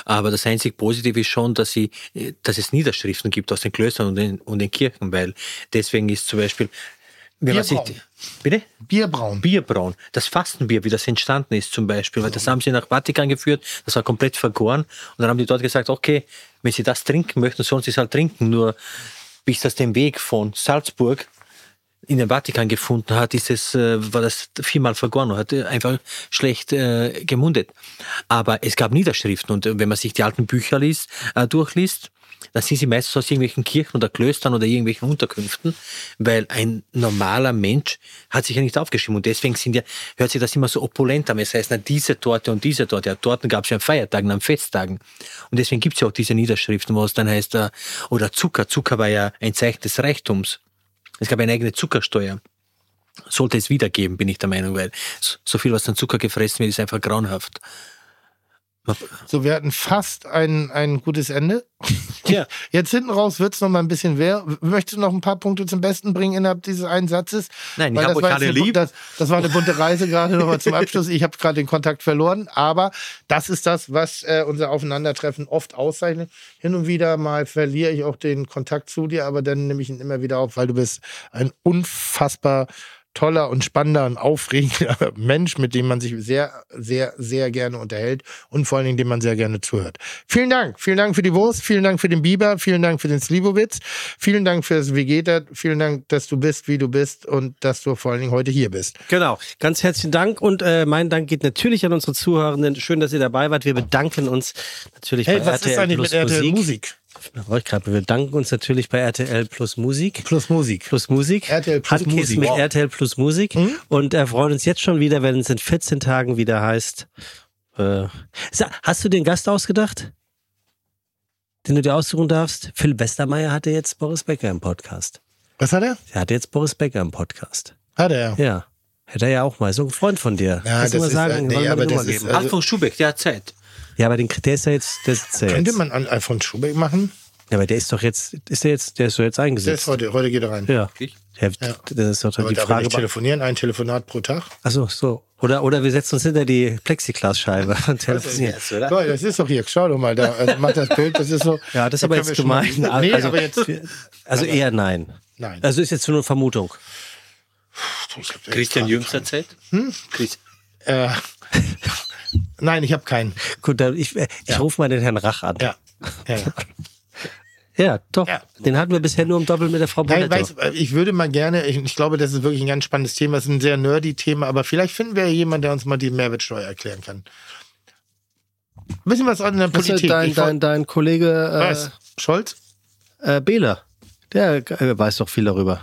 aber das einzig Positive ist schon, dass, sie, dass es Niederschriften gibt aus den Klöstern und den, und den Kirchen, weil deswegen ist zum Beispiel, wenn man sich, bitte? Bierbrauen. Bierbrauen, das Fastenbier, wie das entstanden ist zum Beispiel, weil das haben sie nach Vatikan geführt, das war komplett vergoren und dann haben die dort gesagt, okay, wenn sie das trinken möchten, sollen sie es halt trinken, nur bis das den Weg von Salzburg in den Vatikan gefunden hat, ist es, äh, war das viermal vergoren und hat äh, einfach schlecht äh, gemundet. Aber es gab Niederschriften und äh, wenn man sich die alten Bücher liest, äh, durchliest, dann sind sie meistens aus irgendwelchen Kirchen oder Klöstern oder irgendwelchen Unterkünften, weil ein normaler Mensch hat sich ja nicht aufgeschrieben und deswegen sind ja, hört sich das immer so opulent an. Es heißt, na, diese Torte und diese Torte. Ja, Torten gab es ja an Feiertagen, an Festtagen. Und deswegen gibt es ja auch diese Niederschriften, wo es dann heißt, oder Zucker. Zucker war ja ein Zeichen des Reichtums. Es gab eine eigene Zuckersteuer. Sollte es wieder geben, bin ich der Meinung, weil so- so viel, was an Zucker gefressen wird, ist einfach grauenhaft. So, wir hatten fast ein, ein gutes Ende. Tja. Jetzt hinten raus wird's noch mal ein bisschen wer. Möchtest du noch ein paar Punkte zum Besten bringen innerhalb dieses einen Satzes? Nein, ich Weil hab das euch war alle jetzt eine, lieb. Das, das war eine bunte Reise gerade nochmal zum Abschluss. Ich habe gerade den Kontakt verloren, aber das ist das, was äh, unser Aufeinandertreffen oft auszeichnet. Hin und wieder mal verliere ich auch den Kontakt zu dir, aber dann nehme ich ihn immer wieder auf, weil du bist ein unfassbar toller und spannender und aufregender Mensch, mit dem man sich sehr, sehr, sehr gerne unterhält und vor allen Dingen, dem man sehr gerne zuhört. Vielen Dank. Vielen Dank für die Wurst, vielen Dank für den Biber, vielen Dank für den Slivovitz, vielen Dank für das Vegeta, vielen Dank, dass du bist, wie du bist und dass du vor allen Dingen heute hier bist. Genau. Ganz herzlichen Dank und äh, mein Dank geht natürlich an unsere Zuhörenden. Schön, dass ihr dabei wart. Wir bedanken uns natürlich Hey, bei was RTL ist eigentlich Plus mit RTL Musik. Musik? Wir bedanken uns natürlich bei RTL Plus Musik. Plus Musik. Plus Musik. RTL Plus Handkiss Musik. mit Wow. RTL Plus Musik. Und er freut uns jetzt schon wieder, wenn es in 14 Tagen wieder heißt. Äh, hast du den Gast ausgedacht? Den du dir aussuchen darfst? Phil Westermeier hatte jetzt Boris Becker im Podcast. Was hat er? Er hatte jetzt Boris Becker im Podcast. Hat er. Ja. Hätte er ja auch mal. So ein Freund von dir. Ja, Kannst du das ist, sagen, äh, nee, wollen wir aber das ist? Also- Alfons Schubeck, der hat Zeit. Ja, aber den, der ist ja jetzt, der sitzt ja Könnte jetzt. man an Alfons Schubeck machen? Ja, aber der ist doch jetzt, ist der jetzt, der ist doch jetzt Der ist eingesetzt. heute, heute geht er rein. Ja. Wirklich? ja. Ja. Das ist doch dann Aber die darf er Frage. nicht telefonieren, ein Telefonat pro Tag. Achso, so. Oder, oder wir setzen uns hinter die Plexiglasscheibe und telefonieren. Toll, das ist doch hier, schau doch mal da. Also mach das Bild, das ist so. Ja, das ist da aber können jetzt wir schon mal- gemein. Nee, also, aber jetzt. also eher nein. Nein. Also ist jetzt nur eine Vermutung. Ich glaub, der Christian ist Jüngster Zeit? Christ Äh, nein, ich habe keinen. Gut, dann ich, äh, ich rufe mal den Herrn Rach an. Ja. ja, ja. Ja, doch. Ja. Den hatten wir bisher nur im Doppel mit der Frau Nein, weiß, ich würde mal gerne, ich, ich glaube, das ist wirklich ein ganz spannendes Thema, es ist ein sehr nerdy Thema, aber vielleicht finden wir ja jemanden, der uns mal die Mehrwertsteuer erklären kann. Wissen wir was an der Das ist Politik? dein, Ich dein, dein Kollege weiß. Scholz? äh, äh, Behler. Der äh, weiß doch viel darüber.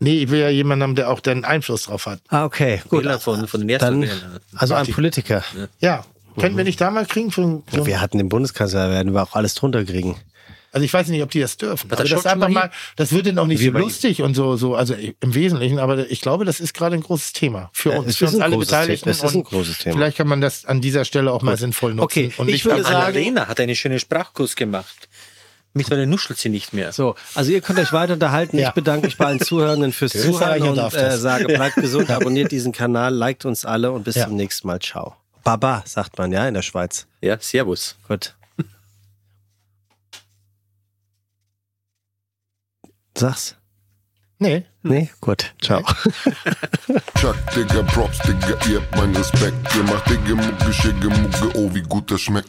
Nee, ich will ja jemanden haben, der auch dann Einfluss drauf hat. Ah, okay. Gut. Wähler von, von den Dann, Erstwählern. also ein. Politiker. Ja. Könnten wir nicht da mal kriegen? Für, für, Wir hatten den Bundeskanzler, werden wir auch alles drunter kriegen. also ich weiß nicht, ob die das dürfen. Das Scholz einfach mal das wird dann auch nicht Wie so lustig und so, so, also im Wesentlichen, aber ich glaube, das ist gerade ein großes Thema für uns, für uns alle Beteiligten. Es ist ein großes Thema. Vielleicht kann man das an dieser Stelle auch mal sinnvoll nutzen. Okay, und ich würde sagen- Annalena hat einen schönen Sprachkurs gemacht. Mittlerweile nuschelt sie nicht mehr. So, also ihr könnt euch weiter unterhalten. Ja. Ich bedanke mich bei allen Zuhörenden fürs Zuhören und äh, sage, bleibt gesund, abonniert diesen Kanal, liked uns alle und bis Ja. zum nächsten Mal. Ciao. Baba, sagt man ja in der Schweiz. Ja, Servus. Gut. Sag's. Nee. Nee? Gut. Ciao. Chuck, Digga, Props, Digga, ihr habt meinen Respekt. Ihr macht Digga, Mucke, Schicke, Mucke, oh, wie gut das schmeckt.